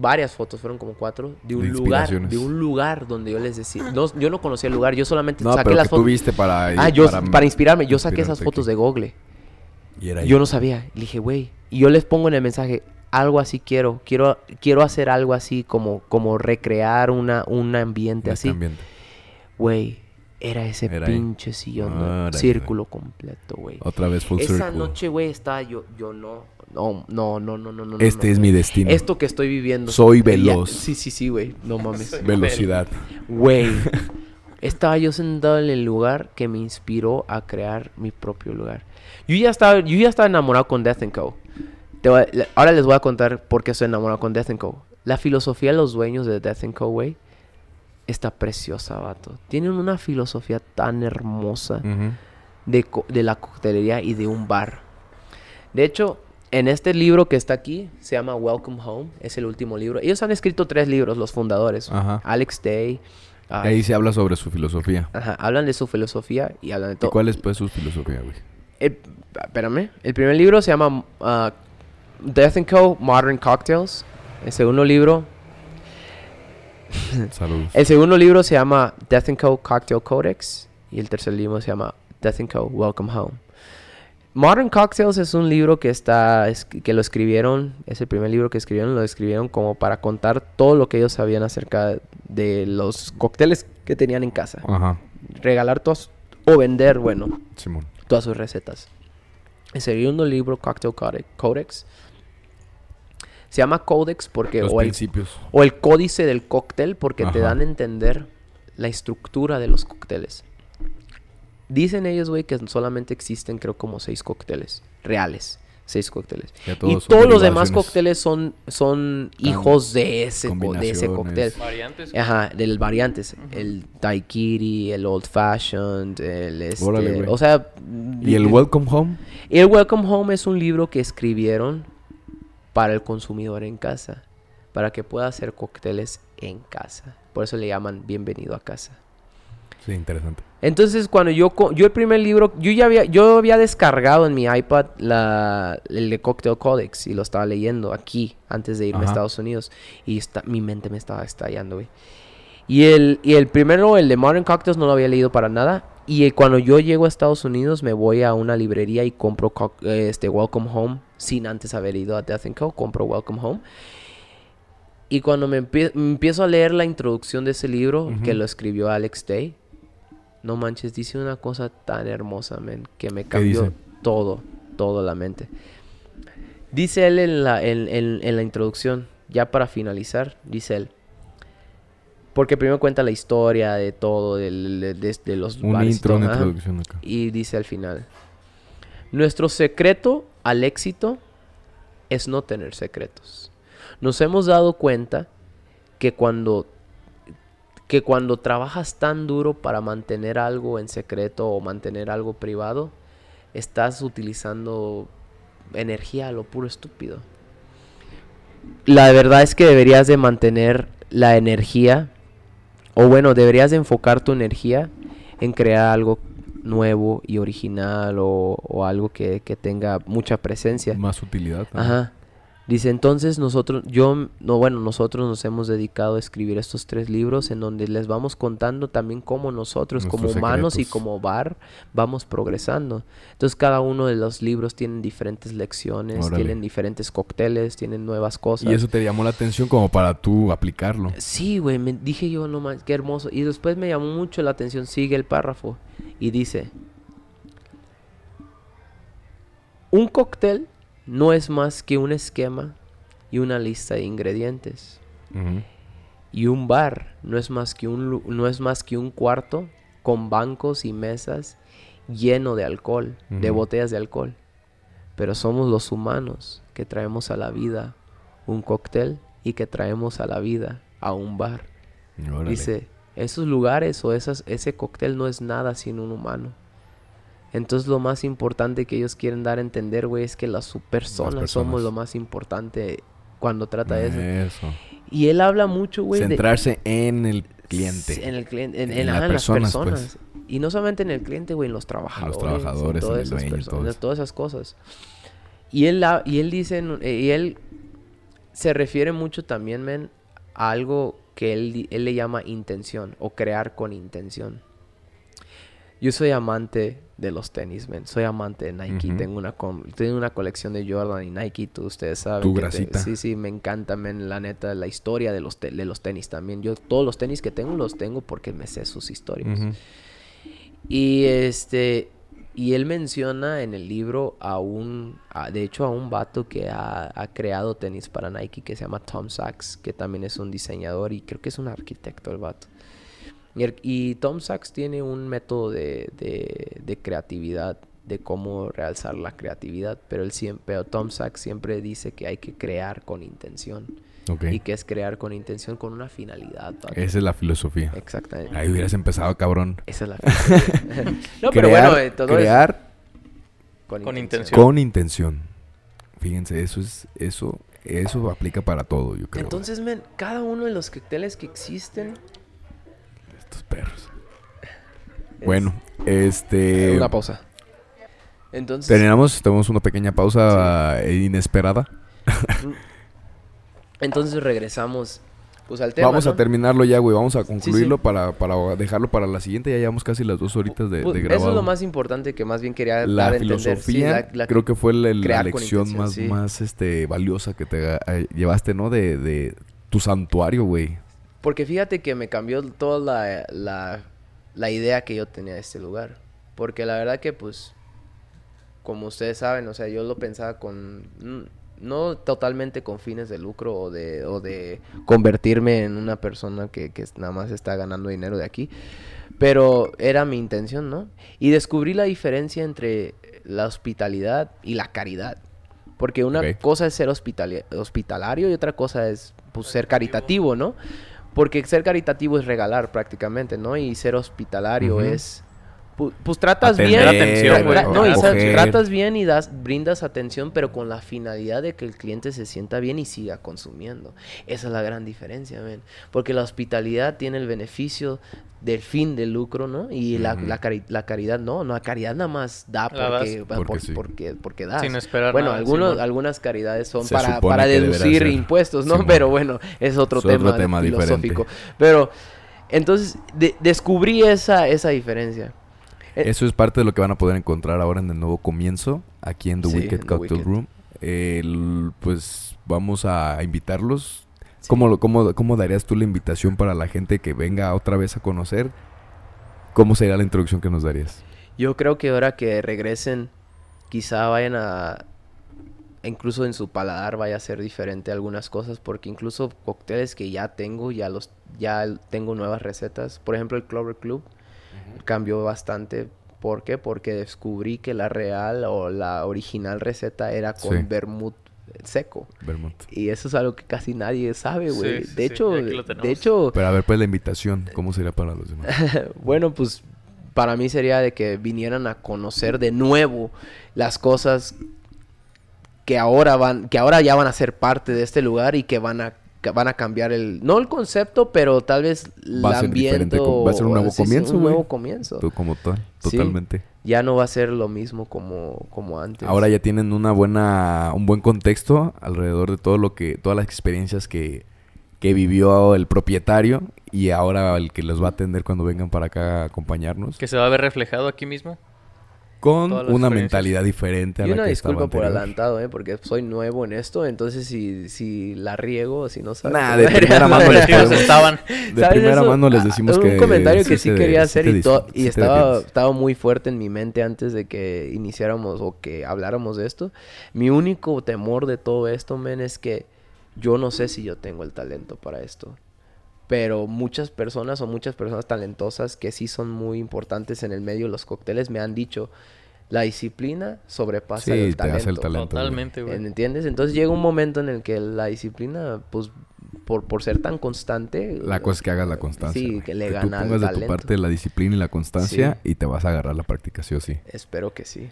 varias fotos, fueron como cuatro, de un De lugar, de un lugar donde yo les decía, no, yo no conocía el lugar, yo solamente No, saqué pero las que fotos. viste para... Ah, yo, para, inspirarme, yo saqué esas fotos aquí. de Google. Y era ahí. Yo no sabía. Le dije, güey. Y yo les pongo en el mensaje, algo así quiero. Quiero, quiero hacer algo así como, como recrear una, un ambiente Este así. ambiente. Güey, era ese Era ahí. pinche sillón. Órale, Círculo completo, güey. Otra vez full Esa circle. noche, güey, estaba yo, yo no, no, no, no, no, no, no. Este no. es mi destino. Esto que estoy viviendo. Soy Ya- veloz. sí, sí, sí, güey. No mames. Velocidad. Güey. Estaba yo sentado en el lugar que me inspiró a crear mi propio lugar. Yo ya estaba, yo ya estaba enamorado con Death Co. Te voy a- le- ahora les voy a contar por qué estoy enamorado con Death Co. La filosofía de los dueños de Death Co, güey, está preciosa, vato. Tienen una filosofía tan hermosa de, co- de la coctelería y de un bar. De hecho, en este libro que está aquí, se llama Welcome Home, es el último libro. Ellos han escrito tres libros, los fundadores. Ajá. Alex Day. ah, Ahí se habla sobre su filosofía. ajá, hablan de su filosofía y hablan de ¿Y todo. cuál es pues su filosofía, güey? El- espérame. El primer libro se llama ah, Death and Co. Modern Cocktails. El segundo libro... Saludos. El segundo libro se llama Death and Co. Cocktail Codex. Y el tercer libro se llama Death and Co. Welcome Home. Modern Cocktails es un libro que está es- que lo escribieron, es el primer libro que escribieron, lo escribieron como para contar todo lo que ellos sabían acerca de los cócteles que tenían en casa. Ajá. Regalar todos o vender, bueno, Simón. todas sus recetas. El segundo libro, Cocktail Code- Codex, se llama Codex porque Los o el, principios. o el códice del cóctel porque te Ajá. dan a entender la estructura de los cócteles. Dicen ellos, güey, que solamente existen, creo, como seis cócteles reales. Seis cócteles. Ya Y todos todos los demás cócteles son, son hijos de ese, de ese cóctel. Variantes. Ajá, del variantes. El daiquiri, el old fashioned, el este... Órale, o sea... ¿Y el Welcome Home? El Welcome Home es un libro que escribieron para el consumidor en casa, para que pueda hacer cócteles en casa. Por eso le llaman Bienvenido a casa. Sí, interesante. Entonces, cuando yo yo el primer libro, yo ya había yo había descargado en mi iPad la el de Cocktail Codex y lo estaba leyendo aquí antes de irme Ajá. a Estados Unidos y está, mi mente me estaba estallando, güey. Y el y el primero, el de Modern Cocktails no lo había leído para nada y eh, cuando yo llego a Estados Unidos me voy a una librería y compro eh, este Welcome Home sin antes haber ido a Death and Co, compro Welcome Home. Y cuando me, empie- me empiezo a leer la introducción de ese libro, que lo escribió Alex Day, no manches, dice una cosa tan hermosa, men, que me ¿Qué cambió todo, todo la mente. Dice él en la, en, en- en la introducción, ya para finalizar, dice él. Porque primero cuenta la historia de todo, de, de- de los Un bares y intro, todo, una acá. Y dice al final, nuestro secreto al éxito es no tener secretos. Nos hemos dado cuenta que cuando que cuando trabajas tan duro para mantener algo en secreto o mantener algo privado, estás utilizando energía a lo puro estúpido. La verdad es que deberías de mantener la energía, o bueno, deberías de enfocar tu energía en crear algo nuevo y original o, o algo que, que tenga mucha presencia. Más utilidad. también. Ajá. Dice, entonces nosotros, yo, no, bueno, nosotros nos hemos dedicado a escribir estos tres libros en donde les vamos contando también cómo nosotros, como humanos y como bar, vamos progresando. Entonces cada uno de los libros tienen diferentes lecciones, Órale. tienen diferentes cócteles, tienen nuevas cosas. Y eso te llamó la atención como para tú aplicarlo. Sí, güey, me dije yo, no más, qué hermoso. Y después me llamó mucho la atención, sigue el párrafo y dice, un cóctel no es más que un esquema y una lista de ingredientes. Y un bar no es más que un, no es más que un cuarto con bancos y mesas lleno de alcohol, de botellas de alcohol. Pero somos los humanos que traemos a la vida un cóctel y que traemos a la vida a un bar. Órale. Dice, esos lugares o esas, ese cóctel no es nada sin un humano. Entonces lo más importante que ellos quieren dar a entender, güey, es que las personas, somos lo más importante cuando trata de eso. Eso. Y él habla mucho, güey, de... Centrarse en el cliente. En el cliente, en, En en- las personas, pues. personas. Y no solamente en el cliente, güey, en los trabajadores. trabajadores, en todas el esas dueño, personas, todas esas cosas. Y él, y él dice, eh, y él se refiere mucho también, men, a algo que él, él le llama intención o crear con intención. Yo soy amante de los tenis, men. Soy amante de Nike. Tengo una tengo una colección de Jordan y Nike, tú ustedes saben. Tu te- grasita. sí, sí, me encanta, men, la neta, la historia de los, de los tenis también. Yo todos los tenis que tengo los tengo porque me sé sus historias. Y este y él menciona en el libro a un a- de hecho a un vato que ha, ha creado tenis para Nike que se llama Tom Sachs, que también es un diseñador y creo que es un arquitecto el vato. Y, el- y Tom Sachs tiene un método de, de- de creatividad, de cómo realzar la creatividad, pero él siempre, pero Tom Sachs siempre dice que hay que crear con intención. Y que es crear con intención con una finalidad. Esa es la filosofía. Exactamente. Ahí hubieras empezado, cabrón. Esa es la filosofía. no, pero Crear- bueno, eh, todo eso- crear Con intención. con intención. Fíjense, eso es eso eso aplica para todo, yo creo. Entonces, men, cada uno de los cócteles que existen. Estos perros. es- Bueno, este Una pausa. Entonces. terminamos, tenemos una pequeña pausa eh, inesperada. Entonces regresamos. Pues al tema. Vamos a terminarlo ya, güey. Vamos a sí. concluirlo Para, para dejarlo para la siguiente. Ya llevamos casi las dos horitas de, Pues, de eso grabado. es lo más importante que más bien quería la dar a entender. Filosofía la- la- creo que fue la, lección más, más este, valiosa que te eh, llevaste, ¿no? De, de tu santuario, güey. Porque fíjate que me cambió toda la, la, la idea que yo tenía de este lugar. Porque la verdad que, pues, como ustedes saben, o sea, yo lo pensaba con... No totalmente con fines de lucro o de, o de convertirme en una persona que, que nada más está ganando dinero de aquí. Pero era mi intención, ¿no? Y descubrí la diferencia entre la hospitalidad y la caridad. Porque una cosa es ser hospitalario y otra cosa es pues, ser caritativo, ¿no? Porque ser caritativo es regalar prácticamente, ¿no? Y ser hospitalario es... pu- Pues, tratas Atender, bien. atención, güey, tra- no, y tratas bien y das, brindas atención, pero con la finalidad de que el cliente se sienta bien y siga consumiendo. Esa es la gran diferencia, men. Porque la hospitalidad tiene el beneficio del fin del lucro, ¿no? Y la, Ujú. la, cari- la caridad no, no, la caridad nada más da porque, Porque por- sí. porque, porque das. Sin esperar Bueno, nada, algunos, algunas caridades son para, deducir impuestos, ¿no? Pero bueno, es otro Es otro tema, tema filosófico. diferente. Pero, entonces, de- descubrí esa, esa diferencia. Eh, Eso es parte de lo que van a poder encontrar ahora en el nuevo comienzo, aquí en The Sí, Wicked Cocktail. Room. El- pues vamos a invitarlos. ¿Cómo, lo- cómo, ¿Cómo darías tú la invitación para la gente que venga otra vez a conocer? ¿Cómo sería la introducción que nos darías? Yo creo que ahora que regresen, quizá vayan a... Incluso en su paladar vaya a ser diferente algunas cosas, porque incluso cócteles que ya tengo, ya los ya tengo nuevas recetas. Por ejemplo, el Clover Club cambió bastante. ¿Por qué? Porque descubrí que la real o la original receta era con Sí. vermut seco. Vermont. Y eso es algo que casi nadie sabe, güey. sí, de sí, hecho, aquí lo de hecho, Pero a ver, pues la invitación, ¿cómo sería para los demás? bueno, pues para mí sería de que vinieran a conocer de nuevo las cosas que ahora van, que ahora ya van a ser parte de este lugar y que van a van a cambiar el no el concepto, pero tal vez el Va a ser diferente, ambiente va a ser un nuevo sí, comienzo, un güey. nuevo comienzo. Tú como tal, Sí. totalmente. Ya no va a ser lo mismo como como antes. Ahora ya tienen una buena, un buen contexto alrededor de todo lo que, todas las experiencias que, que vivió el propietario y ahora el que los va a atender cuando vengan para acá a acompañarnos Que se va a ver reflejado aquí mismo. Con una mentalidad diferente a y la una que estaba disculpa por anterior. adelantado, ¿eh? porque soy nuevo en esto, entonces si, si la riego si no sabes. Nah, de primera mano les podemos- estaban. De ¿Sabes primera eso? mano les Ah, decimos un que comentario que sí, quería hacer y, sí y estaba, estaba muy fuerte en mi mente antes de que iniciáramos o que habláramos de esto. Mi único temor de todo esto, men, es que yo no sé si yo tengo el talento para esto. Pero muchas personas o muchas personas talentosas que sí son muy importantes en el medio de los cócteles me han dicho, la disciplina sobrepasa Sí, el te hace talento. el talento. Totalmente, güey. ¿Entiendes? Entonces llega un momento en el que la disciplina, pues, por, por ser tan constante... La cosa es que hagas la constancia. Sí, güey. que le tú gana pongas de tu talento. parte la disciplina y la constancia y te vas a agarrar la práctica sí o sí. Espero que sí.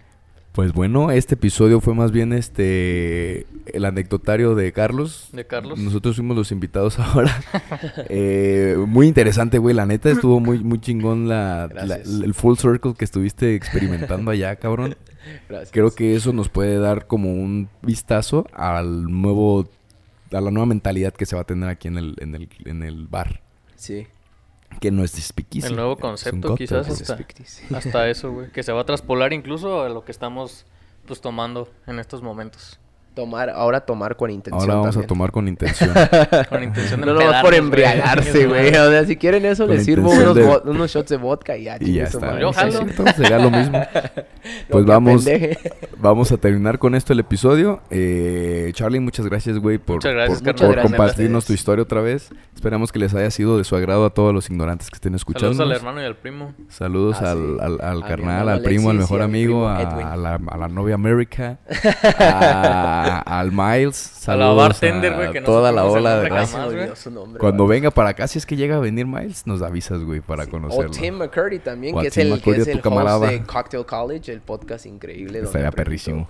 Pues bueno, este episodio fue más bien este el anecdotario de Carlos. De Carlos. Nosotros fuimos los invitados ahora. Eh, muy interesante, güey. La neta estuvo muy, muy chingón la, el full circle que estuviste experimentando allá, cabrón. Gracias. Creo que eso nos puede dar como un vistazo al nuevo, a la nueva mentalidad que se va a tener aquí en el, en el, en el bar. Sí. Que no es de speakeasy, El nuevo concepto, quizás. Hasta eso, güey. Que se va a traspolar incluso a lo que estamos pues tomando en estos momentos. Tomar, ahora tomar con intención Ahora vamos a también. tomar con intención. Con intención de No nomás por embriagarse, güey. O sea, si quieren eso, les sirvo unos, de- unos shots de vodka y ya. y ya está. Yo jalo. Entonces será lo mismo. Pues vamos, vamos a terminar con esto el episodio. Eh, Charlie, muchas gracias, güey, por, Muchas gracias, por- carnal. por Muchas gracias a compartirnos tu historia otra vez. Esperamos que les haya sido de su agrado a todos los ignorantes que estén escuchando. Saludos al hermano y al primo. Saludos Ah, al, sí. al, al A mi carnal, al primo, al mejor a amigo, primo a, a la, a la novia América, a- al Miles. A la Saludos bartender, güey, que no toda la ola de raza. Cuando venga para acá, si es que llega a venir Miles, nos avisas, güey, para O conocerlo. Tim McCurdy también, O que es el, que McCurdy, es tu el host de Cocktail College, el podcast increíble. Estaría perrísimo.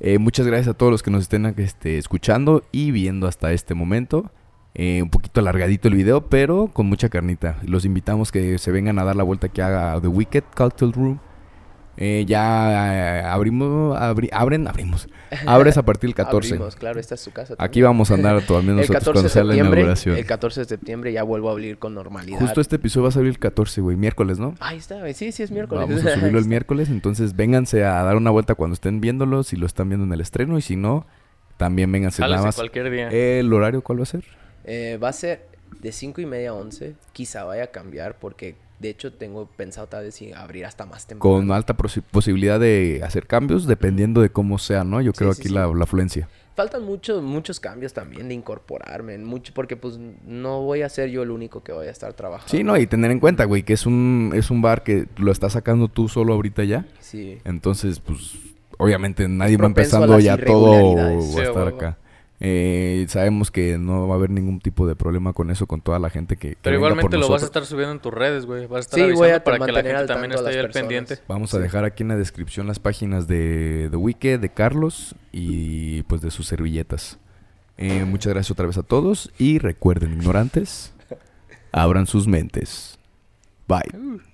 Eh, muchas gracias a todos los que nos estén este, escuchando y viendo hasta este momento. Eh, un poquito alargadito el video, pero con mucha carnita. Los invitamos que se vengan a dar la vuelta que haga The Wicked Cocktail Room. Eh, ya eh, abrimos, abri- abren, abrimos. Abres a partir del 14. Abrimos, claro, esta es su casa. Aquí vamos a andar también el nosotros 14 de cuando sea la inauguración. el 14 de septiembre ya vuelvo a abrir con normalidad. Justo este episodio va a salir el 14, güey, miércoles, ¿no? Ahí está, güey. sí, sí es miércoles. Vamos a subirlo el miércoles, entonces vénganse a dar una vuelta cuando estén viéndolo, si lo están viendo en el estreno, y si no, también vénganse nada más. cualquier día. ¿El horario cuál va a ser? Eh, va a ser de 5 y media a 11. Quizá vaya a cambiar porque de hecho tengo pensado tal vez si abrir hasta más temprano. Con alta posi- posibilidad de hacer cambios dependiendo de cómo sea, ¿no? Yo Sí, creo sí, aquí sí. La, la afluencia. faltan muchos, muchos cambios también de incorporarme, mucho, porque pues no voy a ser yo el único que voy a estar trabajando. Sí, no, y tener en cuenta, güey, que es un, es un bar que lo estás sacando tú solo ahorita ya. Sí. Entonces, pues, obviamente nadie va empezando ya todo a estar acá. Eh, sabemos que no va a haber ningún tipo de problema con eso, con toda la gente que, que Pero venga igualmente por lo vas a estar subiendo en tus redes, güey. Vas a estar Sí, voy avisando a para que la mantener gente también esté ahí al pendiente. Vamos a dejar aquí en la descripción las páginas de, de Wike, de Carlos y pues de sus servilletas. Eh, muchas gracias otra vez a todos y recuerden, ignorantes, abran sus mentes. Bye.